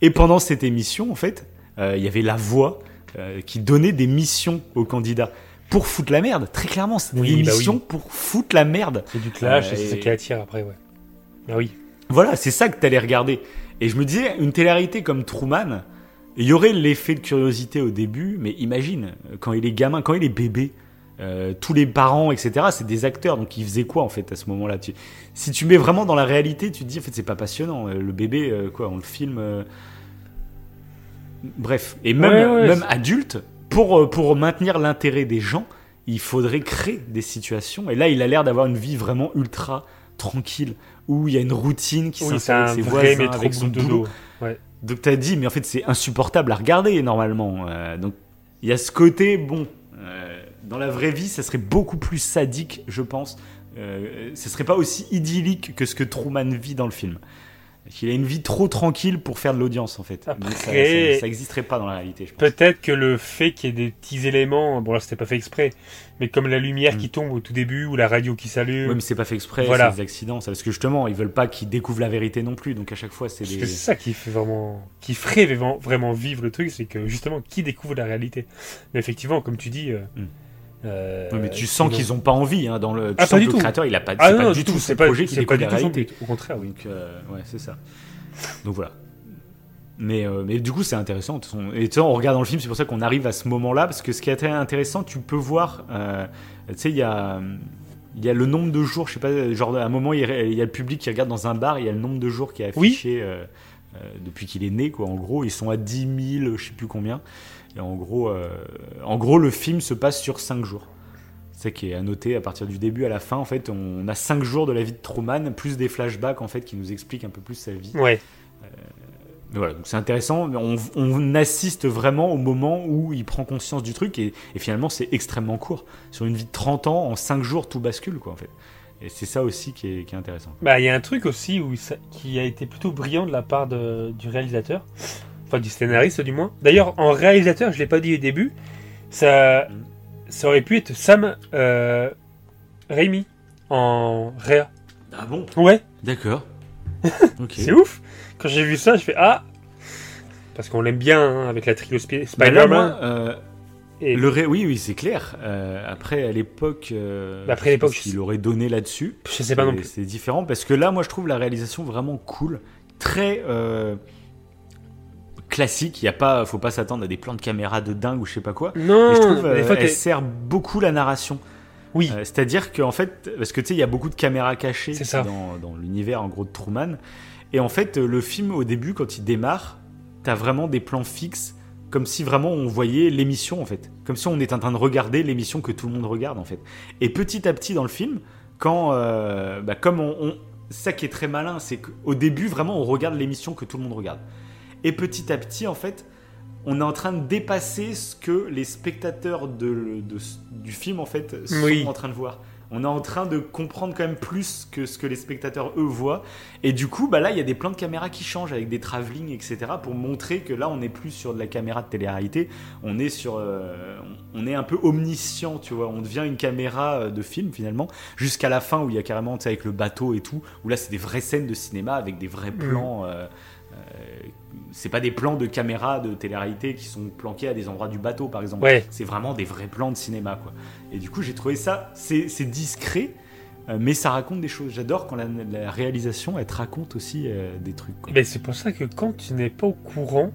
Et pendant cette émission, en fait, euh, il y avait la voix qui donnait des missions aux candidats pour foutre la merde. Très clairement, c'était Oui, des bah oui. missions pour foutre la merde. C'est du clash, et c'est et- qui attire après, ouais. Ah oui. Voilà, c'est ça que t'allais regarder. Et je me disais, une télé-réalité comme Truman, il y aurait l'effet de curiosité au début, mais imagine, quand il est gamin, quand il est bébé, euh, tous les parents, etc., c'est des acteurs, donc ils faisaient quoi en fait à ce moment-là? Tu... Si tu mets vraiment dans la réalité, tu te dis, en fait, c'est pas passionnant. Euh, Le bébé, euh, quoi, on le filme. euh, Bref, et même, Ouais, ouais, même c'est- adulte, pour, pour maintenir l'intérêt des gens, il faudrait créer des situations. Et là, il a l'air d'avoir une vie vraiment ultra tranquille, où il y a une routine qui Oui, c'est s'installe avec ses vrai voisins, avec son boulot. Ouais. Donc t'as dit, mais en fait c'est insupportable à regarder normalement. Euh, donc il y a ce côté, bon, euh, dans la vraie vie, ça serait beaucoup plus sadique, je pense. Euh, ce serait pas aussi idyllique que ce que Truman vit dans le film. Il a une vie trop tranquille pour faire de l'audience en fait. Ça, Après- ça, ça existerait pas dans la réalité. Peut-être que le fait qu'il y ait des petits éléments, bon là c'était pas fait exprès, mais comme la lumière Mm. qui tombe au tout début ou la radio qui s'allume, Ouais, mais c'est pas fait exprès, Voilà. c'est des accidents. Ça, parce que justement, ils veulent pas qu'ils découvrent la vérité non plus. Donc à chaque fois, c'est des. que c'est ça qui fait vraiment, qui ferait vraiment, vraiment vivre le truc, c'est que justement qui découvre la réalité. Mais effectivement, comme tu dis, euh, Mm. Euh, mais tu sens qu'ils ont pas envie hein, dans le. Tu Ah, sens pas que du le tout. créateur, il a pas. Ah c'est non, pas non, du tout c'est ce pas, projet qui pas du la tout son réalité. but, au contraire, oui. Donc, euh, ouais, c'est ça. Donc voilà. Mais, euh, mais du coup, c'est intéressant. Et tu regarde dans le film, c'est pour ça qu'on arrive à ce moment-là, parce que ce qui est très intéressant, tu peux voir, tu sais, il y a, il y a le nombre de jours, je sais pas, genre à un moment, il y a le public qui regarde dans un bar, il y a le nombre de jours qui est affiché depuis qu'il est né, quoi. En gros, ils sont à 10 000, je sais plus combien. Et en gros, euh, en gros, le film se passe sur 5 jours. C'est qui est à noter à partir du début à la fin. En fait, on a 5 jours de la vie de Truman, plus des flashbacks en fait qui nous expliquent un peu plus sa vie. Ouais. Mais voilà, donc c'est intéressant. On, on assiste vraiment au moment où il prend conscience du truc et, et finalement c'est extrêmement court. Sur une vie de 30 ans, en 5 jours, tout bascule quoi en fait. Et c'est ça aussi qui est, qui est intéressant. Bah, il y a un truc aussi où ça- qui a été plutôt brillant de la part de- du réalisateur, enfin du scénariste du moins. D'ailleurs, en réalisateur, je l'ai pas dit au début, ça, ça aurait pu être Sam euh, Raimi en réa. Ah bon? Ouais, D'accord. *laughs* c'est ouf. Quand j'ai vu ça, je fais ah, parce qu'on l'aime bien hein, avec la Sp- là, Spider-Man. euh, et le ré- oui, oui, c'est clair. Euh, après, à l'époque, euh, Bah, après l'époque, qu'il aurait donné là-dessus. je sais pas non C'est- plus. C'est différent parce que là, moi, je trouve la réalisation vraiment cool, très euh, classique. Il y a pas, faut pas s'attendre à des plans de caméra de dingue ou je sais pas quoi. Non, Et je trouve mais euh, elle sert beaucoup la narration. oui, Euh, C'est-à-dire qu'en fait, parce que tu sais, il y a beaucoup de caméras cachées ça. dans, dans l'univers en gros de Truman. Et en fait, le film au début, quand il démarre, t'as vraiment des plans fixes, comme si vraiment on voyait l'émission en fait, comme si on était en train de regarder l'émission que tout le monde regarde en fait. Et petit à petit dans le film, quand, euh, bah, comme on, on- ça qui est très malin, c'est qu'au début vraiment on regarde l'émission que tout le monde regarde. Et petit à petit en fait, on est en train de dépasser ce que les spectateurs de, de- du film en fait sont Oui. en train de voir. On est en train de comprendre quand même plus que ce que les spectateurs eux voient. Et du coup, bah là, il y a des plans de caméra qui changent avec des travelling, etc. pour montrer que là, on n'est plus sur de la caméra de télé-réalité. On est sur, euh, on est un peu omniscient, tu vois. On devient une caméra euh, de film finalement, jusqu'à la fin où il y a carrément, tu sais, avec le bateau et tout, où là, c'est des vraies scènes de cinéma avec des vrais plans. euh, euh, c'est pas des plans de caméra de télé-réalité qui sont planqués à des endroits du bateau, par exemple. ouais. C'est vraiment des vrais plans de cinéma, quoi. Et du coup, j'ai trouvé ça, c'est c'est discret, euh, mais ça raconte des choses. J'adore quand la, la réalisation, elle te raconte aussi euh, des trucs. quoi. Ben, c'est pour ça que quand tu n'es pas au courant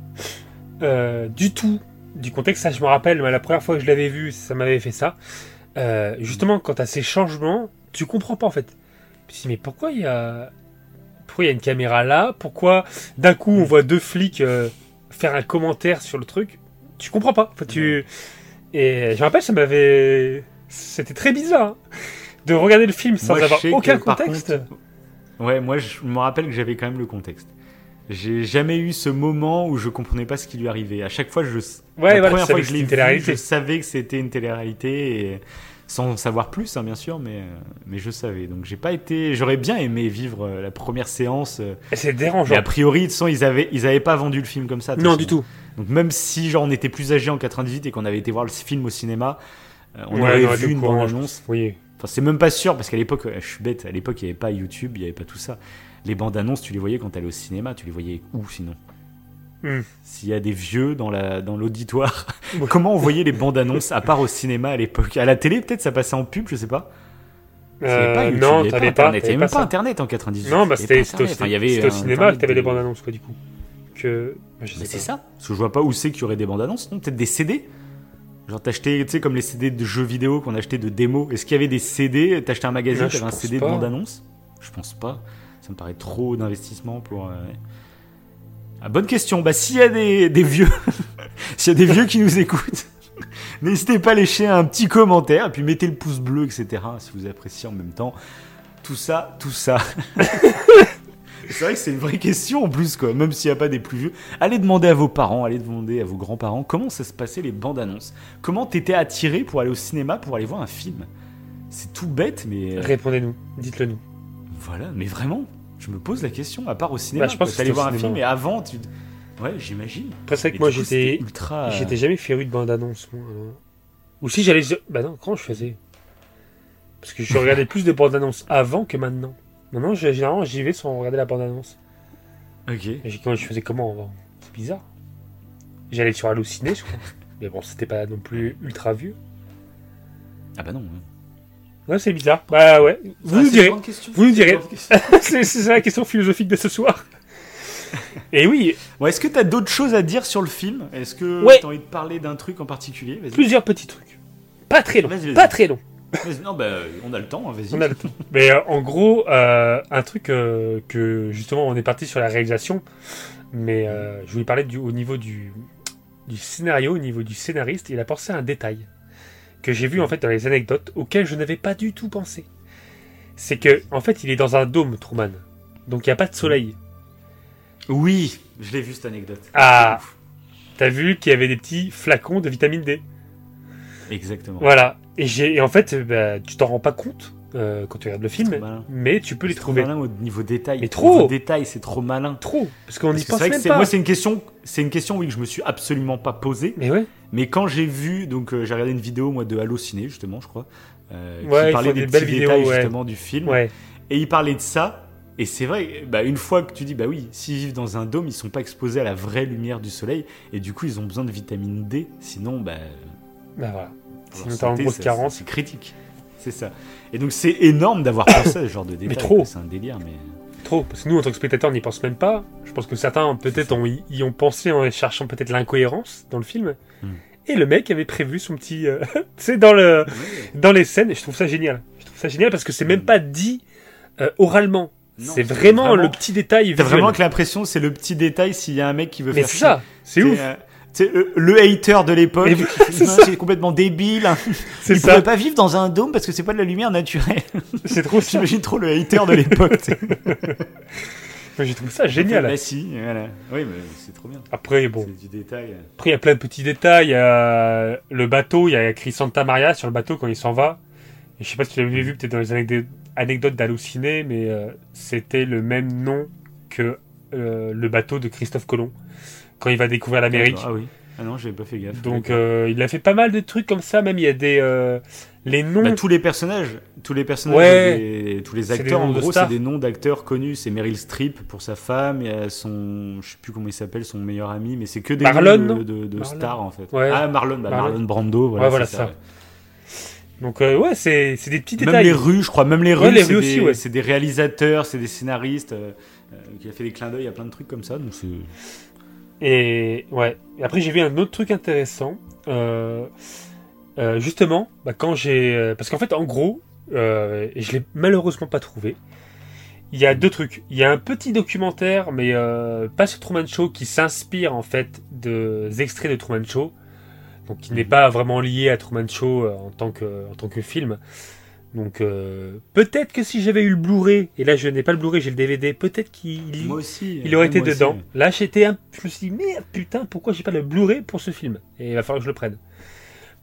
euh, du tout du contexte, ça je me rappelle, mais la première fois que je l'avais vu, ça m'avait fait ça. Euh, justement, quand tu as ces changements, tu comprends pas en fait. Tu te dis, mais pourquoi il y a pourquoi il y a une caméra là? Pourquoi d'un coup on voit deux flics euh, faire un commentaire sur le truc? Tu comprends pas. Enfin, tu... Et je me rappelle, ça m'avait. C'était très bizarre hein, de regarder le film sans Moi, avoir que, aucun contexte. contre, Ouais, moi je me rappelle que j'avais quand même le contexte. J'ai jamais eu ce moment où je comprenais pas ce qui lui arrivait. À chaque fois, je. Ouais, la voilà, première fois que je l'ai vu, je savais que c'était une télé-réalité et sans en savoir plus, hein, bien sûr, mais euh, mais je savais. Donc j'ai pas été. J'aurais bien aimé vivre euh, la première séance. euh, Et c'est mais dérangeant. a priori, de toute façon, ils avaient ils avaient pas vendu le film comme ça. Non, façon. du tout. Donc même si genre on était plus âgé en 98 et qu'on avait été voir le film au cinéma, on Ouais, été vu une courant, bande annonce. Oui. Enfin, c'est même pas sûr parce qu'à l'époque, je suis bête, à l'époque, il n'y avait pas YouTube, il n'y avait pas tout ça. Les bandes annonces, tu les voyais quand t'allais au cinéma, tu les voyais où sinon? Hmm. S'il y a des vieux dans la dans l'auditoire, *laughs* Ouais. comment on voyait les bandes annonces à part au cinéma à l'époque? À la télé, peut-être ça passait en pub, je sais pas. Euh, pas YouTube, non, il y avait t'avais pas. Internet, il avait même pas. Internet en 98. Non, bah c'était au. Enfin, cinéma que t'avais de- les bandes annonces, quoi, du coup. Que. bah, je sais Mais c'est ça. Parce que je vois pas où c'est qu'il y aurait des bandes annonces. Non, peut-être des CD. Genre t'achetais, tu sais, comme les CD de jeux vidéo qu'on achetait de démos. Est-ce qu'il y avait des CD T'achetais un magazine, t'avais un CD pas. de bande annonce? Je pense pas. Ça me paraît trop d'investissement pour. euh, Ah, bonne question. Bah s'il y a des, des vieux, *laughs* s'il y a des vieux qui nous écoutent, *laughs* n'hésitez pas à lécher un petit commentaire et puis mettez le pouce bleu, etc. Si vous appréciez en même temps. Tout ça, tout ça. *laughs* C'est vrai que c'est une vraie question en plus, quoi. Même s'il n'y a pas des plus vieux. Allez demander à vos parents, allez demander à vos grands-parents comment ça se passait les bandes annonces. Comment t'étais attiré pour aller au cinéma pour aller voir un film? C'est tout bête, mais. euh, Réponez-nous, dites-le nous. Voilà, mais vraiment, je me pose la question, à part au cinéma. Bah, je pense que au voir un film et avant, tu. Ouais, j'imagine. Après, c'est que moi j'étais. ultra. J'étais jamais féru de bande annonce, moi. alors. Ou si j'allais. Bah non, quand je faisais? Parce que je regardais *laughs* plus de bandes annonces avant que maintenant. Maintenant, je- généralement, j'y vais sans regarder la bande annonce. Ok. Quand je faisais comment avant? C'est bizarre. J'allais sur Allociné, je crois. Mais bon, c'était pas non plus ultra vieux. Ah bah non. Ouais, c'est bizarre. Bah ouais. Vous nous direz. Vous nous direz. *laughs* c'est ça la question philosophique de ce soir. *laughs* Et oui, est-ce que t'as d'autres choses à dire sur le film? Est-ce que Ouais. t'as envie de parler d'un truc en particulier? Plusieurs petits trucs. Pas très long. Pas très long. Non, bah, on a le temps, hein, vas-y. On a le temps. Mais euh, en gros, euh, un truc euh, que justement on est parti sur la réalisation, mais je voulais parler du, au niveau du, du scénario, au niveau du scénariste, il a pensé à un détail que j'ai vu en fait dans les anecdotes auquel je n'avais pas du tout pensé. C'est que en fait il est dans un dôme Truman, donc il n'y a pas de soleil. Oui, je l'ai vu cette anecdote. Ah. T'as vu qu'il y avait des petits flacons de vitamine D. Exactement. Voilà. Et, j'ai, et en fait, bah, tu t'en rends pas compte euh, quand tu regardes le film, mais tu peux les trouver. malin au niveau détail. Mais trop. Au niveau détail, c'est trop malin. Trop, parce qu'on c'est pense vrai que même pas. moi, c'est une question, c'est une question, oui, que je me suis absolument pas posée. Mais ouais. Mais quand j'ai vu, donc euh, j'ai regardé une vidéo moi de Allociné justement, je crois, euh, Ouais, qui parlait des, des petits vidéos, détails ouais. justement du film, Ouais. et il parlait de ça. Et c'est vrai, bah, une fois que tu dis, bah oui, s'ils vivent dans un dôme, ils sont pas exposés à la vraie lumière du soleil, et du coup, ils ont besoin de vitamine D, sinon, bah, Bah voilà. Sinon, t'as santé, grosse carence. C'est critique. C'est ça. Et donc, c'est énorme d'avoir *coughs* pensé à ce genre de détails. trop. quoi. C'est un délire, mais. Trop. Parce que nous, en tant que spectateurs, on n'y pense même pas. Je pense que certains, peut-être, ont- y ont pensé en cherchant peut-être l'incohérence dans le film. Hmm. Et le mec avait prévu son petit. euh, *laughs* tu sais, dans, le, dans les scènes. Et je trouve ça génial. Je trouve ça génial parce que c'est même Hmm. pas dit euh, oralement. C'est vraiment, vraiment- le petit détail. T'as vraiment que l'impression, c'est le petit détail s'il y a un mec qui veut Mais faire ça. C'est C'est, ouf. euh, c'est le, le hater de l'époque. *laughs* C'est complètement débile. Il ça. pourrait pas vivre dans un dôme parce que c'est pas de la lumière naturelle. *laughs* C'est trop. J'imagine trop le hater de l'époque. *laughs* J'ai trouvé ça génial. Bah si, voilà. Oui, mais c'est trop bien. Après, bon. Du détail. Après, il y a plein de petits détails. Il y a le bateau, il y a écrit Santa Maria sur le bateau quand il s'en va. Et je sais pas si tu l'avais vu peut-être dans les anecdotes, anecdotes d'Halluciné, mais euh, c'était le même nom que euh, le bateau de Christophe Colomb quand il va découvrir l'Amérique. Ah oui. Ah non, j'avais pas fait gaffe. Donc, euh, il a fait pas mal de trucs comme ça. Même il y a des euh, les noms. Bah, tous les personnages, tous les personnages, Ouais. des- tous les des acteurs, en gros, c'est des noms d'acteurs connus. C'est Meryl Streep pour sa femme, il y a son, je sais plus comment il s'appelle, son meilleur ami, mais c'est que des Marlon, noms de, de, stars en fait. Ouais. Ah Marlon, bah, Marlon. Marlon Brando, voilà, Ouais, voilà ça. Donc euh, ouais, c'est des petits Même détails. les rues, je crois, même les rues, les c'est rues des, aussi, ouais. c'est des réalisateurs, c'est des scénaristes euh, qui a fait des clins d'œil à plein de trucs comme ça. Donc c'est Et ouais. Et après j'ai vu un autre truc intéressant. Euh, euh, justement, bah, quand j'ai, euh, parce qu'en fait, en gros, euh, et je l'ai malheureusement pas trouvé. Il y a deux trucs. Il y a un petit documentaire, mais pas sur Truman Show, qui s'inspire en fait de- des extraits de Truman Show. donc qui n'est pas vraiment lié à Truman Show en tant que en tant que film. Donc euh, peut-être que si j'avais eu le Blu-ray et là je n'ai pas le Blu-ray, j'ai le DVD, peut-être qu'il aussi. il aurait Ouais, été dedans. aussi. Là, j'étais un... je me suis dit merde putain, pourquoi j'ai pas le Blu-ray pour ce film? Et il va falloir que je le prenne.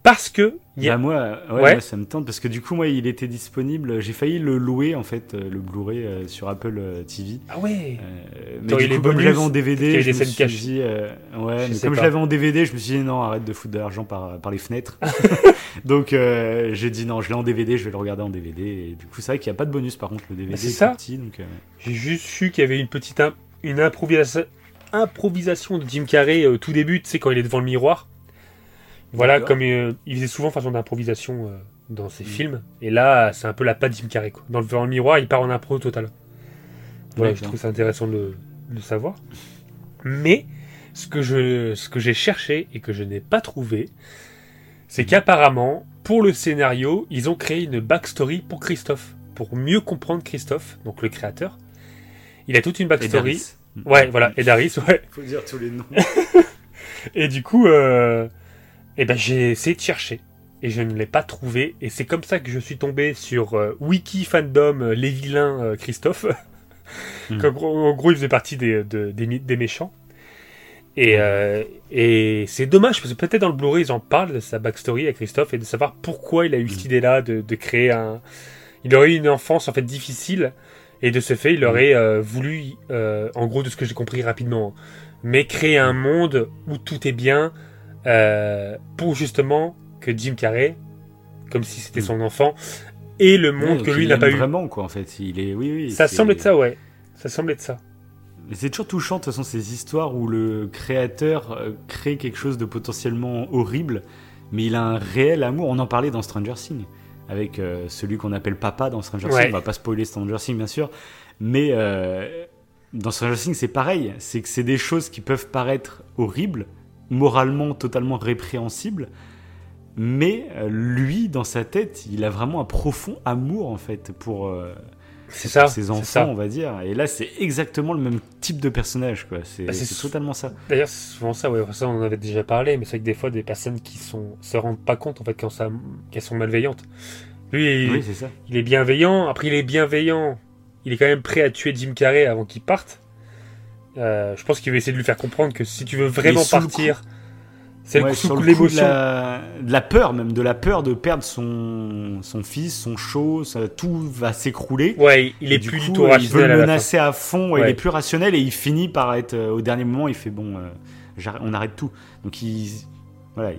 Parce que il y a- Bah, moi, ouais, Ouais. moi, ça me tente parce que du coup, moi, il était disponible. J'ai failli le louer en fait, euh, le Blu-ray euh, sur Apple euh, TV. ah ouais. Euh, mais du coup, comme je l'avais en DVD, je me suis dit, euh, ouais, Je mais comme je l'avais en DVD, je me suis dit non, arrête de foutre de l'argent par, par les fenêtres. *laughs* *laughs* Donc j'ai dit non, je l'ai en DVD, je vais le regarder en DVD. Et du coup, c'est vrai qu'il n'y a pas de bonus par contre, le DVD Bah, c'est est ça. petit, donc, J'ai juste su qu'il y avait une petite une improvisation improvisation de Jim Carrey au tout début, tu sais quand il est devant le miroir. Voilà, comme euh, il faisait souvent façon d'improvisation euh, dans ses films. Et là, c'est un peu la patte Jim Carrey. Quoi. Dans le devant le miroir, il part en impro total. Voilà, je trouve ça intéressant de, le- de le savoir. Mais ce que je ce que j'ai cherché et que je n'ai pas trouvé, c'est qu'apparemment, pour le scénario, ils ont créé une backstory pour Christophe, pour mieux comprendre Christophe, donc le créateur. Il a toute une backstory. Ouais, voilà, et Darius, ouais. Faut dire tous les noms. *laughs* Et du coup, euh, eh ben, j'ai essayé de chercher. Et je ne l'ai pas trouvé. Et c'est comme ça que je suis tombé sur euh, Wiki Fandom euh, Les Vilains euh, Christophe. Hmm. *laughs* En gros, il faisait partie des, de- des, méchants. Et, et c'est dommage, parce que peut-être dans le Blu-ray, ils en parlent de sa backstory à Christophe et de savoir pourquoi il a eu cette idée-là de, de créer un. Il aurait eu une enfance en fait difficile. Et de ce fait, il aurait euh, voulu, en gros, de ce que j'ai compris rapidement, mais créer un monde où tout est bien euh, pour justement que Jim Carrey, comme si c'était son enfant, et le monde Ouais, que lui n'a pas aime eu. Vraiment, quoi, en fait. Il est, oui, oui. Ça semble être ça, ouais. Ça semble être ça. C'est toujours touchant, de toute façon, ces histoires où le créateur euh, crée quelque chose de potentiellement horrible, mais il a un réel amour. On en parlait dans Stranger Things, avec euh, celui qu'on appelle papa dans Stranger Ouais. Things. On va pas spoiler Stranger Things, bien sûr, mais euh, dans Stranger Things, c'est pareil. C'est que c'est des choses qui peuvent paraître horribles, moralement totalement répréhensibles, mais euh, lui, dans sa tête, il a vraiment un profond amour, en fait, pour... euh, ça. ses enfants, ça. on va dire. Et là, c'est exactement le même type de personnage, quoi. C'est Bah, totalement ça. D'ailleurs, c'est souvent ça, ouais. Ça, on en avait déjà parlé, mais c'est vrai que des fois, des personnes qui sont se rendent pas compte, en fait, quand ça, qu'elles sont malveillantes. Lui, il, Oui, c'est ça. il est bienveillant. Après, il est bienveillant. Il est quand même prêt à tuer Jim Carrey avant qu'il parte. Euh, je pense qu'il va essayer de lui faire comprendre que si tu veux vraiment partir, c'est Ouais, le coup de de l'émotion. la, de la peur, même de la peur de perdre son, son fils, son show, ça- tout va s'écrouler. Ouais, il est du plus coup, du tout il veut rationnel le la fin. menacer à fond, ouais, il est plus rationnel et il finit par être euh, au dernier moment, il fait bon, euh, on arrête tout. Donc il, voilà, il,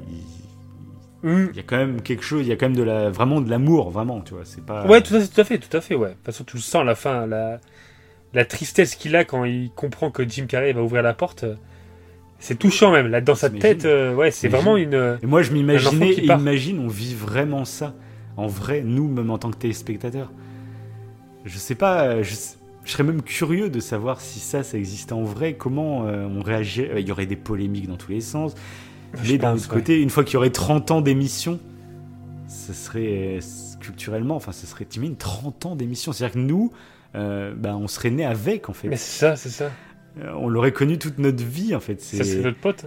Hum. il y a quand même quelque chose, il y a quand même de la, vraiment de l'amour, vraiment, tu vois. C'est pas. Ouais, tout à, fait, tout à fait, tout à fait, ouais. De toute façon, tu le sens à la fin, la, la tristesse qu'il a quand il comprend que Jim Carrey va ouvrir la porte. euh, C'est touchant même. Là, dans sa tête, euh, ouais, c'est vraiment une. Et moi, je m'imaginais, imagine, on vit vraiment ça. En vrai, nous, même en tant que téléspectateurs. Je sais pas, euh, je, je serais même curieux de savoir si ça, ça existait en vrai, comment euh, on réagirait. Il y aurait des polémiques dans tous les sens. je Mais d'un autre ouais. côté, une fois qu'il y aurait 30 ans d'émission, ce serait euh, culturellement, enfin, ce serait, t'imagines, 30 ans d'émission. C'est-à-dire que nous, euh, bah, on serait nés avec, en fait. Mais c'est ça, c'est ça. Euh, On l'aurait connu toute notre vie, en fait. Ça, c'est notre pote.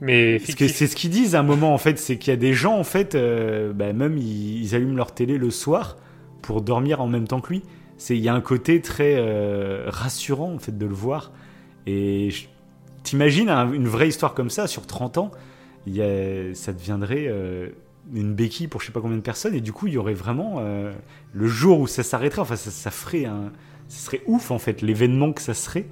Mais Parce que c'est ce qu'ils disent à un moment en fait, c'est qu'il y a des gens en fait, euh, bah, même ils, ils allument leur télé le soir pour dormir en même temps que lui. C'est il y a un côté très euh, rassurant en fait de le voir. Et je- t'imagines un- une vraie histoire comme ça sur 30 ans, il y a, ça deviendrait une béquille pour je sais pas combien de personnes et du coup il y aurait vraiment euh, le jour où ça s'arrêterait, enfin ça, ça ferait un, ça serait ouf en fait l'événement que ça serait.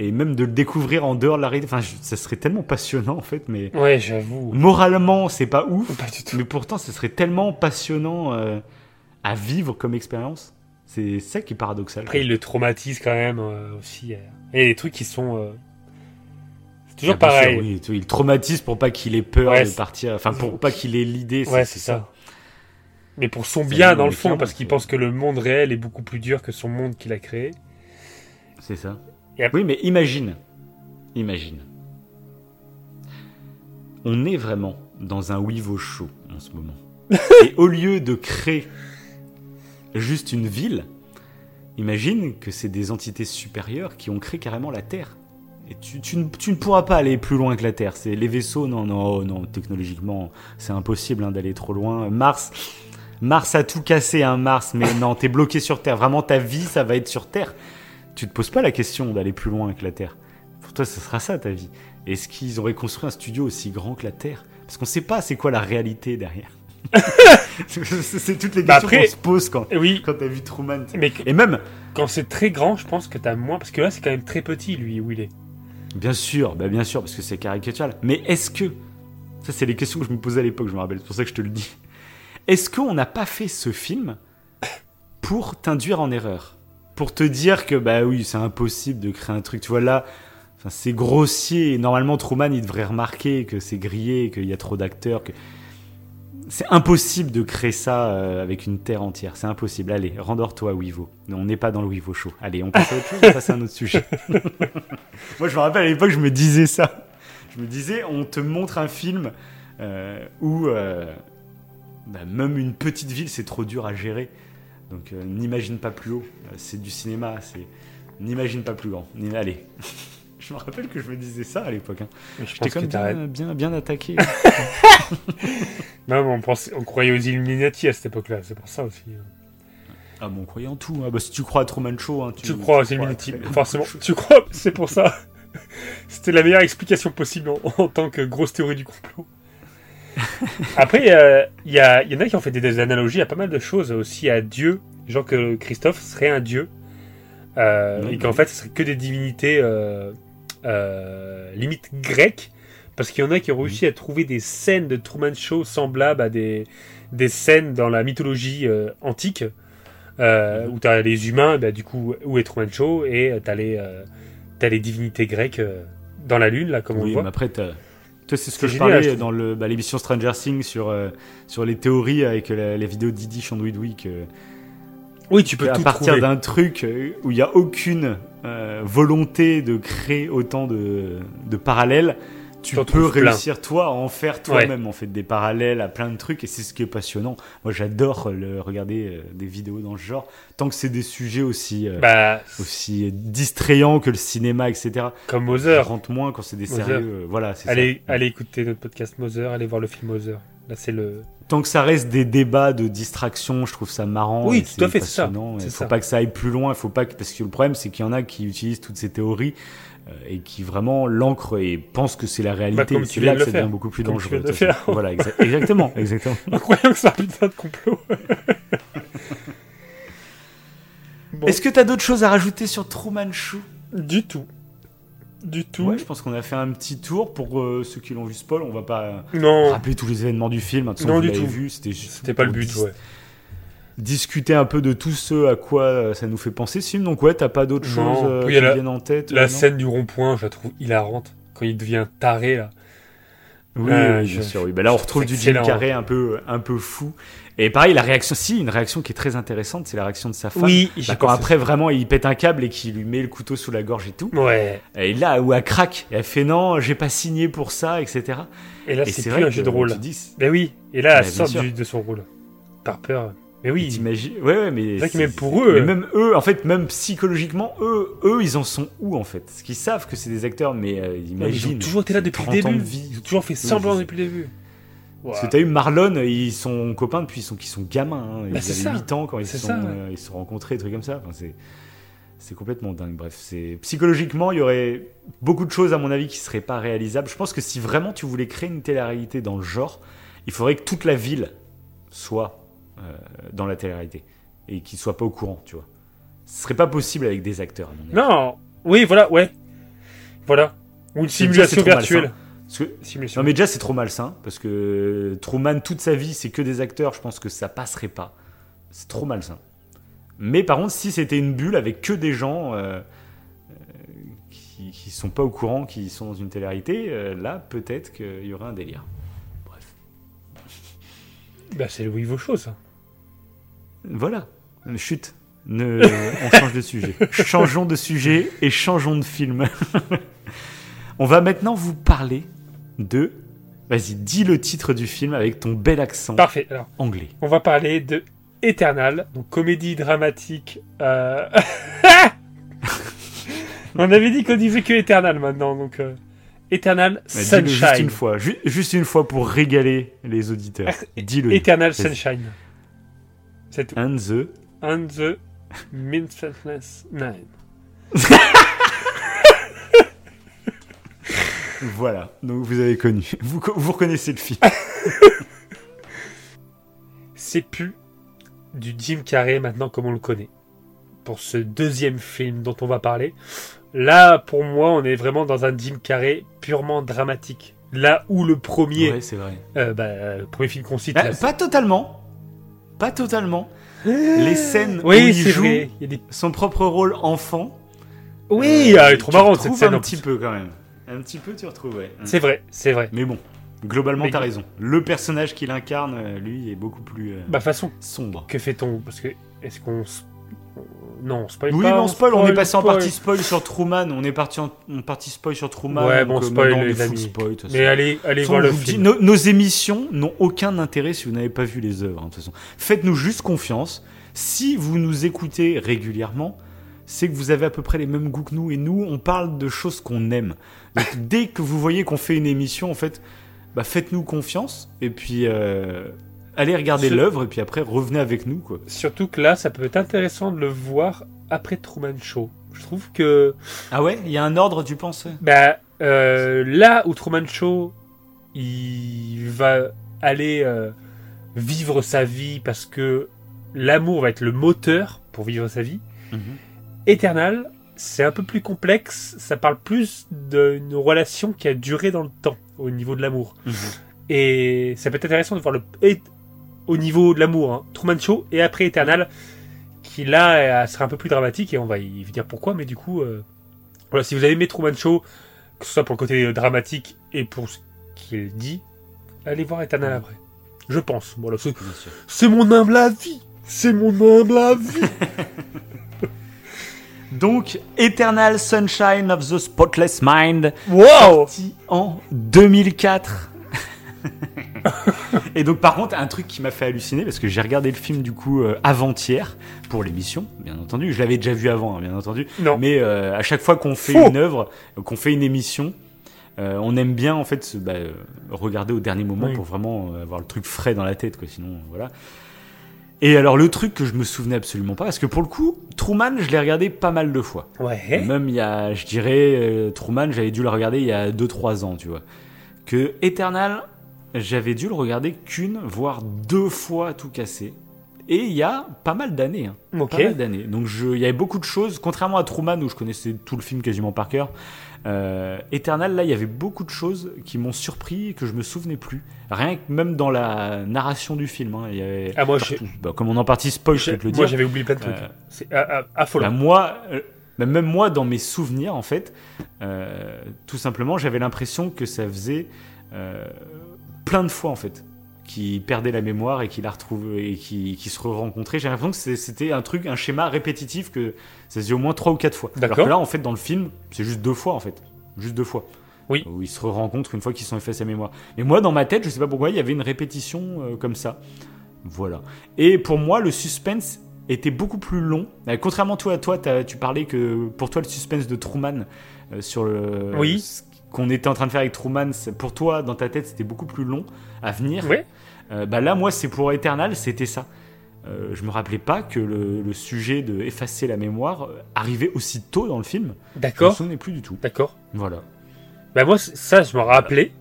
Et même de le découvrir en dehors de la réalité, enfin, je- ça serait tellement passionnant en fait, mais Ouais, j'avoue. moralement, c'est pas ouf, Pas du tout. mais pourtant, ce serait tellement passionnant euh, à vivre comme expérience. C'est ça qui est paradoxal. Après, il le traumatise quand même euh, aussi. Il y a des trucs qui sont. Toujours Ah, sûr, pareil. oui, il traumatise pour pas qu'il ait peur Ouais, de partir, enfin pour pas qu'il ait l'idée. Ouais, c'est ça. Mais pour son bien, dans le fond, parce qu'il pense que le monde réel est beaucoup plus dur que son monde qu'il a créé. C'est ça. Et Oui, mais imagine, imagine. On est vraiment dans un Wivo show en ce moment. *laughs* Et au lieu de créer juste une ville, imagine que c'est des entités supérieures qui ont créé carrément la Terre. Et tu, tu, ne, tu ne pourras pas aller plus loin que la Terre. C'est les vaisseaux, non, non, oh, non. Technologiquement, c'est impossible hein, d'aller trop loin. Mars, Mars a tout cassé, hein, Mars. Mais non, t'es bloqué sur Terre. Vraiment, ta vie, ça va être sur Terre. Tu te poses pas la question d'aller plus loin que la Terre. Pour toi, ce sera ça ta vie. Est-ce qu'ils auraient construit un studio aussi grand que la Terre? Parce qu'on sait pas c'est quoi la réalité derrière. *laughs* c'est toutes les Bah questions après- qu'on se pose quand, Oui, quand t'as vu Truman. mais Et même, quand c'est très grand, je pense que t'as moins. Parce que là, c'est quand même très petit, lui, où il est. Bien sûr, bah bien sûr, parce que c'est caricatural. Mais est-ce que, ça c'est les questions que je me posais à l'époque, je me rappelle, c'est pour ça que je te le dis. Est-ce qu'on n'a pas fait ce film pour t'induire en erreur? Pour te dire que, bah oui, c'est impossible de créer un truc, tu vois là, c'est grossier, normalement Truman il devrait remarquer que c'est grillé, qu'il y a trop d'acteurs, que... C'est impossible de créer ça euh, avec une terre entière, c'est impossible. Allez, rendors-toi, Wivo. On n'est pas dans le Wivo Show. Allez, on passe à autre chose, on passe à un autre sujet. *laughs* Moi, je me rappelle à l'époque, je me disais ça. Je me disais, on te montre un film euh, où euh, bah, même une petite ville, c'est trop dur à gérer. Donc, n'imagine pas plus haut. C'est du cinéma. C'est n'imagine pas plus grand. Allez. Je me rappelle que je me disais ça à l'époque. hein. J'étais comme bien, bien, bien attaqué. *laughs* *laughs* Non, mais on, pensait, on croyait aux Illuminati à cette époque-là, c'est pour ça aussi. hein. ah bon, on croyait en tout. hein. Bah, si tu crois à Truman Show, hein, tu, Tu crois aux Illuminati, forcément. *laughs* Tu crois, c'est pour ça. C'était la meilleure explication possible en, en tant que grosse théorie du complot. Après, euh, il y, en a qui ont fait des, des analogies à pas mal de choses aussi à Dieu. Genre que Christophe serait un dieu. Euh, Oui, et qu'en oui. fait, ce serait que des divinités euh, limite grecques. Parce qu'il y en a qui ont réussi à trouver des scènes de Truman Show semblables à des, des scènes dans la mythologie euh, antique. Euh, où t'as les humains, bah, du coup, où est Truman Show, et euh, t'as les, euh, divinités grecques euh, dans la lune, là, comme on Oui, le voit. mais après, c'est ce que je génial, parlais dans le- bah, l'émission Stranger Things sur, euh, sur les théories avec la- les vidéos d'Idi Chandouidoui. Que, Oui, tu peux à tout partir trouver. d'un truc euh, où il n'y a aucune euh, volonté de créer autant de, de parallèles, tu T'en peux plein. réussir toi à en faire toi-même en fait des parallèles à plein de trucs et c'est ce qui est passionnant. Moi j'adore le, regarder euh, des vidéos dans ce genre tant que c'est des sujets aussi euh, Bah, aussi distrayants que le cinéma etc. comme Je Mother. rentre moins quand c'est des Mother. sérieux. voilà, c'est ça. Allez, allez écouter notre podcast Mother, allez voir le film Mother. Là, c'est le. Tant que ça reste des débats de distraction, je trouve ça marrant. Oui, tout à fait, c'est ça. Il faut ça. pas que ça aille plus loin. Il faut pas que parce que le problème c'est qu'il y en a qui utilisent toutes ces théories euh, et qui vraiment l'ancrent et pensent que c'est la réalité. Bah, Et tu c'est là que ça devient beaucoup plus Comme tu dangereux. de faire. Voilà, exa- exactement, *laughs* exactement. En croyant que un putain de complot. *laughs* bon, Est-ce que t'as d'autres choses à rajouter sur Truman Show du tout. Du tout. Ouais, je pense qu'on a fait un petit tour pour euh, ceux qui l'ont vu spoil. On va pas euh, Non, rappeler tous les événements du film. hein, Non, du tout. vu. C'était juste c'était pas le but, dis- ouais. discuter un peu de tout ce à quoi euh, ça nous fait penser ce film. Donc ouais, t'as pas d'autres Non. choses euh, qui la- viennent en tête La scène du rond-point, je la trouve hilarante. Quand il devient taré, là. Oui, Euh, oui, je- bien sûr. Oui. Bah là, on retrouve du Jim. Carrey un peu, un peu fou. Et pareil, la réaction, si, une réaction qui est très intéressante, c'est la réaction de sa femme. Oui, Bah, quand après vraiment il pète un câble et qu'il lui met le couteau sous la gorge et tout. Ouais. Et là où elle craque, et elle fait non, j'ai pas signé pour ça, etc. Et là, c'est vrai plus un que jeu de rôle. Ben oui. Et là, elle sort du- de son rôle. Par peur. Mais oui. t'imagines, ouais, ouais, mais C'est vrai que pour eux, mais euh, même eux, en fait, même psychologiquement, eux, eux, ils en sont où en fait? Parce qu'ils savent que c'est des acteurs, mais euh, ils ont toujours été là depuis le 30 ans de début. vie. Ils ont toujours fait semblant sais. depuis le début. Parce que t'as eu Marlon, ils sont copains depuis qu'ils sont, gamins. Hein. Ils Bah, c'est ça. avaient 8 ans quand ils se sont, euh, ils sont rencontrés, des trucs comme ça. Enfin, c'est, c'est complètement dingue. Bref, c'est psychologiquement, il y aurait beaucoup de choses, à mon avis, qui seraient pas réalisables. Je pense que si vraiment tu voulais créer une télé-réalité dans le genre, il faudrait que toute la ville soit dans la télé-réalité et qu'ils soient pas au courant, tu vois. Ce serait pas possible avec des acteurs, à mon avis. Non. Oui, voilà, ouais. Voilà. Ou une déjà, simulation virtuelle. que Simulation. Non mais déjà c'est trop malsain parce que Truman toute sa vie c'est que des acteurs, je pense que ça passerait pas. C'est trop malsain. Mais par contre si c'était une bulle avec que des gens euh, euh, qui, qui sont pas au courant, qui sont dans une télé-réalité, euh, là peut-être qu'il y aurait un délire. Bref. Bah, c'est le Wivo Show, ça. Voilà. Chut. Ne... On change de sujet. Changeons de sujet et changeons de film. *laughs* On va maintenant vous parler de... Vas-y, dis le titre du film avec ton bel accent Parfait. Alors, anglais. on va parler de Eternal, donc comédie dramatique. euh, *laughs* On avait dit qu'on disait que Eternal maintenant, donc euh, Eternal dis-le Juste Sunshine. une fois, ju- juste une fois pour régaler les auditeurs. Dis-le. Eternal. Sunshine. C'est tout. And the. And the Mindfulness Nine. *laughs* Voilà. Donc vous avez connu. Vous, vous reconnaissez le film. *laughs* C'est plus du Jim Carrey maintenant comme on le connaît. Pour ce deuxième film dont on va parler. Là, pour moi, on est vraiment dans un Jim Carrey purement dramatique. Là où le premier, Ouais, c'est vrai. euh, bah, le premier film qu'on cite, Bah, là, pas totalement. Pas totalement. Les scènes où il joue vrai. Il y a des... son propre rôle enfant. Oui, euh, ah, elle est trop marrante cette scène. un petit peu quand même. Un petit peu, tu retrouves, ouais. C'est vrai, c'est vrai. Mais bon, globalement, t'as raison. Le personnage qu'il incarne, euh, lui, est beaucoup plus euh, Bah, façon, sombre. que fait-on? Parce que, est-ce qu'on. Non, on spoil Oui, pas. mais on spoil, on est passé en partie spoil sur Truman, on est parti en, en partie spoil sur Truman. Ouais, bon, euh, spoil, les amis. spoil, Mais allez, allez voir le film. nos, nos émissions n'ont aucun intérêt si vous n'avez pas vu les œuvres. hein, de toute façon. Faites-nous juste confiance. Si vous nous écoutez régulièrement, c'est que vous avez à peu près les mêmes goûts que nous. Et nous, on parle de choses qu'on aime. Donc, *laughs* dès que vous voyez qu'on fait une émission, en fait, bah, faites-nous confiance. Et puis, euh, allez regarder l'œuvre. Et puis après, revenez avec nous. Quoi. Surtout que là, ça peut être intéressant de le voir après Truman Show. Je trouve que Ah ouais? Il y a un ordre, tu penses? Bah, euh, là où Truman Show, il va aller euh, vivre sa vie parce que l'amour va être le moteur pour vivre sa vie. Eternal, c'est un peu plus complexe. Ça parle plus d'une relation qui a duré dans le temps au niveau de l'amour. Mhm. Et ça peut être intéressant de voir le au niveau de l'amour, hein, Truman Show et après Eternal, qui là euh, sera un peu plus dramatique et on va y venir pourquoi. Mais du coup, euh, voilà, si vous avez aimé Truman Show, que ce soit pour le côté euh, dramatique et pour ce qu'il dit, allez voir Eternal après. Je pense. Voilà, c'est, mon humble avis. C'est mon humble avis. *laughs* Donc, Eternal Sunshine of the Spotless Mind, Wow. sorti en 2004. *laughs* *laughs* Et donc, par contre, un truc qui m'a fait halluciner, parce que j'ai regardé le film du coup euh, avant-hier pour l'émission, bien entendu. Je l'avais déjà vu avant, hein, bien entendu. Non. Mais euh, à chaque fois qu'on fait Faux. une œuvre, qu'on fait une émission, euh, on aime bien en fait se, bah, regarder au dernier moment Oui. pour vraiment avoir le truc frais dans la tête, quoi. Sinon, voilà. Et alors le truc que je me souvenais absolument pas, parce que pour le coup, Truman, je l'ai regardé pas mal de fois. Ouais. Même il y a, je dirais, euh, Truman, j'avais dû le regarder il y a 2-3 ans, tu vois. Que Eternal, j'avais dû le regarder qu'une, voire deux fois tout cassé. Et il y a pas mal d'années. Hein. Pas mal d'années. Donc je, il y avait beaucoup de choses, contrairement à Truman où je connaissais tout le film quasiment par cœur. Euh, Eternal, là, il y avait beaucoup de choses qui m'ont surpris et que je me souvenais plus. Rien que même dans la narration du film. Hein, il y avait Ah, moi, partout. Bah, comme on en partie spoil, je J'ai- peux te le Moi, dire. j'avais oublié plein de trucs. Euh, C'est affolant. Bah, moi, euh, bah, même moi, dans mes souvenirs, en fait, euh, tout simplement, j'avais l'impression que ça faisait euh, plein de fois, en fait, qu'il perdait la mémoire et qu'il la retrouvait et qu'il se rencontrait. J'ai l'impression que c'était un truc, un schéma répétitif que ça se faisait au moins trois ou quatre fois. Alors que là, en fait, dans le film, c'est juste deux fois, en fait, juste deux fois. Oui. Où ils se rencontrent une fois qu'ils sont effacés sa mémoire. Mais moi, dans ma tête, je sais pas pourquoi, il y avait une répétition euh, comme ça. Voilà. Et pour moi, le suspense était beaucoup plus long. Euh, Contrairement toi, à toi, tu parlais que pour toi, le suspense de Truman euh, sur le Oui. ce qu'on était en train de faire avec Truman, pour toi, dans ta tête, c'était beaucoup plus long à venir. Ouais. Euh, bah là, moi, c'est pour Eternal, c'était ça. Euh, je me rappelais pas que le, le sujet de effacer la mémoire euh, arrivait aussi tôt dans le film. Je me D'accord. souvenais plus du tout. D'accord. Voilà. Bah, moi, ça, je me rappelais.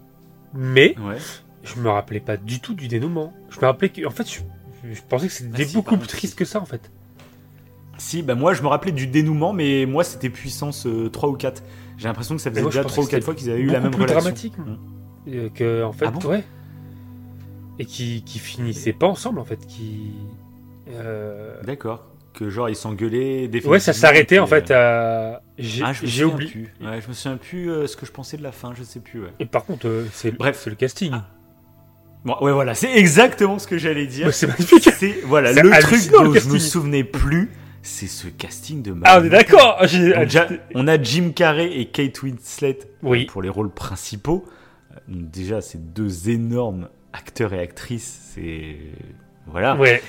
Mais Ouais. je me rappelais pas du tout du dénouement. Je me rappelais que. En fait, je, je pensais que c'était Ah, si, beaucoup plus triste que ça, en fait. Si, bah moi, je me rappelais du dénouement, mais moi, c'était puissance euh, 3 ou 4. J'ai l'impression que ça faisait moi, déjà 3 ou que 4 c'était fois qu'ils avaient eu la même plus relation. dramatique. Mm. Euh, que, en fait, Ah bon ouais. Et qui, qui finissaient pas ensemble, en fait. Qui. euh, D'accord. Que genre, ils s'engueulaient. Ouais, ça s'arrêtait, en fait, euh, à. J'ai Ah, je me j'ai souviens oublié. plus. Ouais, je me souviens plus euh, ce que je pensais de la fin, je sais plus. Ouais. Et par contre, euh, c'est Bref. c'est le casting. Ah. Bon, ouais, voilà, c'est exactement ce que j'allais dire. Bah, c'est magnifique. C'est voilà le truc hallucinant, le dont je me souvenais plus, c'est ce casting de Ah, on est d'accord. On a Jim Carrey et Kate Winslet Oui. pour les rôles principaux. Euh, donc déjà, c'est deux énormes acteurs et actrices. C'est voilà. Ouais.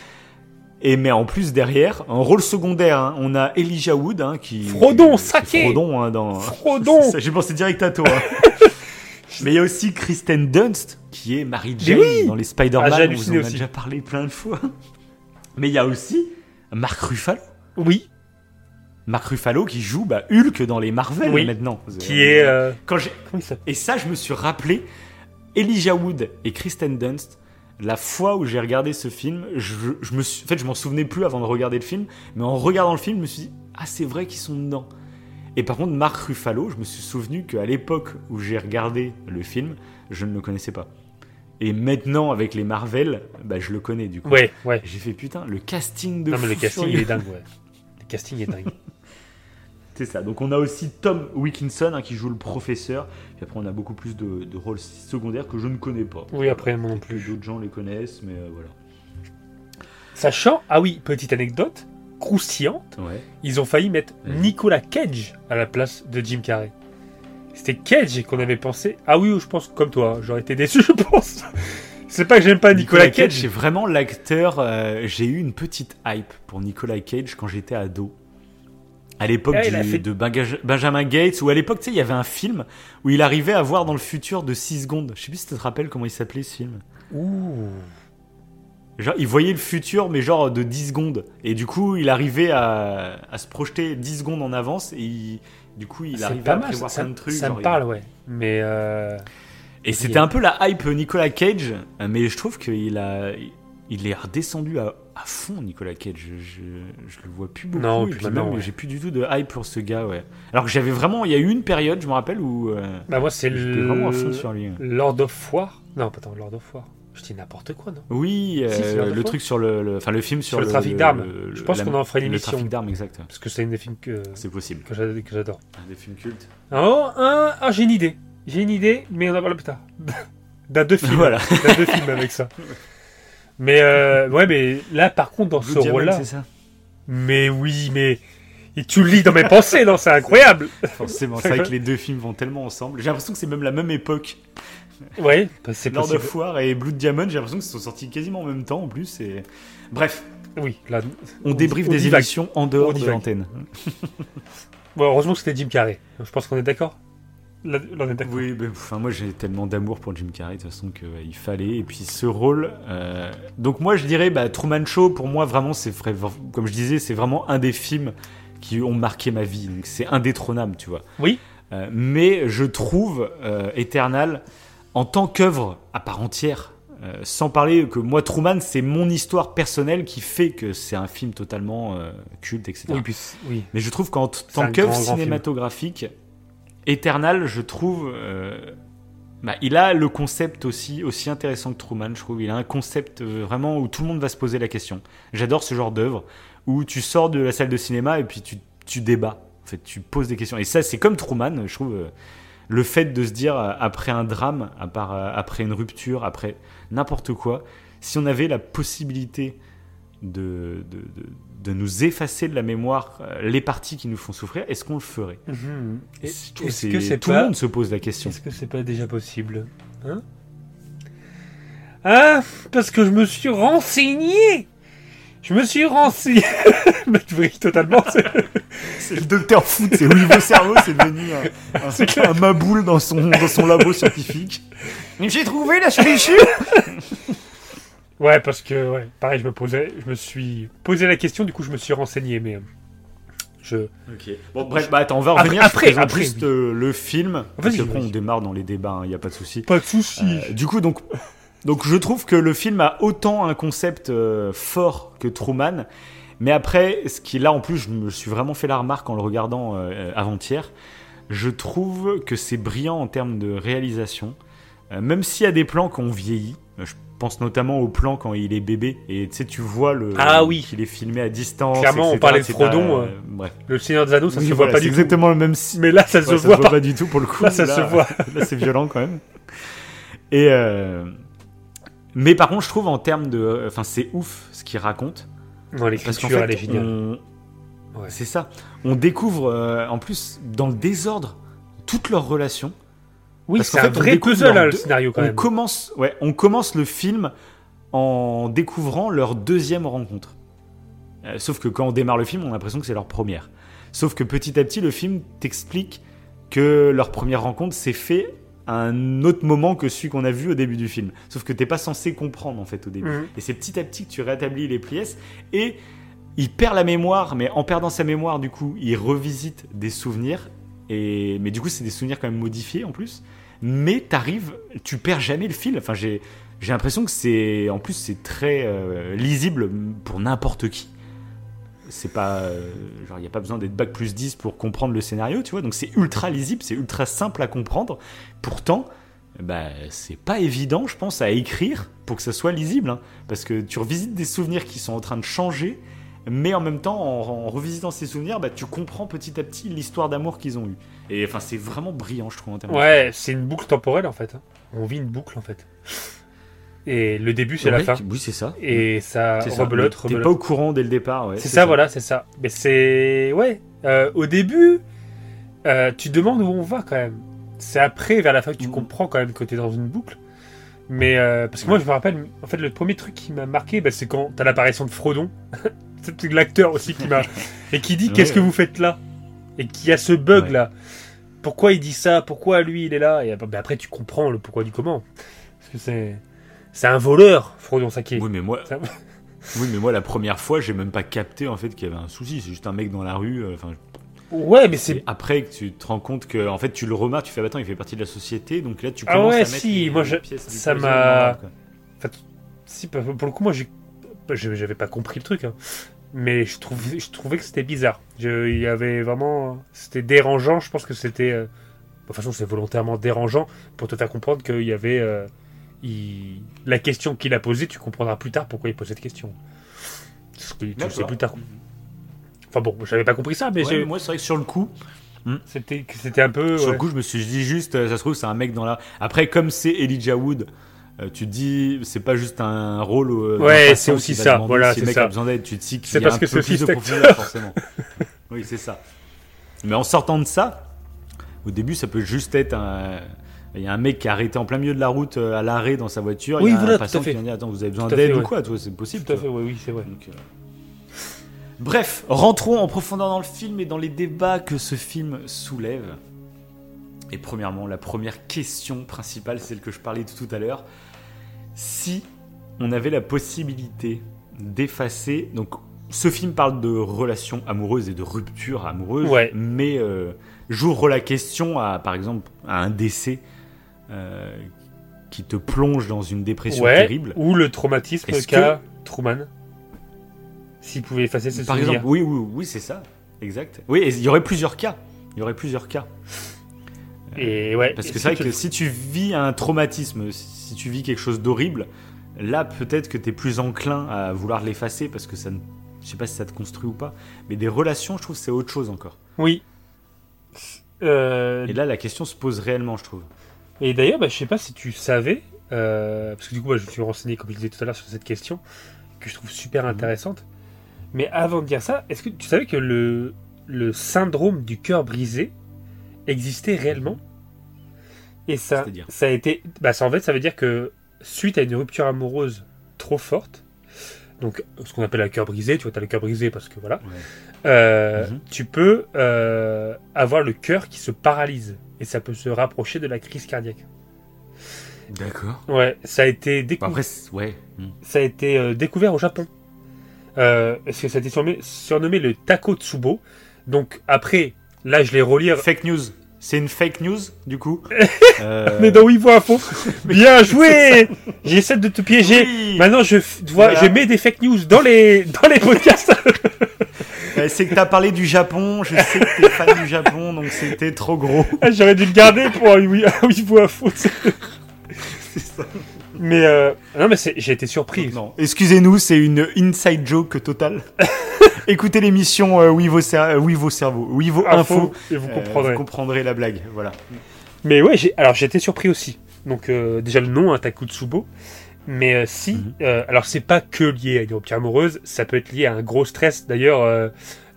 Et mais en plus derrière, un rôle secondaire, hein, on a Elijah Wood hein, qui Frodon, saqué Frodon hein, dans Frodon *laughs* J'ai pensé direct à toi. hein. *laughs* mais il y a aussi Kristen Dunst qui est Mary Jane oui dans les Spider-Man. Ah, on en a aussi. déjà parlé plein de fois. *laughs* Mais il y a aussi Mark Ruffalo. Oui, Mark Ruffalo qui joue bah, Hulk dans les Marvel Oui. maintenant. qui est. euh, Quand et ça, je me suis rappelé Elijah Wood et Kristen Dunst. La fois où j'ai regardé ce film, je, je me suis, en fait, je m'en souvenais plus avant de regarder le film, mais en regardant le film, je me suis dit ah c'est vrai qu'ils sont dedans. Et par contre, Mark Ruffalo, je me suis souvenu qu'à l'époque où j'ai regardé le film, je ne le connaissais pas. Et maintenant, avec les Marvel, bah, je le connais du coup. Ouais, ouais. J'ai fait putain, le casting de Non, mais le casting, il est dingue, ouais. *laughs* Le casting est dingue. *laughs* C'est ça. Donc on a aussi Tom Wilkinson hein, qui joue le professeur. Puis après on a beaucoup plus de, de rôles secondaires que je ne connais pas. Oui, après, moi non plus. d'autres gens les connaissent, mais euh, voilà. Sachant, ah oui, petite anecdote, croustillante, Ouais. ils ont failli mettre. Nicolas Cage à la place de Jim Carrey. C'était Cage qu'on avait pensé. Ah oui, je pense comme toi, j'aurais été déçu, *laughs* je pense. C'est pas que j'aime pas Nicolas, Cage. c'est vraiment l'acteur. euh, j'ai eu une petite hype pour Nicolas Cage quand j'étais ado. À l'époque Ah, fait- de Benjamin Gates, ou à l'époque, tu sais, il y avait un film où il arrivait à voir dans le futur de 6 secondes. Je sais plus si tu te rappelles comment il s'appelait ce film. Ouh. Genre, il voyait le futur, mais genre de 10 secondes. Et du coup, il arrivait à, à se projeter 10 secondes en avance. Et il- du coup, il arrivait à prévoir ça, plein de trucs. ça me il- parle, ouais. Mais euh, Et c'était un peu la hype Nicolas Cage. Mais je trouve qu'il a. Il est redescendu à, à fond, Nicolas Cage. Je, je, je le vois plus beaucoup. Non, et puis puis maintenant, même, ouais. j'ai plus du tout de hype pour ce gars, ouais. Alors que j'avais vraiment. Il y a eu une période, je me rappelle, où. euh, bah moi c'est le vraiment à fond sur lui. Lord of War. Non, pas attends, Lord of War. Je dis n'importe quoi, non? Oui, euh, le truc sur le. le- Enfin, le film sur, Sur le trafic d'armes. le- Je pense qu'on en fera une Le trafic d'armes, exact. Parce que c'est une des films que, C'est possible. que j'a- que j'adore. Un des films cultes. Oh, un, ah, j'ai une idée. J'ai une idée, mais on en parle plus tard. *laughs* D'un deux films. Voilà. D'un deux films avec ça. Mais euh, ouais, mais là, par contre, dans Blue ce rôle-là, mais oui, mais et tu le lis dans mes pensées, non C'est incroyable. Forcément, *laughs* c'est vrai que les deux films vont tellement ensemble. J'ai l'impression que c'est même la même époque. Ouais, bah, c'est Lord of War et Blood Diamond, j'ai l'impression qu'ils sont sortis quasiment en même temps en plus. Et... Bref, Oui, là, on débriefe on des divague. émissions en dehors On de l'antenne. Bon, heureusement que c'était Jim Carrey. Je pense qu'on est d'accord. Là, là, on est d'accord. Oui, mais enfin, moi j'ai tellement d'amour pour Jim Carrey de toute façon qu'il fallait. Et puis ce rôle. euh, Donc moi je dirais, bah, Truman Show, pour moi vraiment, c'est vrai- comme je disais, c'est vraiment un des films qui ont marqué ma vie. Donc c'est indétrônable, tu vois. Oui. Euh, mais je trouve euh, Eternal en tant qu'œuvre à part entière. euh, sans parler que moi, Truman, c'est mon histoire personnelle qui fait que c'est un film totalement euh, culte, etc. Oui, puis, oui. Mais je trouve qu'en t- C'est un tant qu'œuvre grand, grand film. cinématographique, Eternal, je trouve, euh, bah, il a le concept aussi aussi intéressant que Truman. Je trouve, il a un concept euh, vraiment où tout le monde va se poser la question. J'adore ce genre d'œuvre où tu sors de la salle de cinéma et puis tu, tu débats. En fait, tu poses des questions. Et ça, c'est comme Truman, je trouve. euh, le fait de se dire après un drame, après une rupture, après n'importe quoi, si on avait la possibilité de, de, de, de nous effacer de la mémoire euh, les parties qui nous font souffrir, est-ce qu'on le ferait? Mhm. Est-ce c'est- que c'est Tout pas... le monde se pose la question. Est-ce que c'est pas déjà possible Hein? Ah, parce que je me suis renseigné Je me suis renseigné *laughs* Mais tu brilles totalement, c'est- *laughs* C'est le docteur foot, c'est au niveau cerveau, c'est devenu un, un, un maboule dans son, dans son labo scientifique. Mais j'ai trouvé la solution *laughs* Ouais, parce que, ouais, pareil, je me posais, je me suis posé la question, du coup, je me suis renseigné, mais euh, je... Ok. Bon, bref, bah attends, on va Après- revenir. après, présente après, juste oui. euh, le film. Parce Vas-y, qu'après, vas-y. on démarre dans les débats, il n'y a pas de souci. Pas de soucis. Euh, du coup, donc, donc, je trouve que le film a autant un concept fort que Truman. Mais après, ce qui là, en plus, je me suis vraiment fait la remarque en le regardant avant-hier. Je trouve que c'est brillant en termes de réalisation. Même s'il y a des plans qu'on vieillit. Je pense notamment au plan quand il est bébé. Et tu sais, tu vois le, Ah oui. qu'il est filmé à distance. Clairement, on parlait de Frodon, pas- euh, bref. Le Seigneur des Anneaux, ça Oui, se voilà, voit pas du tout. exactement le même Mais là, ça se Ouais, ça voit se voit pas du tout pour le coup. Là, ça se voit. *laughs* Là, c'est violent quand même. Et euh, mais par contre, je trouve en termes de, enfin, c'est ouf ce qu'il raconte parce qu'en l'écriture, fait, elle est géniale. on- Ouais. c'est ça. On découvre euh, en plus dans le désordre toutes leurs relations. Oui, c'est un vrai puzzle, là, le scénario, quand on même. commence, ouais, on commence le film en découvrant leur deuxième rencontre. Euh, sauf que quand on démarre le film, on a l'impression que c'est leur première. Sauf que petit à petit, le film t'explique que leur première rencontre s'est fait à un autre moment que celui qu'on a vu au début du film. Sauf que t'es pas censé comprendre en fait au début. Mhm. Et c'est petit à petit que tu rétablis les pièces et il perd la mémoire, mais en perdant sa mémoire, du coup, il revisite des souvenirs. Et mais du coup, c'est des souvenirs quand même modifiés en plus. Mais t'arrives, tu perds jamais le fil. Enfin, j'ai l'impression que c'est en plus c'est très euh, lisible pour n'importe qui. C'est pas euh, genre il y a pas besoin d'être bac plus 10 pour comprendre le scénario, tu vois. Donc c'est ultra lisible, c'est ultra simple à comprendre. Pourtant, bah, c'est pas évident, je pense, à écrire pour que ça soit lisible. hein. parce que tu revisites des souvenirs qui sont en train de changer, mais en même temps, en, en revisitant ces souvenirs, bah, tu comprends petit à petit l'histoire d'amour qu'ils ont eue. Et enfin, c'est vraiment brillant, je trouve, en termes Ouais, c'est une boucle temporelle en fait. hein. On vit une boucle en fait. Et le début, c'est la fin. Oui, c'est ça. Et ça C'est ça. rebelote, T'es pas au courant dès le départ, ouais. C'est ça, voilà, c'est ça. Mais c'est. Ouais. Euh, au début, euh, tu demandes où on va quand même. C'est après, vers la fin, que tu Mhm. comprends quand même que t'es dans une boucle. Mais euh, parce que moi, je me rappelle, en fait, le premier truc qui m'a marqué, bah, c'est quand t'as l'apparition de Frodon. *laughs* c'est l'acteur aussi qui m'a. *laughs* Et qui dit Ouais. Qu'est-ce que vous faites là? Et qui a ce bug Ouais. là? Pourquoi il dit ça? Pourquoi lui, il est là? Et bah, après, tu comprends le pourquoi du comment. Parce que c'est. C'est un voleur, Frodon Saki. Oui, mais moi, Ça- *laughs* oui, mais moi, la première fois, j'ai même pas capté en fait qu'il y avait un souci. C'est juste un mec dans la rue. euh, Enfin, Ouais, mais c'est après que tu te rends compte que, en fait, tu le remarques. Tu fais, bah, attends, il fait partie de la société. Donc là, tu Ah commences ouais, à mettre si, moi, je- pièces ça m'a-. Si, pour le coup, moi, j'ai- je- j'avais pas compris le truc, hein. Mais je, trouve, je trouvais que c'était bizarre. Je- Il y avait vraiment. C'était dérangeant, je pense que c'était. euh, De toute façon, c'est volontairement dérangeant pour te faire comprendre qu'il y avait. euh, il- La question qu'il a posée, tu comprendras plus tard pourquoi il pose cette question. Parce que tu le sais plus tard. Enfin bon, j'avais pas compris ça, mais Ouais, j'ai- mais moi, c'est vrai que sur le coup, c'était c'était un peu. Sur ouais. le coup, je me suis dit juste, euh, ça se trouve, c'est un mec dans la. Après, comme c'est Elijah Wood, euh, tu te dis, c'est pas juste un rôle. euh, Ouais, c'est aussi ça, voilà, Si c'est mec ça. a besoin d'aide, tu te dis qu'il C'est y a parce un que peu plus de profondeur, forcément. *laughs* oui, c'est ça. Mais en sortant de ça, au début, ça peut juste être un. Il y a un mec qui est arrêté en plein milieu de la route euh, à l'arrêt dans sa voiture. Oui, il y a voilà, un fait. qui vient dire Attends, vous avez besoin d'aide ou ouais. quoi C'est possible. Tout à fait, oui, oui, c'est vrai. Donc, euh, Bref, rentrons en profondeur dans le film et dans les débats que ce film soulève. Et premièrement, la première question principale, celle que je parlais de tout à l'heure. Si on avait la possibilité d'effacer. Donc, ce film parle de relations amoureuses et de ruptures amoureuses, Ouais. mais euh, j'ouvre la question à, par exemple, à un décès euh, qui te plonge dans une dépression Ouais, terrible. ou le traumatisme qu'a Truman. S'il pouvait effacer ses Par exemple, oui, oui, oui, c'est ça. Exact. Oui, il y aurait plusieurs cas. Il y aurait plusieurs cas. Et ouais. Parce que c'est vrai que si tu vis un traumatisme, si tu vis quelque chose d'horrible, là peut-être que tu es plus enclin à vouloir l'effacer parce que ça ne. Je sais pas si ça te construit ou pas. Mais des relations, je trouve, c'est autre chose encore. Oui. Euh, Et là, la question se pose réellement, je trouve. et d'ailleurs, bah, je sais pas si tu savais, euh, parce que du coup, je me suis renseigné, comme je disais tout à l'heure, sur cette question, que je trouve super Mhm. intéressante. Mais avant de dire ça, est-ce que tu savais que le, le syndrome du cœur brisé existait réellement? Et ça, ça a été. Bah, ça, en fait, ça veut dire que suite à une rupture amoureuse trop forte, donc ce qu'on appelle un cœur brisé, tu vois, t'as le cœur brisé parce que voilà, euh, Mhm. tu peux euh, avoir le cœur qui se paralyse et ça peut se rapprocher de la crise cardiaque. D'accord. Ouais, ça a été, décou- Bon, après, c'est- ouais. hmm. ça a été euh, découvert au Japon. Parce que ça a été surnommé, surnommé le Takotsubo? Donc après, là je l'ai relire. Fake news. C'est une fake news, du coup. *laughs* Euh, Mais dans Wivo Info. *laughs* Bien joué J'essaie de te piéger. oui. Maintenant je, vois, Voilà. je mets des fake news dans les, dans les podcasts. *laughs* C'est que t'as parlé du Japon. Je sais que t'es fan du Japon, donc c'était trop gros. Ah, J'aurais dû le garder pour un Info. tu sais. C'est ça. Mais euh, non mais j'ai été surpris. Excusez-nous, c'est une inside joke totale. *laughs* Écoutez l'émission euh, Oui vos cer- euh, Oui vos cerveaux, Oui vos infos, et vous euh, comprendrez. vous comprendrez la blague. Voilà. Mais ouais, j'ai alors j'ai été surpris aussi. Donc euh, déjà le nom, hein, Takotsubo. Mais euh, si, Mhm. euh, alors c'est pas que lié à une rupture amoureuse, ça peut être lié à un gros stress. D'ailleurs, euh,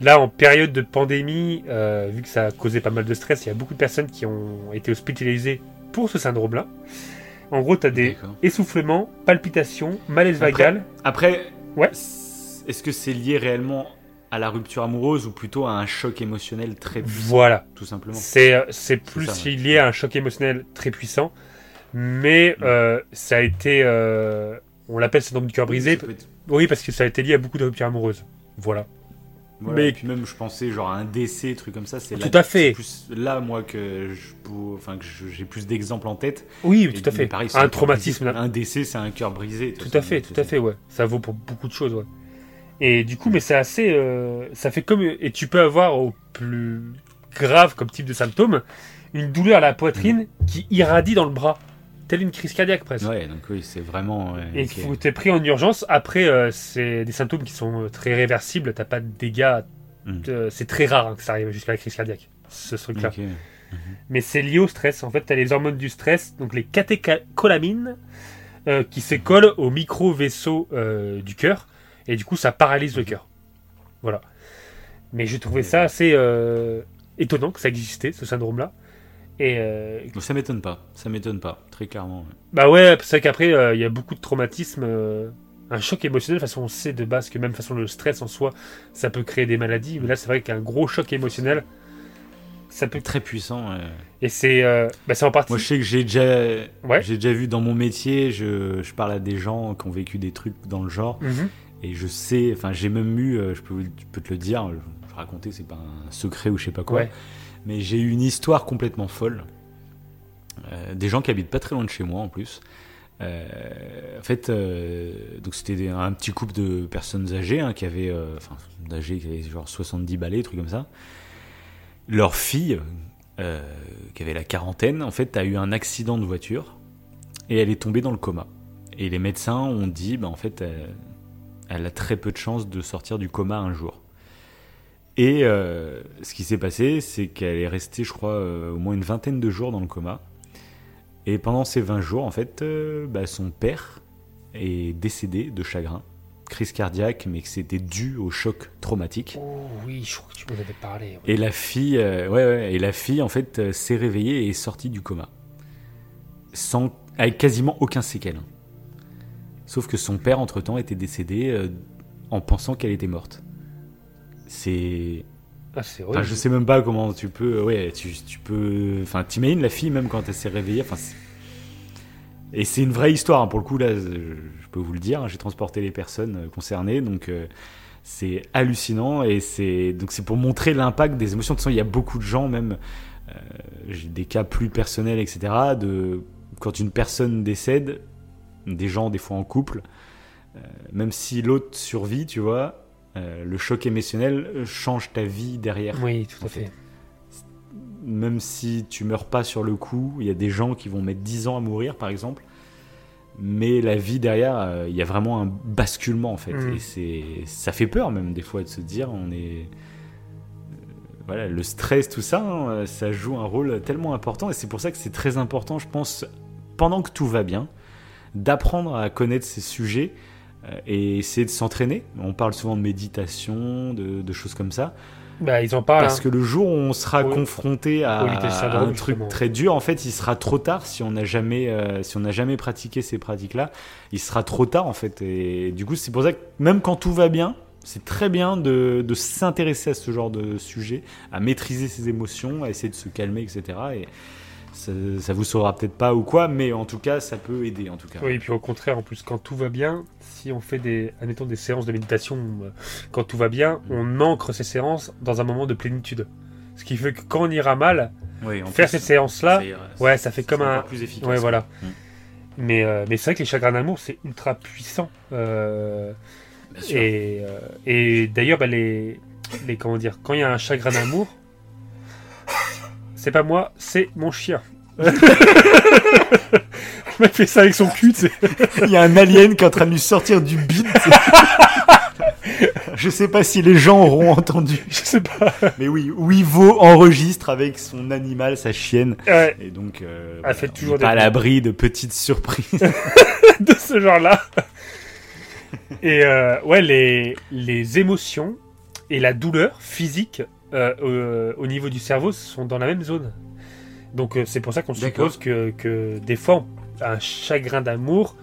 là en période de pandémie, euh, vu que ça a causé pas mal de stress, il y a beaucoup de personnes qui ont été hospitalisées pour ce syndrome-là. En gros, t'as des essoufflements, palpitations, malaise Après- vagal. Après, Ouais. est-ce que c'est lié réellement à la rupture amoureuse ou plutôt à un choc émotionnel très puissant, Voilà. tout simplement C'est euh, c'est plus ça, ouais. lié à un choc émotionnel très puissant, mais Mm. euh, ça a été, euh, on l'appelle syndrome du cœur brisé. Oui, parce que ça a été lié à beaucoup de ruptures amoureuses. Voilà. Voilà, Mais- et puis même, je pensais genre à un décès, truc comme ça. C'est Tout là- à fait. Plus là, moi, que je pour- enfin que je- j'ai plus d'exemples en tête. Oui, Et tout à fait. pareil, un cœur traumatisme. brisé. Un décès, c'est un cœur brisé. Tout à fait, tout à fait, ouais. Ça vaut pour beaucoup de choses, ouais. Et du coup, mais c'est assez, euh, ça fait comme, et tu peux avoir au plus grave comme type de symptôme, une douleur à la poitrine qui irradie dans le bras, telle une crise cardiaque presque. Ouais, donc oui, c'est vraiment. ouais, Et faut t'es pris en urgence. Après, euh, c'est des symptômes qui sont euh, très réversibles. T'as pas de dégâts. Mm. Euh, c'est très rare hein, que ça arrive jusqu'à la crise cardiaque. Ce truc-là. Ok. Mais c'est lié au stress. En fait, t'as les hormones du stress, donc les catécholamines, euh, qui se collent au micro-vaisseau euh, du cœur. Et du coup, ça paralyse le cœur. Voilà. Mais j'ai trouvé ça assez euh, étonnant que ça existait, ce syndrome-là. Et euh, ça m'étonne pas. Ça m'étonne pas, très clairement. ouais. bah ouais, c'est vrai qu'après, euh, il y a beaucoup de traumatismes. euh, un choc émotionnel, de toute façon, on sait de base que même de toute façon, le stress en soi, ça peut créer des maladies. Mais là, c'est vrai qu'un gros choc émotionnel, ça peut. Très puissant. ouais. Et c'est bah, en partie. Moi, je sais que j'ai déjà, Ouais. j'ai déjà vu dans mon métier. Je, je parle à des gens qui ont vécu des trucs dans le genre. Mhm. Et je sais, enfin, j'ai même eu, je peux, je peux te le dire, je, je raconter, c'est pas un secret ou je sais pas quoi. Mais j'ai eu une histoire complètement folle. Euh, des gens qui habitent pas très loin de chez moi en plus. Euh, en fait, euh, donc c'était un petit couple de personnes âgées hein, qui avaient, enfin, d'âgés qui avaient genre 70 balais, trucs comme ça. Leur fille, qui avait la quarantaine, en fait, a eu un accident de voiture et elle est tombée dans le coma. Et les médecins ont dit, bah, en fait, elle a très peu de chances de sortir du coma un jour. Et euh, ce qui s'est passé, c'est qu'elle est restée, je crois, euh, au moins une vingtaine de jours dans le coma. Et pendant ces 20 jours, en fait, euh, bah, son père est décédé de chagrin, crise cardiaque, mais que c'était dû au choc traumatique. Oh oui, je crois que tu m'en avais parlé. Et la fille, ouais, ouais, et la fille, en fait, s'est réveillée et est sortie du coma, sans, avec quasiment aucun séquelle. Sauf que son père, entre temps, était décédé en pensant qu'elle était morte. C'est Ah, c'est Enfin, je sais même pas comment tu peux. Ouais, tu, tu peux. Enfin, t'imagines la fille même quand elle s'est réveillée. Enfin, et c'est une vraie histoire hein, pour le coup là. Je, je peux vous le dire. hein, J'ai transporté les personnes euh, concernées, donc euh, c'est hallucinant et c'est donc c'est pour montrer l'impact des émotions. De toute façon, il y a beaucoup de gens même. euh, J'ai des cas plus personnels, etc. De quand une personne décède, des gens des fois en couple, euh, même si l'autre survit, tu vois. Euh, le choc émotionnel change ta vie derrière Oui, tout à fait. fait. même si tu meurs pas sur le coup, il y a des gens qui vont mettre 10 ans à mourir, par exemple. Mais la vie derrière, euh, il y a vraiment un basculement, en fait. Mm. Et c'est, ça fait peur, même, des fois, de se dire, on est. euh, Voilà, le stress, tout ça, hein, ça joue un rôle tellement important. Et c'est pour ça que c'est très important, je pense, pendant que tout va bien, d'apprendre à connaître ces sujets euh, et essayer de s'entraîner. On parle souvent de méditation, de, de choses comme ça. Bah, ils en parlent. Parce hein. que le jour où on sera confronté à, à un truc justement. très dur, en fait, il sera trop tard si on n'a jamais, euh, si on n'a jamais pratiqué ces pratiques-là. Il sera trop tard, en fait. Et du coup, c'est pour ça que même quand tout va bien, c'est très bien de, de s'intéresser à ce genre de sujet, à maîtriser ses émotions, à essayer de se calmer, etc. Et ça, ça vous saura peut-être pas ou quoi, mais en tout cas, ça peut aider, en tout cas. Oui, et puis au contraire, en plus, quand tout va bien, si on fait des, admettons, des séances de méditation, euh, quand tout va bien, Mm. on ancre ces séances dans un moment de plénitude. Ce qui fait que quand on ira mal, Oui, faire plus, ça ira- ouais, ça fait comme un- plus efficace. ouais, voilà. Mm. Mais, euh, mais c'est vrai que les chagrins d'amour, c'est ultra puissant. Euh, et euh, et d'ailleurs, bah, les, les, comment dire, quand il y a un chagrin d'amour, c'est pas moi, c'est mon chien. Le mec fait ça avec son cul, tu sais. Il y a un alien qui est en train de lui sortir du bide. Je sais pas si les gens auront entendu. Je sais pas. Mais oui, Wivo enregistre avec son animal, sa chienne. Ouais, Et donc, euh, Elle fait on toujours est pas à l'abri de petites surprises. *laughs* de ce genre-là. Et euh, ouais, les, les émotions et la douleur physique euh, au niveau du cerveau sont dans la même zone. Donc euh, c'est pour ça qu'on suppose que, que des fois, un chagrin d'amour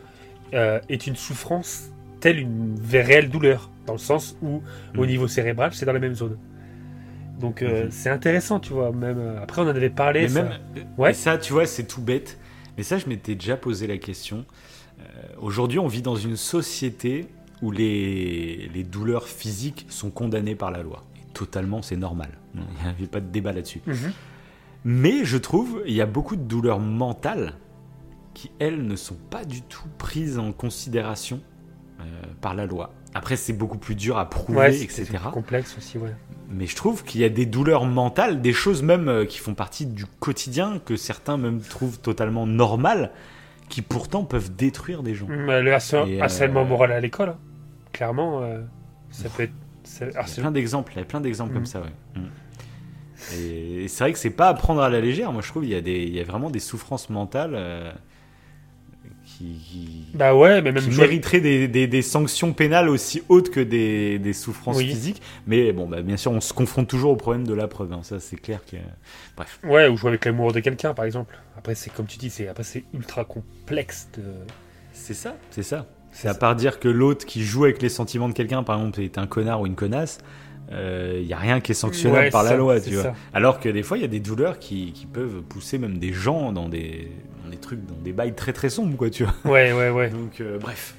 euh, est une souffrance telle une réelle douleur, dans le sens où au Mm. niveau cérébral, c'est dans la même zone. Donc euh, Mhm. c'est intéressant, tu vois. Même après, on en avait parlé. Mais ça- même, Ouais. ça, tu vois, c'est tout bête. Mais ça, je m'étais déjà posé la question. Euh, Aujourd'hui, on vit dans une société où les, les douleurs physiques sont condamnées par la loi. Et totalement, c'est normal. Il n'y avait pas de débat là-dessus. Mhm. Mais je trouve, il y a beaucoup de douleurs mentales qui, elles, ne sont pas du tout prises en considération euh, par la loi. Après, c'est beaucoup plus dur à prouver, Ouais, etc. c'est complexe aussi, ouais. Mais je trouve qu'il y a des douleurs mentales, des choses même euh, qui font partie du quotidien, que certains même trouvent totalement normales, qui pourtant peuvent détruire des gens. Le harcèlement euh, moral à l'école, hein. clairement, euh, ça peut être. ça- Il y a plein d'exemples, il y a plein d'exemples Mhm. comme ça, ouais. Mhm. Et c'est vrai que c'est pas à prendre à la légère. Moi, je trouve qu'il y a des, il y a vraiment des souffrances mentales euh, qui, qui, Bah ouais, mais même qui jouer- mériteraient des, des- des sanctions pénales aussi hautes que des, des souffrances Oui. physiques. Mais bon, bah, bien sûr, on se confronte toujours au problème de la preuve. hein. Ça, c'est clair que. Bref. Ouais, ou jouer avec l'amour de quelqu'un, par exemple. Après, c'est comme tu dis, c'est après c'est ultra complexe. De... C'est ça, c'est ça. C'est à part dire que l'autre qui joue avec les sentiments de quelqu'un, par exemple, est un connard ou une connasse, il n'y a rien qui est sanctionnable Ouais, par la loi, tu vois. ça. Alors que des fois, il y a des douleurs qui, qui peuvent pousser même des gens dans des, dans des trucs, dans des bails très très sombres, quoi, tu vois. Ouais, ouais, ouais. *laughs* Donc, euh, bref.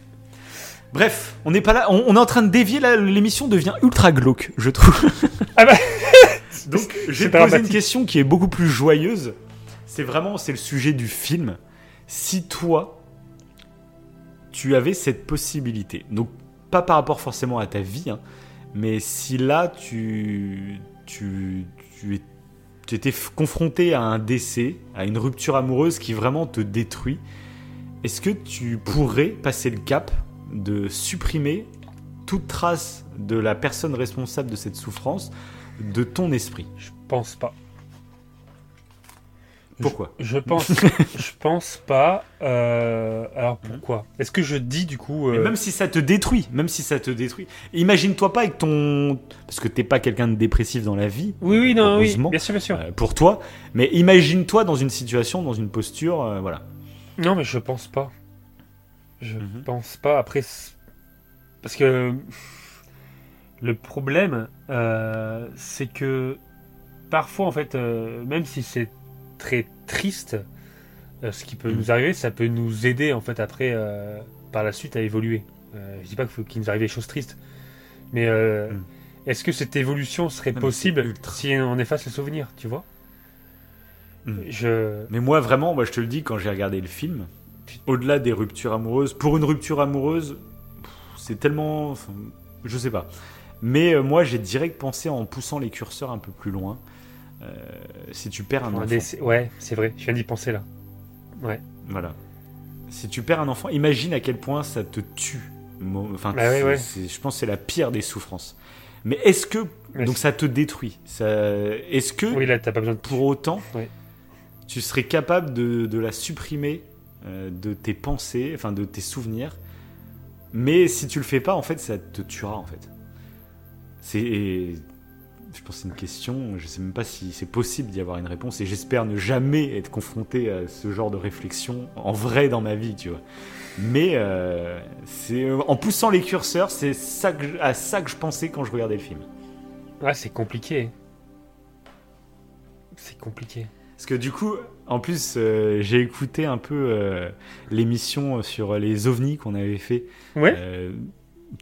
Bref, on n'est pas là, on, on est en train de dévier l'émission devient ultra glauque, je trouve. Ah bah, *laughs* Donc, te poser une question qui est beaucoup plus joyeuse. C'est vraiment, c'est le sujet du film. Si toi, tu avais cette possibilité, donc pas par rapport forcément à ta vie, hein, mais si là, tu, tu, tu, es- tu étais confronté à un décès, à une rupture amoureuse qui vraiment te détruit, est-ce que tu pourrais passer le cap de supprimer toute trace de la personne responsable de cette souffrance de ton esprit? Je pense pas. Pourquoi Je pense, *laughs* je pense pas. euh, Alors pourquoi Est-ce que je dis du coup Mais euh, même si ça te détruit, même si ça te détruit, imagine-toi pas avec ton, parce que t'es pas quelqu'un de dépressif dans la vie. Oui, oui, non, oui, bien sûr, bien sûr. euh, pour toi, mais imagine-toi dans une situation, dans une posture, euh, voilà. Non, mais je pense pas. Je Mhm. pense pas. Après, parce que le problème, euh, c'est que parfois, en fait, euh, même si c'est très triste, euh, ce qui peut Mhm. nous arriver, ça peut nous aider, en fait, après, euh, par la suite, à évoluer. Euh, je dis pas qu'il faut qu'il nous arrive des choses tristes, mais euh, Mhm. est-ce que cette évolution serait possible si on efface les souvenirs, tu vois? Mhm. Je Mais moi, vraiment, moi, je te le dis, quand j'ai regardé le film, au-delà des ruptures amoureuses, pour une rupture amoureuse, c'est tellement. enfin, je sais pas. Mais moi, j'ai direct pensé en poussant les curseurs un peu plus loin. Euh, si tu perds un enfant. Ouais, c'est vrai. Je viens d'y penser là. Voilà. Si tu perds un enfant, imagine à quel point ça te tue. Enfin, Bah ouais, ouais. je pense que c'est la pire des souffrances. Mais est-ce que. Donc ça te détruit. Ça, est-ce que, Oui, là, t'as pas besoin de pour autant, Ouais. tu serais capable de, de la supprimer euh, de tes pensées, enfin de tes souvenirs? Mais si tu le fais pas, en fait, ça te tuera, en fait. C'est. Je pense que c'est une question, je sais même pas si c'est possible d'y avoir une réponse et j'espère ne jamais être confronté à ce genre de réflexion en vrai dans ma vie, tu vois. Mais euh, c'est en poussant les curseurs, c'est ça que je- à ça que je pensais quand je regardais le film. Ouais, c'est compliqué. C'est compliqué. Parce que du coup, en plus, euh, j'ai écouté un peu euh, l'émission sur les ovnis qu'on avait fait. Ouais.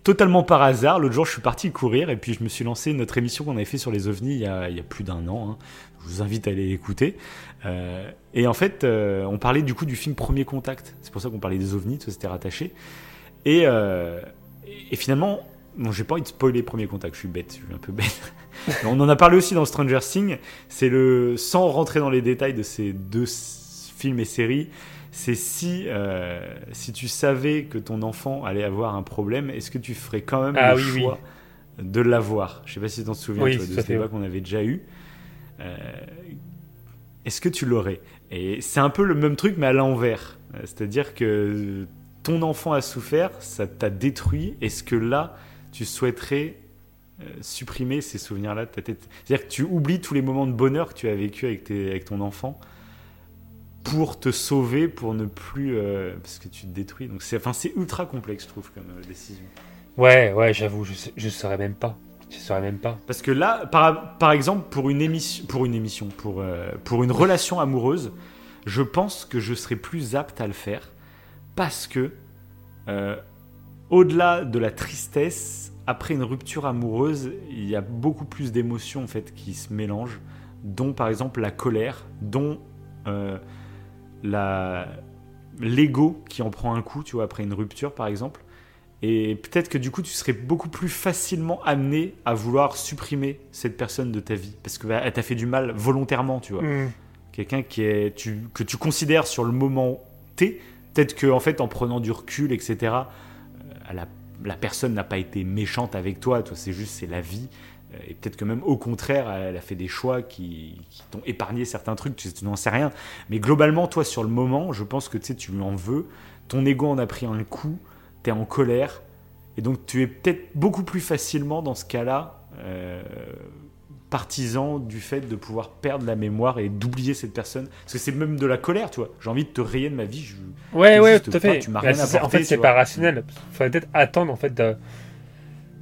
Totalement par hasard. L'autre jour, je suis parti courir et puis je me suis lancé notre émission qu'on avait fait sur les ovnis il y a, plus d'un an. hein. Je vous invite à aller l'écouter. Euh, et en fait, euh, on parlait du coup du film Premier Contact. C'est pour ça qu'on parlait des ovnis, tout ça c'était rattaché. Et, euh, et finalement, bon, j'ai pas envie de spoiler Premier Contact, je suis bête, je suis un peu bête. *laughs* On en a parlé aussi dans Stranger Things. C'est le, sans rentrer dans les détails de ces deux films et séries, c'est si, euh, si tu savais que ton enfant allait avoir un problème, est-ce que tu ferais quand même Ah le oui, oui. choix de l'avoir? Je sais pas si tu t'en souviens Oui, toi, de ce débat qu'on avait déjà eu. Euh, est-ce que tu l'aurais? Et c'est un peu le même truc, mais à l'envers. Euh, C'est-à-dire que ton enfant a souffert, ça t'a détruit. Est-ce que là, tu souhaiterais euh, supprimer ces souvenirs-là de ta tête? C'est-à-dire que tu oublies tous les moments de bonheur que tu as vécu avec, tes- avec ton enfant pour te sauver, pour ne plus. euh, parce que tu te détruis. Donc c'est enfin, ultra complexe, je trouve, comme euh, décision. Ouais, ouais, j'avoue, je, je saurais même pas. Je saurais même pas. Parce que là, par, par exemple, pour une émission, pour une émission, pour, euh, pour une relation amoureuse, je pense que je serais plus apte à le faire parce que, au-delà de la tristesse, après une rupture amoureuse, il y a beaucoup plus d'émotions en fait qui se mélangent, dont par exemple la colère, dont l'ego qui en prend un coup, tu vois, après une rupture par exemple. Et peut-être que du coup, tu serais beaucoup plus facilement amené à vouloir supprimer cette personne de ta vie. Parce qu'elle t'a fait du mal volontairement, tu vois. Hmm. Quelqu'un qui est, tu, que tu considères sur le moment T. Peut-être que, en fait, en prenant du recul, etc., euh, la, la personne n'a pas été méchante avec toi. Toi, c'est juste, c'est la vie. Euh, Et peut-être que même au contraire, elle a fait des choix qui, qui t'ont épargné certains trucs, tu, tu n'en sais rien. Mais globalement, toi, sur le moment, je pense que tu sais, tu lui en veux. Ton ego en a pris un coup, tu es en colère. Et donc, tu es peut-être beaucoup plus facilement, dans ce cas-là, euh, partisan du fait de pouvoir perdre la mémoire et d'oublier cette personne. Parce que c'est même de la colère, tu vois. J'ai envie de te rayer de ma vie. Je... Ouais, ouais, tout à fait. tu m'as rien en apporté, fait, tu c'est pas rationnel. Il faudrait peut-être attendre, en fait, de...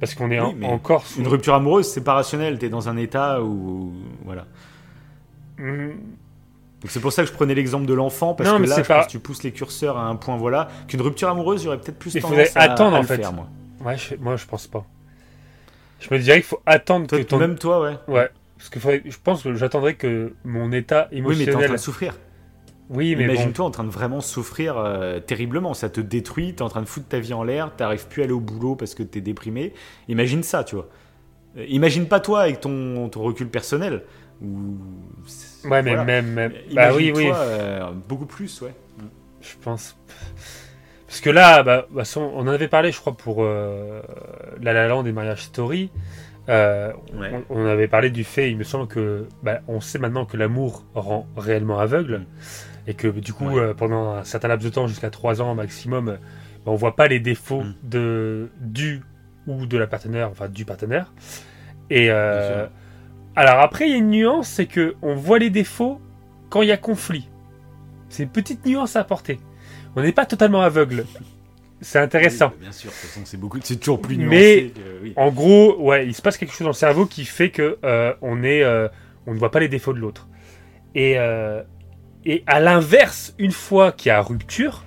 parce qu'on est Oui, en- encore sous. Une rupture amoureuse, c'est pas rationnel. Tu es dans un état où. Voilà. Hmm. Donc c'est pour ça que je prenais l'exemple de l'enfant, parce Non, que là, c'est je pas- pense que tu pousses les curseurs à un point, voilà. Qu'une rupture amoureuse, j'aurais peut-être plus Il tendance faudrait à, attendre, à en le fait. faire, moi. Ouais, je- moi, je pense pas. Je me dirais qu'il faut attendre Toi, que ton. Même toi, ouais. Ouais. Parce que faudrait- je pense que j'attendrai que mon état Oui, mais t'es en train émotionnel. de souffrir. Oui, mais bon. Imagine-toi en train de vraiment souffrir euh, terriblement. Ça te détruit, t'es en train de foutre ta vie en l'air, t'arrives plus à aller au boulot parce que t'es déprimé. Imagine ça, tu vois. Euh, Imagine pas toi avec ton, ton recul personnel. Ou... Ouais, mais voilà. même. même- Bah oui, oui. Euh, beaucoup plus, ouais. Je pense. Parce que là, bah, on en avait parlé, je crois, pour euh, La La Land et Marriage Story. Euh, Ouais. on, on avait parlé du fait, il me semble que, bah, on sait maintenant que l'amour rend réellement aveugle, et que du coup, Ouais. euh, pendant un certain laps de temps, jusqu'à 3 ans maximum, euh, bah, on voit pas les défauts Mm. de du ou de la partenaire, enfin du partenaire. Et euh, alors après, il y a une nuance, c'est que on voit les défauts quand il y a conflit. C'est une petite nuance à apporter. On n'est pas totalement aveugle. C'est intéressant. Oui, bien sûr, de toute façon, c'est beaucoup, c'est toujours plus Mais- nuancé. que- oui. En gros, ouais, il se passe quelque chose dans le cerveau qui fait que euh, on est, euh, on ne voit pas les défauts de l'autre. Et euh, et à l'inverse, une fois qu'il y a rupture,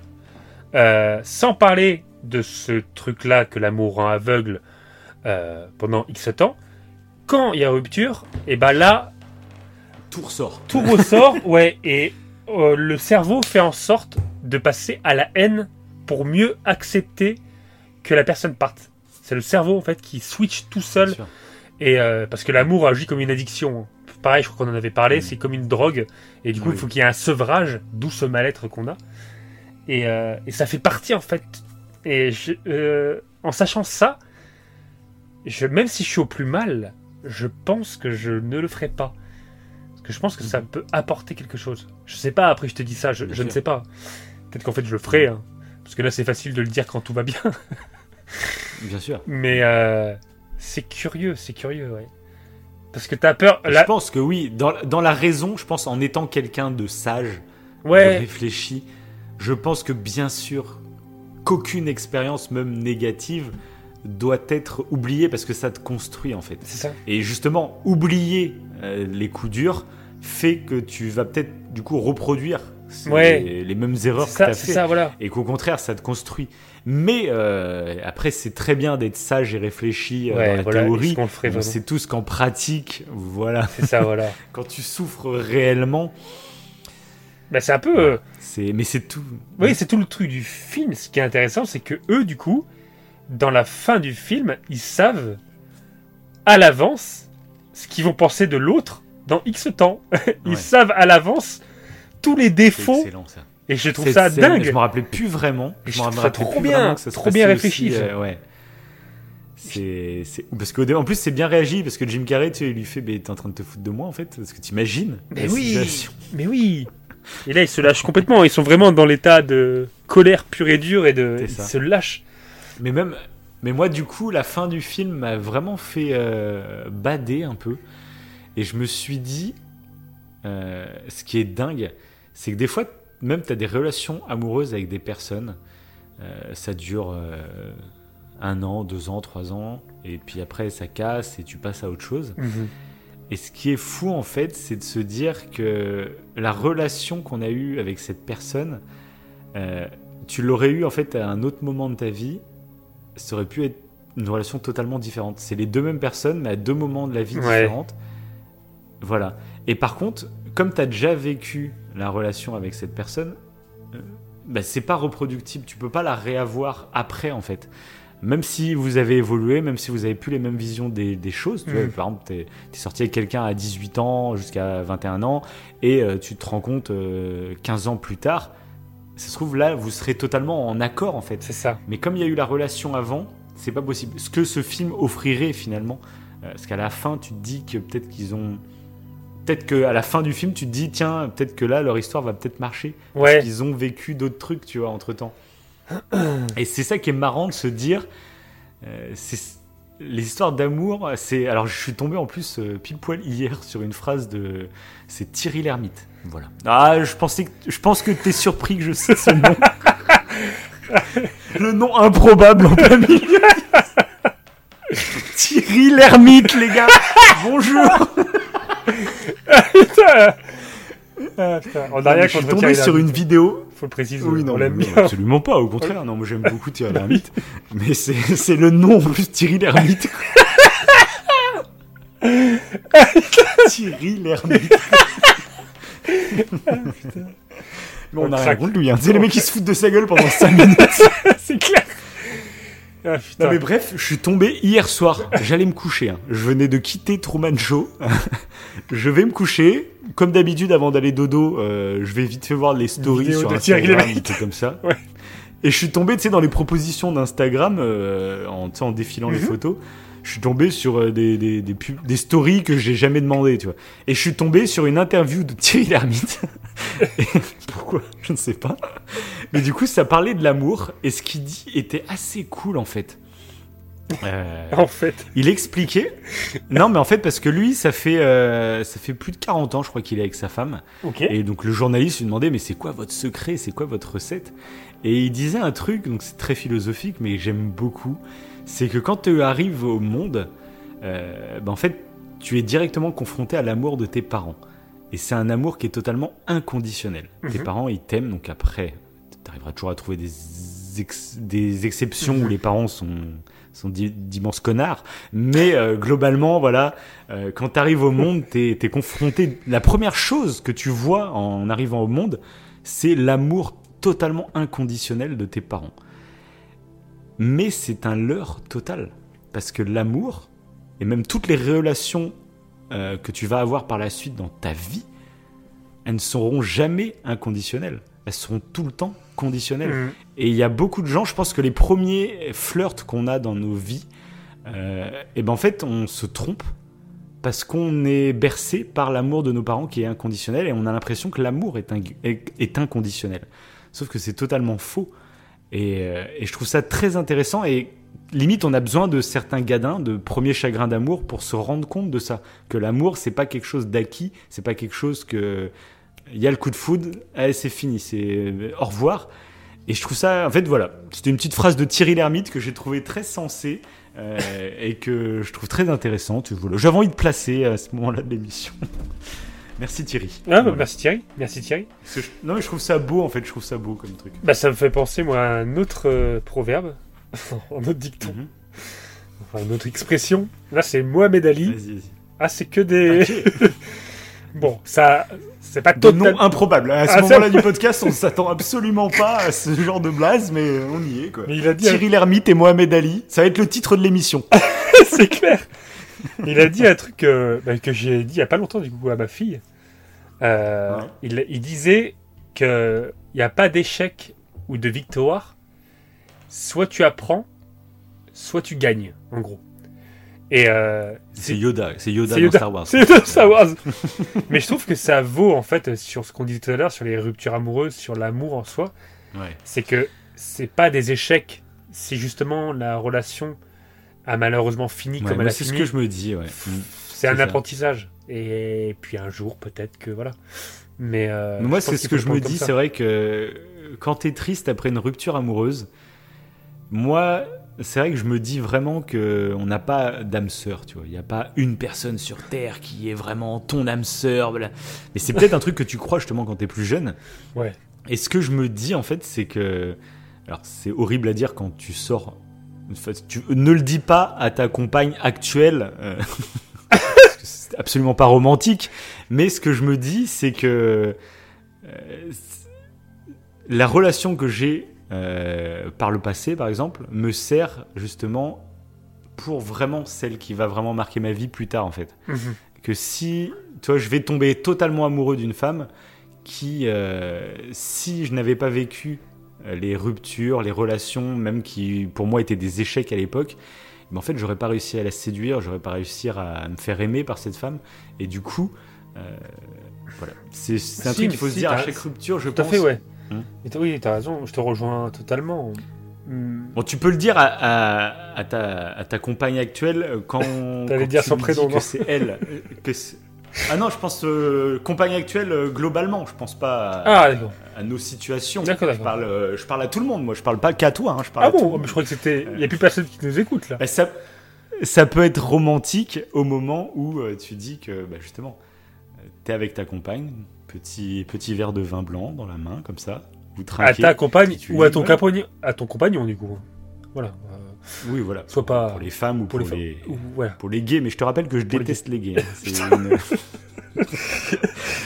sans parler de ce truc-là que l'amour rend aveugle pendant X temps, quand il y a rupture, et ben là, Tout ressort. tout ressort, *laughs* ouais, et le cerveau fait en sorte de passer à la haine pour mieux accepter que la personne parte. C'est le cerveau en fait qui switch tout seul et euh, parce que l'amour agit comme une addiction. Pareil, je crois qu'on en avait parlé, Mm. c'est comme une drogue et du coup Oui. il faut qu'il y ait un sevrage, d'où ce mal-être qu'on a. Et, euh, et ça fait partie en fait. Et je- euh, en sachant ça, je, même si je suis au plus mal, je pense que je ne le ferai pas. Parce que je pense que ça Mhm. peut apporter quelque chose. Je sais pas, après je te dis ça, je, je ne sais pas. Peut-être qu'en fait je le ferai. hein. Parce que là c'est facile de le dire quand tout va bien. *laughs* Bien sûr. Mais euh, c'est curieux, c'est curieux, ouais. Parce que t'as peur. Je Là, pense que oui, dans, dans la raison, je pense en étant quelqu'un de sage, de réfléchi, je pense que bien sûr qu'aucune expérience, même négative, doit être oubliée parce que ça te construit en fait. c'est ça. Et justement, oublier euh, les coups durs fait que tu vas peut-être du coup reproduire Ouais. les, mêmes erreurs que tu as fait. ça, voilà. Et qu'au contraire, ça te construit. Mais euh, après, c'est très bien d'être sage et réfléchi euh, Ouais, dans la voilà. théorie. On sait tous qu'en pratique, voilà, C'est ça, voilà. *laughs* quand tu souffres réellement, bah, c'est un peu. euh, c'est mais c'est tout. Oui, c'est tout le truc du film. Ce qui est intéressant, c'est que eux, du coup, dans la fin du film, ils savent à l'avance ce qu'ils vont penser de l'autre dans X temps. *laughs* ils Ouais. savent à l'avance tous les défauts. excellent ça. Et je trouve ça dingue. Je me rappelais plus vraiment. Je Je me rappelais trop bien, que ça trop bien réfléchi, aussi, euh, ouais. C'est, parce dé- en plus c'est bien réagi parce que Jim Carrey tu lui fait mais t'es en train de te foutre de moi en fait parce que t'imagines Mais oui, situation. mais oui. Et là, ils se lâchent complètement. Ils sont vraiment dans l'état de colère pure et dure et de. Ils se lâchent. Mais même, mais moi du coup, la fin du film m'a vraiment fait euh, bader un peu. Et je me suis dit, euh, ce qui est dingue, c'est que des fois, même tu as des relations amoureuses avec des personnes. euh, ça dure euh, un an, deux ans, trois ans. Et puis après, ça casse et tu passes à autre chose. Mhm. Et ce qui est fou, en fait, c'est de se dire que la relation qu'on a eue avec cette personne, euh, tu l'aurais eu, en fait, à un autre moment de ta vie. Ça aurait pu être une relation totalement différente. C'est les deux mêmes personnes, mais à deux moments de la vie Ouais. différentes. Voilà. Et par contre, comme tu as déjà vécu la relation avec cette personne, euh, bah, c'est pas reproductible. Tu peux pas la réavoir après, en fait. Même si vous avez évolué, même si vous avez plus les mêmes visions des, des choses, tu vois, Mhm. par exemple, t'es es sorti avec quelqu'un à 18 ans jusqu'à 21 ans, et euh, tu te rends compte euh, 15 ans plus tard, ça se trouve là, vous serez totalement en accord en fait. C'est ça. Mais comme il y a eu la relation avant, c'est pas possible. Ce que ce film offrirait finalement, euh, parce qu'à la fin, tu te dis que peut-être qu'ils ont. Peut-être qu'à la fin du film, tu te dis, tiens, peut-être que là, leur histoire va peut-être marcher. Ouais. Parce qu'ils ont vécu d'autres trucs, tu vois, entre temps. Et c'est ça qui est marrant de se dire. euh, c'est les histoires d'amour, c'est. Alors, je suis tombé en plus euh, pile poil hier sur une phrase de. C'est Thierry Lhermitte. Voilà. Ah, je pensais que, je pense que t'es surpris que je cite ce nom. Le nom improbable en plein milieu. *laughs* Thierry Lhermitte, les gars. Bonjour. Ah, putain. On a rien je suis tombé sur Lhermitte, une vidéo. Faut le préciser. Oui, non, on l'aime bien. absolument pas. Au contraire, non, moi j'aime beaucoup Thierry Lhermitte. Mais c'est le nom en plus, Thierry Lhermitte. *laughs* Thierry Lhermitte. Mais on On a rien contre lui. Hein. C'est les mecs qui se foutent de sa gueule pendant 5 minutes. *laughs* c'est clair. Ah. Non mais bref, je suis tombé hier soir. J'allais me coucher. hein. Je venais de quitter Truman Show. *laughs* je vais me coucher. Comme d'habitude, avant d'aller dodo, euh, je vais vite fait voir les stories sur Instagram, des trucs comme ça. *laughs* Ouais. Et je suis tombé, tu sais, dans les propositions d'Instagram, euh, en, en défilant les Mhm. photos. Je suis tombé sur euh, des, des, des, pubs- des stories que j'ai jamais demandé, tu vois. Et je suis tombé sur une interview de Thierry Lhermitte. *laughs* Pourquoi? Je ne sais pas. Mais du coup, ça parlait de l'amour. Et ce qu'il dit était assez cool, en fait. Euh, En fait. il expliquait. Non, mais en fait, parce que lui, ça fait, euh, ça fait plus de 40 ans, je crois qu'il est avec sa femme. Ok. Et donc le journaliste lui demandait, mais c'est quoi votre secret? C'est quoi votre recette? Et il disait un truc, donc c'est très philosophique, mais j'aime beaucoup. C'est que quand tu arrives au monde, euh, ben, en fait, tu es directement confronté à l'amour de tes parents. Et c'est un amour qui est totalement inconditionnel. Tes Mhm. parents, ils t'aiment, donc après, tu arriveras toujours à trouver des, ex- des exceptions où Mhm. les parents sont, sont d'i- d'immenses connards. Mais euh, globalement, voilà, euh, quand tu arrives au monde, tu es, confronté. La première chose que tu vois en arrivant au monde, c'est l'amour totalement inconditionnel de tes parents. Mais c'est un leurre total. Parce que l'amour, et même toutes les relations euh, que tu vas avoir par la suite dans ta vie, elles ne seront jamais inconditionnelles. Elles seront tout le temps conditionnelles. Mhm. Et il y a beaucoup de gens, je pense que les premiers flirts qu'on a dans nos vies, euh, et ben en fait, on se trompe parce qu'on est bercé par l'amour de nos parents qui est inconditionnel et on a l'impression que l'amour est inconditionnel. Sauf que c'est totalement faux. Et, euh, et je trouve ça très intéressant et limite on a besoin de certains gadins de premiers chagrins d'amour pour se rendre compte de ça que l'amour c'est pas quelque chose d'acquis c'est pas quelque chose que il y a le coup de foudre c'est fini c'est euh, au revoir. Et je trouve ça en fait voilà c'était une petite phrase de Thierry Lhermitte que j'ai trouvé très sensée euh, et que je trouve très intéressante. J'avais envie de placer à ce moment-là de l'émission merci Thierry Ah, bah, Voilà. merci Thierry. Merci Thierry. Je- non mais je trouve ça beau en fait je trouve ça beau comme truc Bah, ça me fait penser, moi, à un autre euh, proverbe, *laughs* un autre dicton, Mhm. enfin, une autre expression. Là, c'est Mohamed Ali. Ah, c'est que des. *laughs* bon, ça. C'est pas total... nom improbable. À ce Ah, moment-là du podcast, on s'attend absolument pas à ce genre de blase, mais on y est quoi. Mais il a dit. Thierry Lhermitte et Mohamed Ali, ça va être le titre de l'émission. *laughs* c'est clair. *laughs* Il a dit un truc euh, bah, que j'ai dit il y a pas longtemps du coup à ma fille. Euh, Ouais. il, il disait que il n'y a pas d'échec ou de victoire. Soit tu apprends, soit tu gagnes, en gros. Et euh, C'est Yoda, c'est Yoda dans Yoda. Star Wars. C'est Yoda Star Wars. *laughs* Mais je trouve que ça vaut en fait sur ce qu'on disait tout à l'heure, sur les ruptures amoureuses, sur l'amour en soi. Ouais. c'est que c'est pas des échecs, c'est justement la relation a malheureusement fini Ouais, comme elle a c'est ce fini. que je me dis, ouais. Mm. C'est un ça. apprentissage. Et puis un jour, peut-être que voilà. Mais euh, Moi, c'est ce que je me dis, c'est vrai que quand t'es triste après une rupture amoureuse, moi, c'est vrai que je me dis vraiment que on n'a pas d'âme sœur, tu vois. Il n'y a pas une personne sur Terre qui est vraiment ton âme sœur. voilà. Mais c'est peut-être un truc que tu crois justement quand t'es plus jeune. Ouais. Et ce que je me dis en fait, c'est que, alors c'est horrible à dire quand tu sors. Tu ne le dis pas à ta compagne actuelle. euh, *laughs* c'est absolument pas romantique. Mais ce que je me dis, c'est que euh, la relation que j'ai euh, par le passé, par exemple, me sert justement pour vraiment celle qui va vraiment marquer ma vie plus tard, en fait. Mhm. Que si, tu vois, je vais tomber totalement amoureux d'une femme qui, si je n'avais pas vécu les ruptures, les relations, même qui pour moi étaient des échecs à l'époque, mais en fait, j'aurais pas réussi à la séduire, j'aurais pas réussi à me faire aimer par cette femme, et du coup, euh, voilà, c'est un Si, truc qu'il faut se dire à chaque rupture, je Tout à pense. fait, ouais. Hmm. Et t'as- oui, t'as raison, je te rejoins totalement. Bon, tu peux le dire à, à- à ta, à ta compagne actuelle euh, quand. *laughs* T'allais dire son prénom, que c'est elle. euh, Que ah non, je pense euh, compagne actuelle euh, globalement. Je pense pas à, Ah, d'accord. à nos situations. D'accord, Je d'accord. parle, euh, je parle à tout le monde. Moi, je parle pas qu'à toi. hein, je parle Ah à tout le bon monde. mais Je crois que c'était. Il n'y a plus personne qui nous écoute là. Bah, ça, ça peut être romantique au moment où euh, tu dis que bah, justement, euh, t'es avec ta compagne, petit petit verre de vin blanc dans la main comme ça, vous À trinquez. ta compagne tu ou à ton, compagnon, à ton compagnon, du coup. Voilà. Euh, Oui, voilà. Soit pas. Pour les femmes ou pour, pour les les, femmes. Ou- Voilà. pour les gays, mais je te rappelle que je Pour les déteste les gays. hein. *laughs* Une-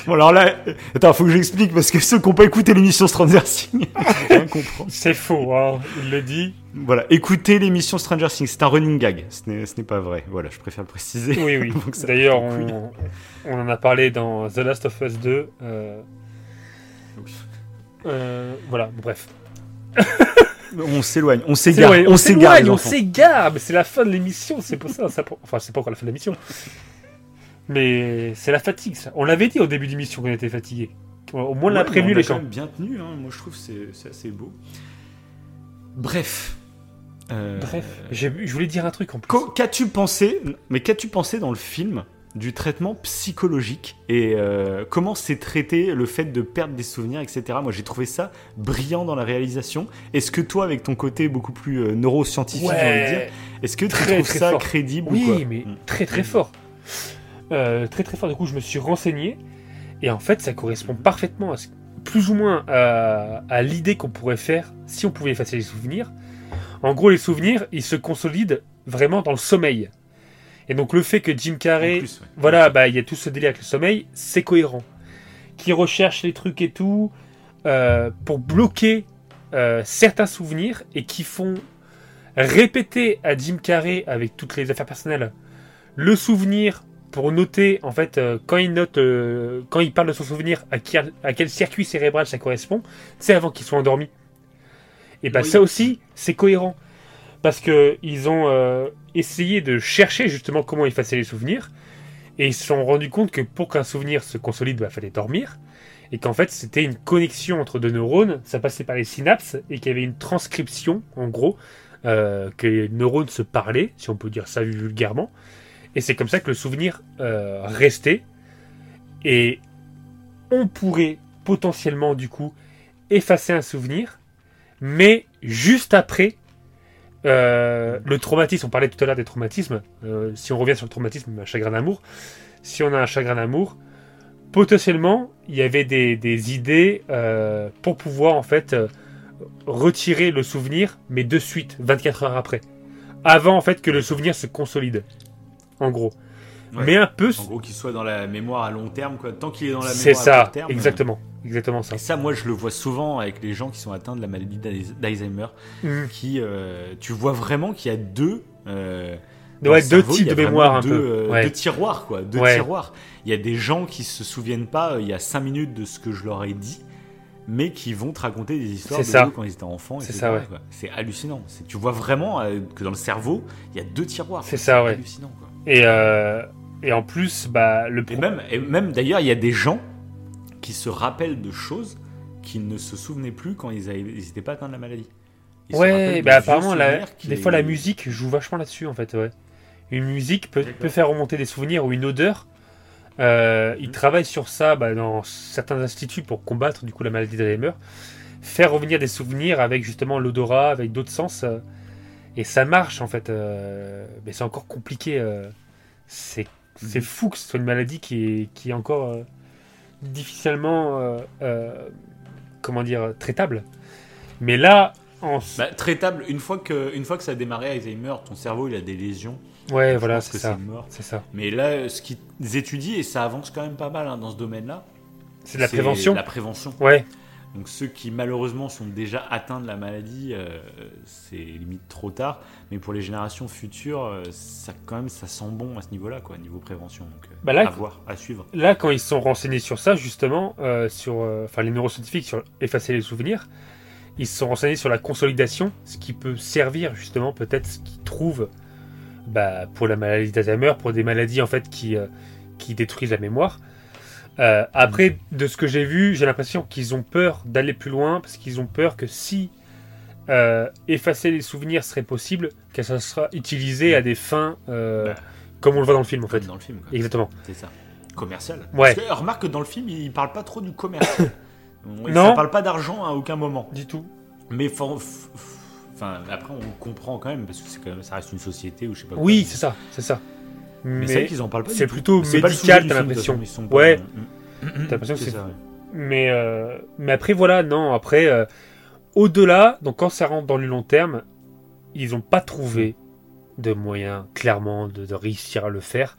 bon alors là, attends, faut que j'explique parce que ceux qui n'ont pas écouté l'émission Stranger Things, *laughs* rien comprendre. C'est faux, hein. il le dit. Voilà, écoutez l'émission Stranger Things, c'est un running gag, ce n'est pas vrai. Voilà, je préfère le préciser. Oui, oui. *laughs* D'ailleurs, on, on en a parlé dans The Last of Us 2. euh, euh, voilà, bref. On s'éloigne, on s'égare, on s'égare. on s'égare, mais c'est la fin de l'émission, c'est pour ça. ça pour- Enfin, c'est pas encore la fin de l'émission. Mais c'est la fatigue, ça. On l'avait dit au début d'émission qu'on était fatigué. Au moins, on l'a Ouais, prévenu, les quand gens. même bien tenu, hein. moi je trouve que c'est assez beau. Bref. Euh, Bref, j'ai- je voulais dire un truc en plus. Qu'as-tu pensé, mais qu'as-tu pensé dans le film du traitement psychologique et euh, comment c'est traité le fait de perdre des souvenirs, etc. Moi j'ai trouvé ça brillant dans la réalisation. Est-ce que toi, avec ton côté beaucoup plus euh, neuroscientifique, dire, est-ce que tu très, trouves très ça fort. crédible ou oui, quoi mais Mm. très très fort. Euh, très très fort. Du coup, je me suis renseigné et en fait, ça correspond parfaitement à ce- plus ou moins à, à l'idée qu'on pourrait faire si on pouvait effacer les souvenirs. En gros, les souvenirs, ils se consolident vraiment dans le sommeil. Et donc, le fait que Jim Carrey, plus, ouais. voilà, bah il y a tout ce délire avec le sommeil, c'est cohérent. Qui recherche les trucs et tout euh, pour bloquer euh, certains souvenirs et qui font répéter à Jim Carrey avec toutes les affaires personnelles le souvenir pour noter en fait euh, quand il note quand il parle de son souvenir à, qui- à quel circuit cérébral ça correspond c'est avant qu'il soit endormi et bah Oui. ça aussi c'est cohérent parce que ils ont euh, essayé de chercher justement comment effacer les souvenirs. Et ils se sont rendus compte que pour qu'un souvenir se consolide il fallait dormir. Et qu'en fait c'était une connexion entre deux neurones. Ça passait par les synapses et qu'il y avait une transcription en gros euh, que les neurones se parlaient si on peut dire ça vulgairement. Et c'est comme ça que le souvenir euh, restait. Et on pourrait potentiellement, du coup, effacer un souvenir, mais juste après euh, le traumatisme. On parlait tout à l'heure des traumatismes. Euh, si on revient sur le traumatisme, un chagrin d'amour. Si on a un chagrin d'amour, potentiellement, il y avait des, idées euh, pour pouvoir, en fait, retirer le souvenir, mais de suite, 24 heures après. Avant, en fait, que le souvenir se consolide. En gros. Ouais. Mais un peu. En gros, qu'il soit dans la mémoire à long terme, quoi. Tant qu'il est dans la C'est mémoire à court terme. exactement. Exactement ça. Et ça, moi, je le vois souvent avec les gens qui sont atteints de la maladie d'Alz- d'Alzheimer, qui, euh, tu vois vraiment qu'il y a deux. euh, Ouais, le deux cerveau, types de mémoire un deux, peu. euh, Ouais. deux tiroirs, quoi. Deux Ouais. tiroirs. Il y a des gens qui se souviennent pas, euh, il y a cinq minutes de ce que je leur ai dit, mais qui vont te raconter des histoires de C'est ça. eux quand ils étaient enfants. C'est ça, ouais. C'est hallucinant. C'est- Tu vois vraiment que dans le cerveau, il y a deux tiroirs. C'est ça, ouais. hallucinant, quoi. Et, euh, et en plus, bah, le Et même, et même d'ailleurs, il y a des gens qui se rappellent de choses qu'ils ne se souvenaient plus quand ils n'étaient pas atteints de la maladie. Ils Ouais, bah apparemment, la- des fois la musique joue vachement là-dessus en fait. Ouais. Une musique peut, peut faire remonter des souvenirs ou une odeur Euh, il travaille sur ça bah, dans certains instituts pour combattre du coup la maladie d'Alzheimer, faire revenir des souvenirs avec justement l'odorat, avec d'autres sens, euh, et ça marche en fait. euh, mais c'est encore compliqué. c'est c'est Mhm. fou que ce soit une maladie qui est, qui est encore euh, difficilement euh, euh, comment dire traitable. Mais là, en... Bah, traitable, une fois, que, une fois que ça a démarré Alzheimer, ton cerveau il a des lésions. ouais, voilà, c'est ça. C'est ça. Mais là, ce qu'ils étudient, et ça avance quand même pas mal hein, dans ce domaine-là, C'est de la prévention. La prévention. Ouais, Donc ceux qui malheureusement sont déjà atteints de la maladie, euh, c'est limite trop tard. Mais pour les générations futures, euh, ça quand même ça sent bon à ce niveau-là, quoi, niveau prévention. Donc euh, Bah là- à voir, à suivre. Là, quand ils se sont renseignés sur ça, justement, sur, enfin les neuroscientifiques sur effacer les souvenirs, ils se sont renseignés sur la consolidation, ce qui peut servir justement peut-être ce qu'ils trouvent bah, pour la maladie d'Alzheimer, pour des maladies en fait qui, qui détruisent la mémoire. Euh, après, de ce que j'ai vu, j'ai l'impression qu'ils ont peur d'aller plus loin parce qu'ils ont peur que si euh, effacer les souvenirs serait possible, que ça sera utilisé à des fins euh, Bah, comme on le voit dans le film en fait. dans le film, quoi. Exactement. C'est ça. Commercial. Ouais. Parce que, remarque que dans le film, il parle pas trop du commerce. *coughs* Non. Ça parle pas d'argent à aucun moment. Du tout. Mais enfin, après, on comprend quand même parce que quand même, ça reste une société ou je sais pas. Oui, c'est ça, c'est ça. Mais, Mais, c'est qu'ils en parlent pas. c'est plutôt médical, t'as l'impression. Ouais. Mm, mm. T'as l'impression que c'est- ouais. mais, euh, mais après, voilà, non, après, euh, au-delà, donc quand ça rentre dans le long terme, ils n'ont pas trouvé de moyen, clairement, de, de réussir à le faire.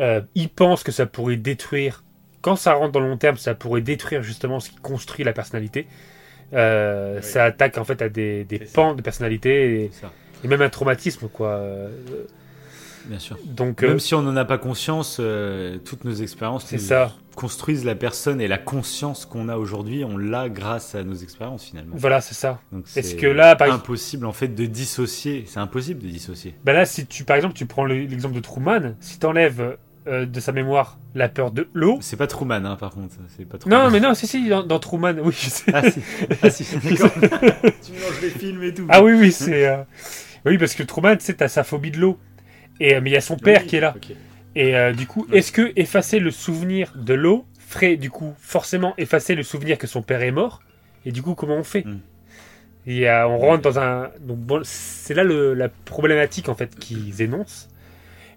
Euh, ils pensent que ça pourrait détruire, quand ça rentre dans le long terme, ça pourrait détruire justement ce qui construit la personnalité. Oui. Ça attaque en fait à des, des C'est ça. pans de personnalité et même un traumatisme, quoi. Euh, Bien sûr. Donc, euh, Même si on n'en a pas conscience, euh, toutes nos expériences c'est nous ça. construisent la personne et la conscience qu'on a aujourd'hui, on l'a grâce à nos expériences finalement. Voilà, c'est ça. Donc Est-ce c'est que là, par impossible en fait de dissocier. C'est impossible de dissocier. Bah là, si tu, par exemple, tu prends le- l'exemple de Truman, si tu enlèves de sa mémoire la peur de l'eau. C'est pas Truman, hein, par contre. C'est pas Truman. Non, mais non, si, si, dans, dans Truman, oui, je sais. Ah si, ah, si *laughs* d'accord. tu mélanges les films et tout. Ah oui, oui, c'est. euh, Oui, parce que Truman, tu sais, t'as sa phobie de l'eau. Et, euh, mais il y a son père Oui, qui est là. Et euh, du coup, est-ce que effacer le souvenir de l'eau ferait, du coup, forcément effacer le souvenir que son père est mort? Et du coup, comment on fait? Hmm. Et euh, on rentre dans un. Donc, bon, c'est là le- la problématique, en fait, qu'ils énoncent.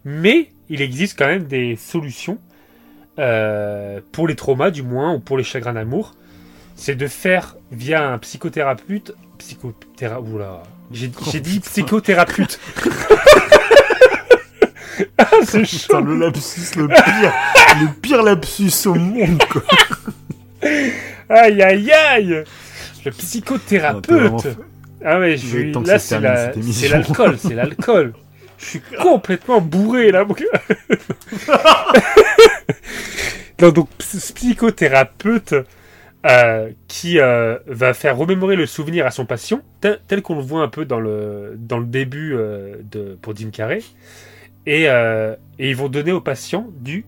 Mais il existe quand même des solutions euh, pour les traumas, du moins, ou pour les chagrins d'amour. C'est de faire via un psychothérapeute. Psychothéra... Oula. J'ai dit psychothérapeute. *laughs* *laughs* ah, c'est chaud. Putain, le lapsus, le pire, le pire lapsus au monde, quoi. Aïe, aïe, aïe Le Non, psychothérapeute vraiment- Ah ouais, je suis... là, c'est la... l'alcool, c'est l'alcool. Je suis complètement bourré, là. donc- *laughs* non, donc, ps- psychothérapeute euh, qui euh, va faire remémorer le souvenir à son patient, tel, tel qu'on le voit un peu dans le, dans le début euh, de, pour Jim Carrey. Et, euh, et ils vont donner au patient du,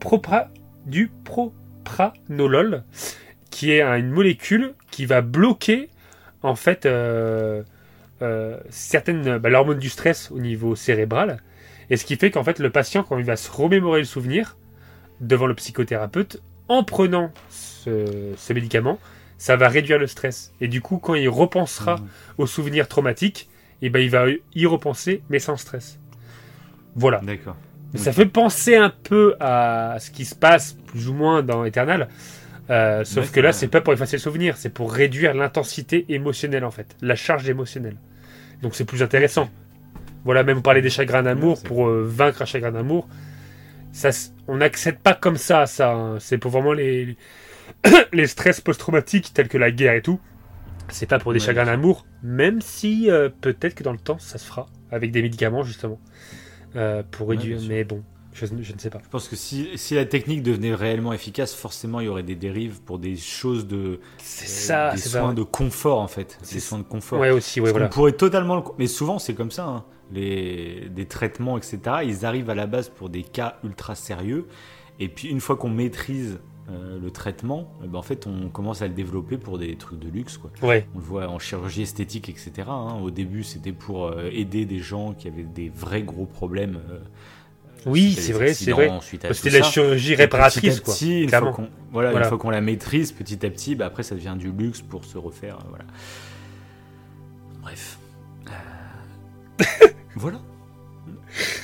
propra, du propranolol, qui est un- une molécule qui va bloquer en fait euh, euh, certaines bah, l'hormone du stress au niveau cérébral. Et ce qui fait qu'en fait le patient quand il va se remémorer le souvenir devant le psychothérapeute en prenant ce, ce médicament ça va réduire le stress. Et du coup quand il repensera au souvenir traumatique et ben il va y repenser mais sans stress voilà D'accord. mais Ça fait penser un peu à ce qui se passe plus ou moins dans Eternal. Euh, sauf que là, c'est pas pour effacer le souvenir, c'est pour réduire l'intensité émotionnelle en fait, la charge émotionnelle. Donc c'est plus intéressant. Voilà, même parler des chagrins d'amour Ouais, pour euh, vaincre un chagrin d'amour, ça, on n'accède pas comme ça à ça. hein. C'est pour vraiment les, *coughs* les stress post-traumatiques tels que la guerre et tout. C'est pas pour des Ouais. chagrins d'amour, même si euh, peut-être que dans le temps ça se fera avec des médicaments justement euh, pour réduire. mais bon, je, je ne sais pas. Je pense que si, si la technique devenait réellement efficace, forcément il y aurait des dérives pour des choses de C'est euh, ça, des c'est soins de confort en fait, C'est- des soins de confort. Ouais, aussi, ouais, Parce voilà. qu'on pourrait totalement le... Mais souvent, c'est comme ça. hein. Les... Des traitements, etc. Ils arrivent à la base pour des cas ultra sérieux. Et puis, une fois qu'on maîtrise euh, le traitement, ben, en fait, on commence à le développer pour des trucs de luxe. Quoi. Ouais, On le voit en chirurgie esthétique, etc. hein. Au début, c'était pour euh, aider des gens qui avaient des vrais gros problèmes. euh, Oui, c'est vrai, c'est vrai. C'était la ça. chirurgie réparatrice, quoi. petit, une fois qu'on voilà, Voilà. une fois qu'on la maîtrise petit à petit, bah après ça devient du luxe pour se refaire. Voilà. Bref. *laughs* Voilà.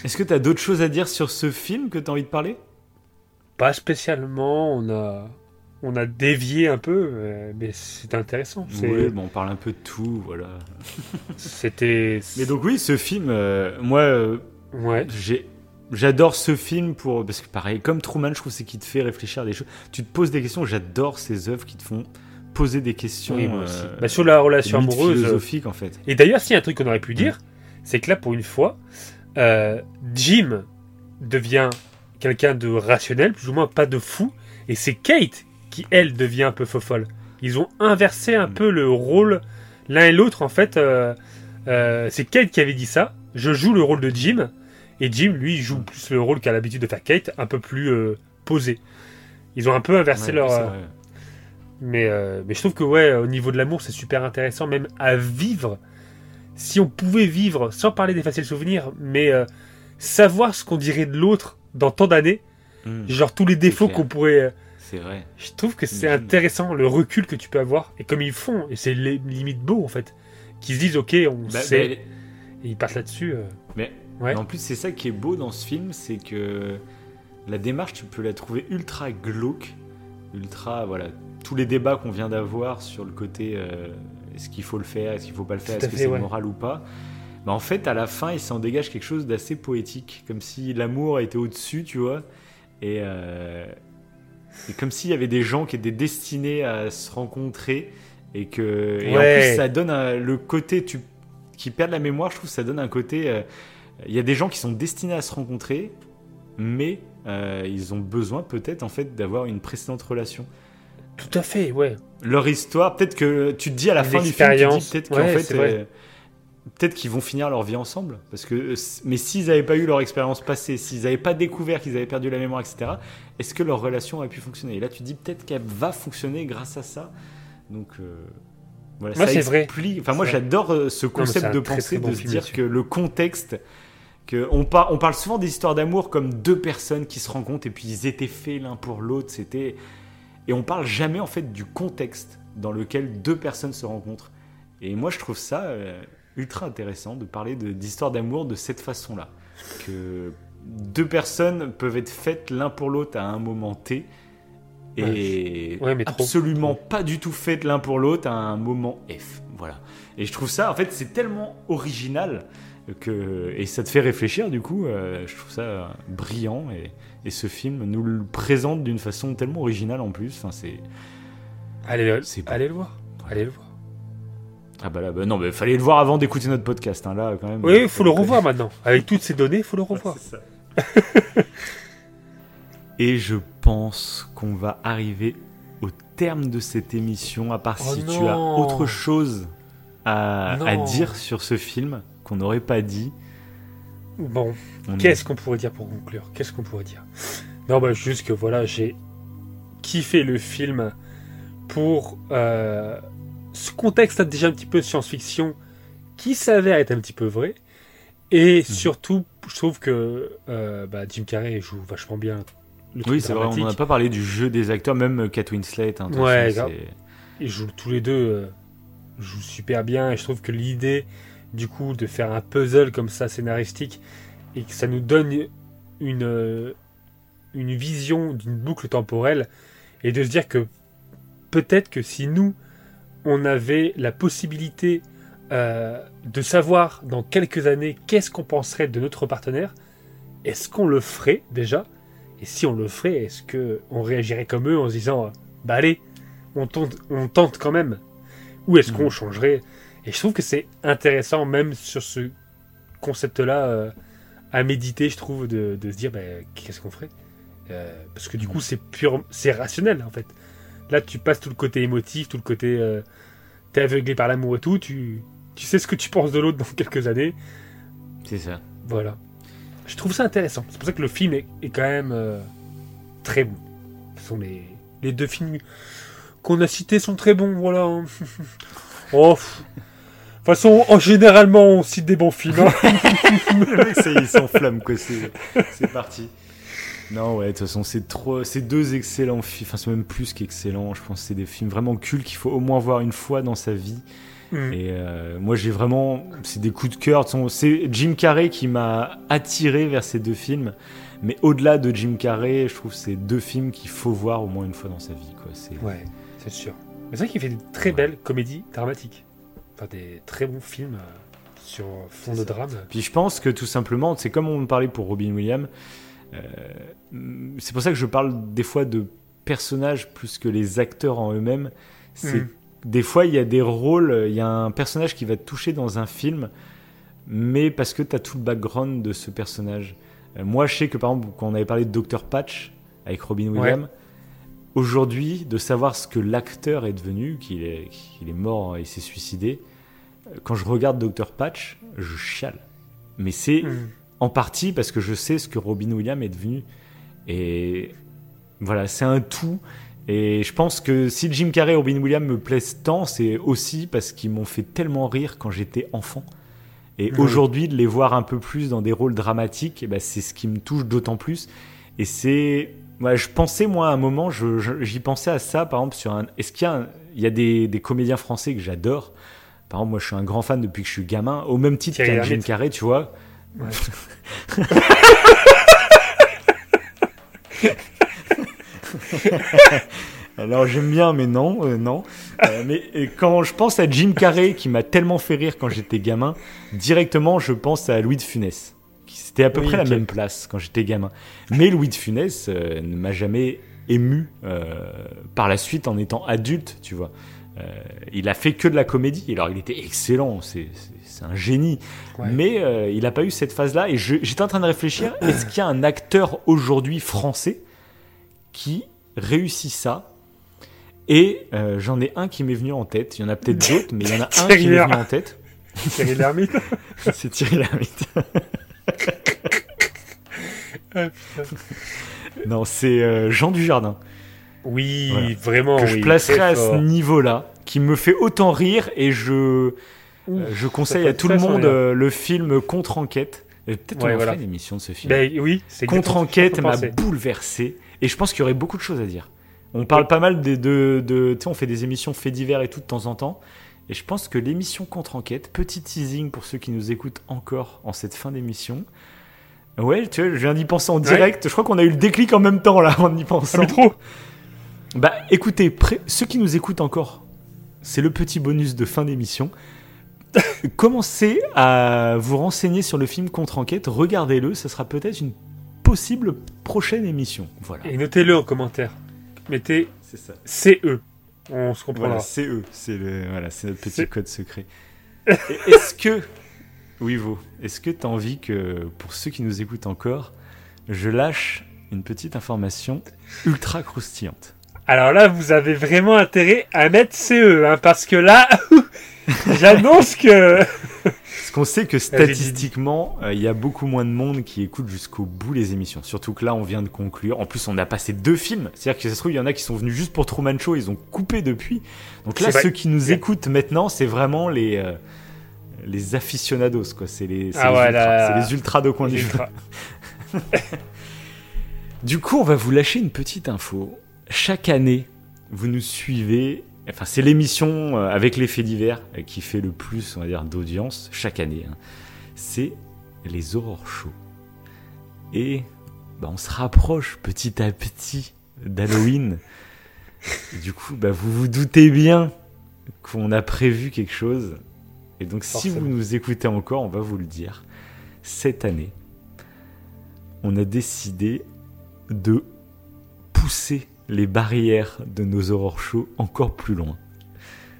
Est-ce que tu as d'autres choses à dire sur ce film que tu as envie de parler? Pas spécialement, on a, on a dévié un peu, euh, mais c'est intéressant. Oui, bon, on parle un peu de tout, voilà. C'était. *laughs* Mais donc oui, ce film, euh, moi, euh, Ouais. j'ai J'adore ce film pour parce que pareil comme Truman, je trouve c'est qui te fait réfléchir à des choses. Tu te poses des questions. J'adore ces œuvres qui te font poser des questions. Oui, moi aussi. euh, Bah, sur la relation amoureuse. philosophiques en fait. Et d'ailleurs, s'il y a un truc qu'on aurait pu dire, c'est que là, pour une fois, euh, Jim devient quelqu'un de rationnel, plus ou moins pas de fou, et c'est Kate qui, elle, devient un peu fofolle. Ils ont inversé un Mm. peu le rôle l'un et l'autre, en fait. euh, euh, c'est Kate qui avait dit ça. Je joue le rôle de Jim, et Jim, lui, joue plus le rôle qu'a l'habitude de faire Kate, un peu plus euh, posé. Ils ont un peu inversé Ouais, leur. mais, mais je trouve que ouais, au niveau de l'amour, c'est super intéressant, même à vivre. Si on pouvait vivre, sans parler d'effacer le souvenir, mais savoir ce qu'on dirait de l'autre dans tant d'années, Mm, genre tous les défauts qu'on pourrait... euh, c'est vrai. je trouve que c'est intéressant, le recul que tu peux avoir, et comme ils font, et c'est les limites beau en fait, qu'ils se disent ok, on Bah, sait, bah, et ils partent là-dessus. euh. Mais Ouais. en plus, c'est ça qui est beau dans ce film, c'est que la démarche, tu peux la trouver ultra glauque, ultra voilà, tous les débats qu'on vient d'avoir sur le côté euh, est-ce qu'il faut le faire, est-ce qu'il faut pas le faire, est-ce que c'est ouais. moral ou pas. Bah, en fait, à la fin, il s'en dégage quelque chose d'assez poétique, comme si l'amour était au-dessus, tu vois, et, euh, et comme s'il y avait des gens qui étaient destinés à se rencontrer et que et en plus ça donne un- le côté tu qui perdent la mémoire, je trouve que ça donne un côté. euh, Il y a des gens qui sont destinés à se rencontrer, mais euh, ils ont besoin peut-être en fait d'avoir une précédente relation. Tout à fait, ouais. Leur histoire, peut-être que tu te dis à la fin du film, peut-être qu'en fait, peut-être qu'ils vont finir leur vie ensemble, parce que euh, mais s'ils n'avaient pas eu leur expérience passée, s'ils n'avaient pas découvert qu'ils avaient perdu la mémoire, etc. Est-ce que leur relation aurait pu fonctionner? Et là, tu dis peut-être qu'elle va fonctionner grâce à ça. Donc euh, voilà, Moi, c'est vrai. Enfin, moi, j'adore euh, ce concept de pensée, très bon de se dire que le contexte, que on, par- on parle souvent des histoires d'amour comme deux personnes qui se rencontrent et puis ils étaient faits l'un pour l'autre. C'était et on parle jamais en fait du contexte dans lequel deux personnes se rencontrent. Et moi, je trouve ça euh, ultra intéressant de parler d'histoires d'amour de cette façon-là, que deux personnes peuvent être faites l'un pour l'autre à un moment T. Et Ouais, mais trop. absolument pas du tout faites l'un pour l'autre à un moment F. Voilà. Et je trouve ça, en fait, c'est tellement original que et ça te fait réfléchir. Du coup, euh, je trouve ça brillant et, et ce film nous le présente d'une façon tellement originale en plus. Enfin, c'est allez le voir. Allez le voir. Ah bah là, bah non, mais fallait le voir avant d'écouter notre podcast. Hein, là, quand même. Oui, il faut le revoir maintenant. Avec toutes ces données, il faut le revoir. C'est ça. *laughs* Et je pense qu'on va arriver au terme de cette émission, à part Oh si tu as autre chose à, dire sur ce film qu'on n'aurait pas dit. Bon, On est- qu'est-ce qu'on pourrait dire pour conclure? Qu'est-ce qu'on pourrait dire? Non, bah juste que voilà, j'ai kiffé le film pour euh, ce contexte déjà un petit peu science-fiction qui s'avère être un petit peu vrai. Et surtout, je trouve que euh, bah, Jim Carrey joue vachement bien. Le Oui, c'est vrai, on n'a pas parlé du jeu des acteurs, même Kate Winslet. hein, de Ouais, Ils jouent tous les deux euh, jouent super bien et je trouve que l'idée du coup de faire un puzzle comme ça scénaristique et que ça nous donne une une vision d'une boucle temporelle et de se dire que peut-être que si nous on avait la possibilité euh, de savoir dans quelques années qu'est-ce qu'on penserait de notre partenaire, est-ce qu'on le ferait déjà? Et si on le ferait, est-ce que on réagirait comme eux en se disant bah allez, on tente, on tente quand même? Ou est-ce qu'on Mhm. changerait? Et je trouve que c'est intéressant, même sur ce concept-là, euh, à méditer, je trouve, de, de se dire, bah, qu'est-ce qu'on ferait? Euh, Parce que du coup, c'est pur, c'est rationnel, en fait. Là, tu passes tout le côté émotif, tout le côté... euh, T'es aveuglé par l'amour et tout, tu, tu sais ce que tu penses de l'autre dans *laughs* quelques années. C'est ça. Voilà. Je trouve ça intéressant. C'est pour ça que le film est, est quand même euh, très bon. Ce sont les, les deux films qu'on a cités sont très bons, voilà. *laughs* oh, pff. façon, en généralement, on cite des bons films. hein. *laughs* Le mec, ça y est, il s'enflamme, quoi. C'est c'est parti. Non, ouais, de toute façon, c'est trop, c'est deux excellents films. Enfin, c'est même plus qu'excellents. Je pense que c'est des films vraiment cultes qu'il faut au moins voir une fois dans sa vie. Mm. Et euh, moi, j'ai vraiment, c'est des coups de cœur. C'est Jim Carrey qui m'a attiré vers ces deux films. Mais au-delà de Jim Carrey, je trouve que c'est deux films qu'il faut voir au moins une fois dans sa vie, quoi. C'est Ouais, c'est sûr. Mais c'est vrai qu'il fait des très belles comédies dramatiques. Enfin, des très bons films euh, sur fond de drame. Puis je pense que tout simplement, c'est comme on parlait pour Robin Williams, c'est pour ça que je parle des fois de personnages plus que les acteurs en eux-mêmes. C'est Mm. des fois il y a des rôles, il y a un personnage qui va te toucher dans un film, mais parce que tu as tout le background de ce personnage. Euh, moi, je sais que par exemple, quand on avait parlé de Dr Patch avec Robin Williams, aujourd'hui, de savoir ce que l'acteur est devenu, qu'il est, qu'il est mort et s'est suicidé, euh, quand je regarde Dr Patch, je chiale. Mais c'est Mm. En partie parce que je sais ce que Robin Williams est devenu. Et voilà, c'est un tout. Et je pense que si Jim Carrey et Robin Williams me plaisent tant, c'est aussi parce qu'ils m'ont fait tellement rire quand j'étais enfant. Et aujourd'hui, de les voir un peu plus dans des rôles dramatiques, eh ben, c'est ce qui me touche d'autant plus. Et c'est. ouais, je pensais, moi, à un moment, j'y pensais à ça, par exemple, sur un. Est-ce qu'il y a, un- il y a des, des comédiens français que j'adore? Par exemple, moi, je suis un grand fan depuis que je suis gamin, au même titre qu'un Jim. Carrey, tu vois. Ouais. Alors j'aime bien, mais non, euh, non. Euh, mais quand je pense à Jim Carrey, qui m'a tellement fait rire quand j'étais gamin, directement je pense à Louis de Funès. qui- C'était à peu Oui, près la même place quand j'étais gamin. Mais Louis de Funès euh, ne m'a jamais ému par la suite en étant adulte, tu vois. Il a fait que de la comédie. Alors il était excellent, c'est c'est- un génie. Ouais. Mais euh, il n'a pas eu cette phase-là. Et j'étais en train de réfléchir, est-ce qu'il y a un acteur aujourd'hui français qui réussit ça? Et euh, j'en ai un qui m'est venu en tête. Il y en a peut-être *laughs* d'autres, mais il y en a un qui m'est venu en tête. *laughs* Thierry Lhermitte. *laughs* C'est Thierry Lhermitte. Non, c'est euh, Jean Dujardin. oui, Voilà. vraiment. que oui, je placerai à ce niveau-là, qui me fait autant rire et je, Euh, je conseille à tout le monde euh, le film Contre-enquête. Peut-être Ouais, on voilà. fera une émission de ce film. Ben oui, Contre-enquête m'a bouleversé et je pense qu'il y aurait beaucoup de choses à dire. On parle pas mal de, de, tu sais, on fait des émissions faits divers et tout de temps en temps. Et je pense que l'émission Contre-enquête, petit teasing pour ceux qui nous écoutent encore en cette fin d'émission. Ouais, tu vois, je viens d'y penser en direct. Je crois qu'on a eu le déclic en même temps là, en y Ah, pensant. mais trop Bah écoutez, ceux qui nous écoutent encore, c'est le petit bonus de fin d'émission. *laughs* Commencez à vous renseigner sur le film Contre-enquête, regardez-le, ça sera peut-être une possible prochaine émission. Voilà. Et notez-le en commentaire. Mettez ça. CE. On se comprendra. Voilà, c'est eux, c'est le, voilà, c'est notre petit C'est- code secret. *laughs* Et est-ce que, oui vous, est-ce que tu as envie que, pour ceux qui nous écoutent encore, je lâche une petite information ultra croustillante? Alors là, vous avez vraiment intérêt à mettre CE, hein, parce que là, *laughs* *laughs* j'annonce que... *laughs* Parce qu'on sait que statistiquement, euh, il y a beaucoup moins de monde qui écoute jusqu'au bout les émissions. Surtout que là, on vient de conclure. En plus, on a passé deux films. C'est-à-dire que ça se trouve, il y en a qui sont venus juste pour Truman Show, ils ont coupé depuis. Donc là, ceux qui nous Ouais. écoutent maintenant, c'est vraiment les, euh, les aficionados, quoi. C'est les, Ah les ouais, ultras. là- C'est les ultras de coin du jeu. *laughs* Du coup, on va vous lâcher une petite info. Chaque année, vous nous suivez. Enfin, c'est l'émission euh, avec les faits divers euh, qui fait le plus, on va dire, d'audience chaque année. hein. C'est les Aurores Show. Et bah, on se rapproche petit à petit d'Halloween. Du coup, bah, vous vous doutez bien qu'on a prévu quelque chose. Et donc, si vous nous écoutez encore, on va vous le dire. Cette année, on a décidé de pousser les barrières de nos aurores shows encore plus loin.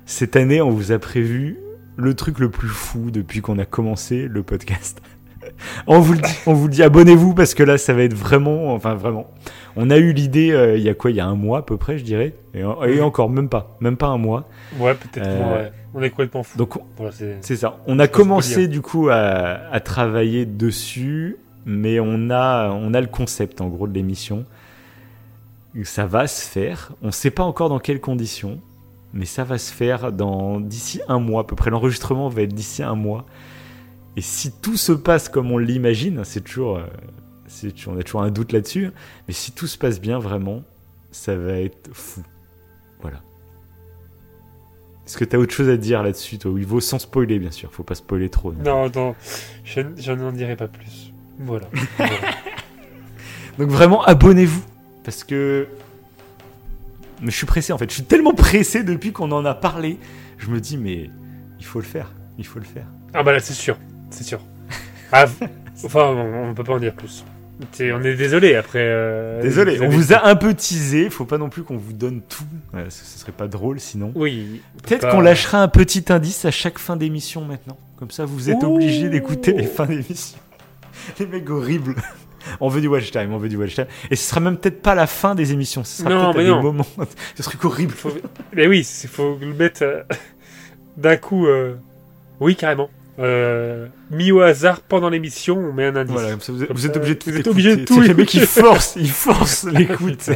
Cette année, on vous a prévu le truc le plus fou depuis qu'on a commencé le podcast. *laughs* on vous le dit, on vous le dit, abonnez-vous parce que là, ça va être vraiment, enfin vraiment. On a eu l'idée euh, il y a quoi, il y a un mois à peu près, je dirais, et, et encore même pas, même pas un mois. Ouais, peut-être. Euh, ouais. On est complètement fou. Donc Voilà, c'est- ça. On a commencé du coup à, à travailler dessus, mais on a, on a le concept en gros de l'émission. Ça va se faire. On ne sait pas encore dans quelles conditions, mais ça va se faire dans d'ici un mois à peu près. L'enregistrement va être d'ici un mois. Et si tout se passe comme on l'imagine, c'est toujours, euh, c'est toujours- on a toujours un doute là-dessus, mais si tout se passe bien vraiment, ça va être fou. Voilà. Est-ce que tu as autre chose à dire là-dessus, toi? Il vaut sans spoiler, bien sûr. Faut pas spoiler trop. non. Non, non, je, je n'en dirai pas plus. Voilà. *laughs* Voilà. Donc vraiment, abonnez-vous. Parce que. Mais je suis pressé en fait. Je suis tellement pressé depuis qu'on en a parlé. Je me dis, mais il faut le faire. Il faut le faire. ah bah là, c'est sûr. C'est sûr. *laughs* Ah, enfin, on, on peut pas en dire plus. On est désolé après. euh, Désolé, on vous a un peu teasé. Faut pas non plus qu'on vous donne tout. Ouais, ce, ce serait pas drôle sinon. Oui. Peut-être pas- qu'on lâchera un petit indice à chaque fin d'émission maintenant. Comme ça, vous êtes Ouh. obligés d'écouter les fins d'émission. *laughs* Les mecs horribles. *laughs* On veut du watch time, on veut du watch time. Et ce sera même peut-être pas la fin des émissions. Ce sera Non, à mais des non. moments. *laughs* Ce truc horrible. Faut- Mais oui, il faut le mettre euh, d'un coup. euh, Oui, carrément. Euh, mis au hasard pendant l'émission, on met un indice. Voilà, comme ça, vous, êtes- obligé de tout vous êtes obligé de tout C'est les mecs qui écouter. forcent, ils forcent *laughs* l'écoute.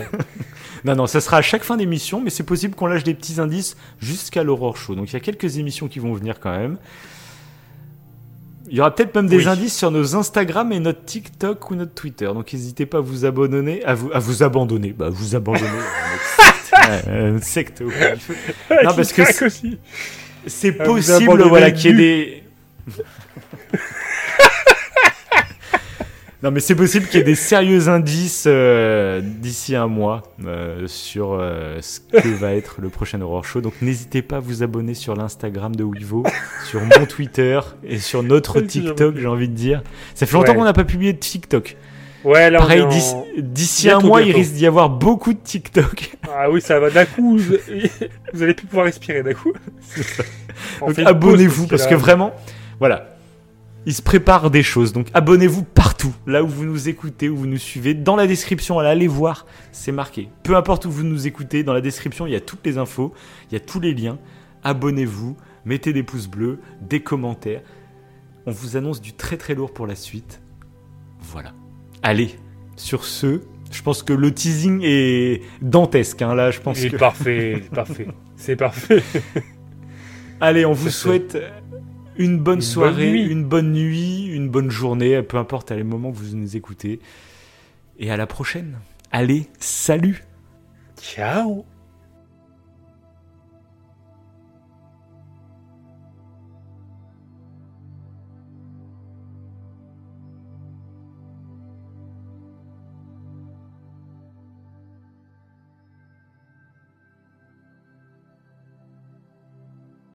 Non, non, ça sera à chaque fin d'émission, mais c'est possible qu'on lâche des petits indices jusqu'à l'Aurore Show. Donc il y a quelques émissions qui vont venir quand même. Il y aura peut-être même des Oui. indices sur nos Instagram et notre TikTok ou notre Twitter. Donc n'hésitez pas à vous abandonner, à vous, à vous abandonner, bah vous abandonner. à notre secte. Ouais, euh, secte au. *laughs* Non, parce que c'est- possible, voilà, qu'il y ait des. *laughs* non, mais c'est possible qu'il y ait des sérieux indices euh, d'ici un mois euh, sur euh, ce que va être le prochain Horror Show. Donc n'hésitez pas à vous abonner sur l'Instagram de Wivo, sur mon Twitter et sur notre *laughs* TikTok, j'ai envie de dire. Ça fait longtemps Ouais. qu'on n'a pas publié de TikTok. Ouais, là, Pareil, en- d'ici- un Bientôt, mois, il risque d'y avoir beaucoup de TikTok. *laughs* Ah oui, ça va d'un coup. Vous, vous allez plus pouvoir respirer d'un coup. On Donc abonnez-vous parce là- que vraiment, voilà, il se prépare des choses. Donc abonnez-vous partout, là où vous nous écoutez, où vous nous suivez. Dans la description, allez voir, c'est marqué. Peu importe où vous nous écoutez, dans la description, il y a toutes les infos, il y a tous les liens. Abonnez-vous, mettez des pouces bleus, des commentaires. On vous annonce du très très lourd pour la suite. Voilà. Allez, sur ce, je pense que le teasing est dantesque. hein, là, je pense C'est que... parfait, c'est parfait. C'est *laughs* parfait. Allez, on vous souhaite une bonne Une soirée, bonne une bonne nuit, une bonne journée, peu importe à les moments que vous nous écoutez. Et à la prochaine. Allez, salut Ciao.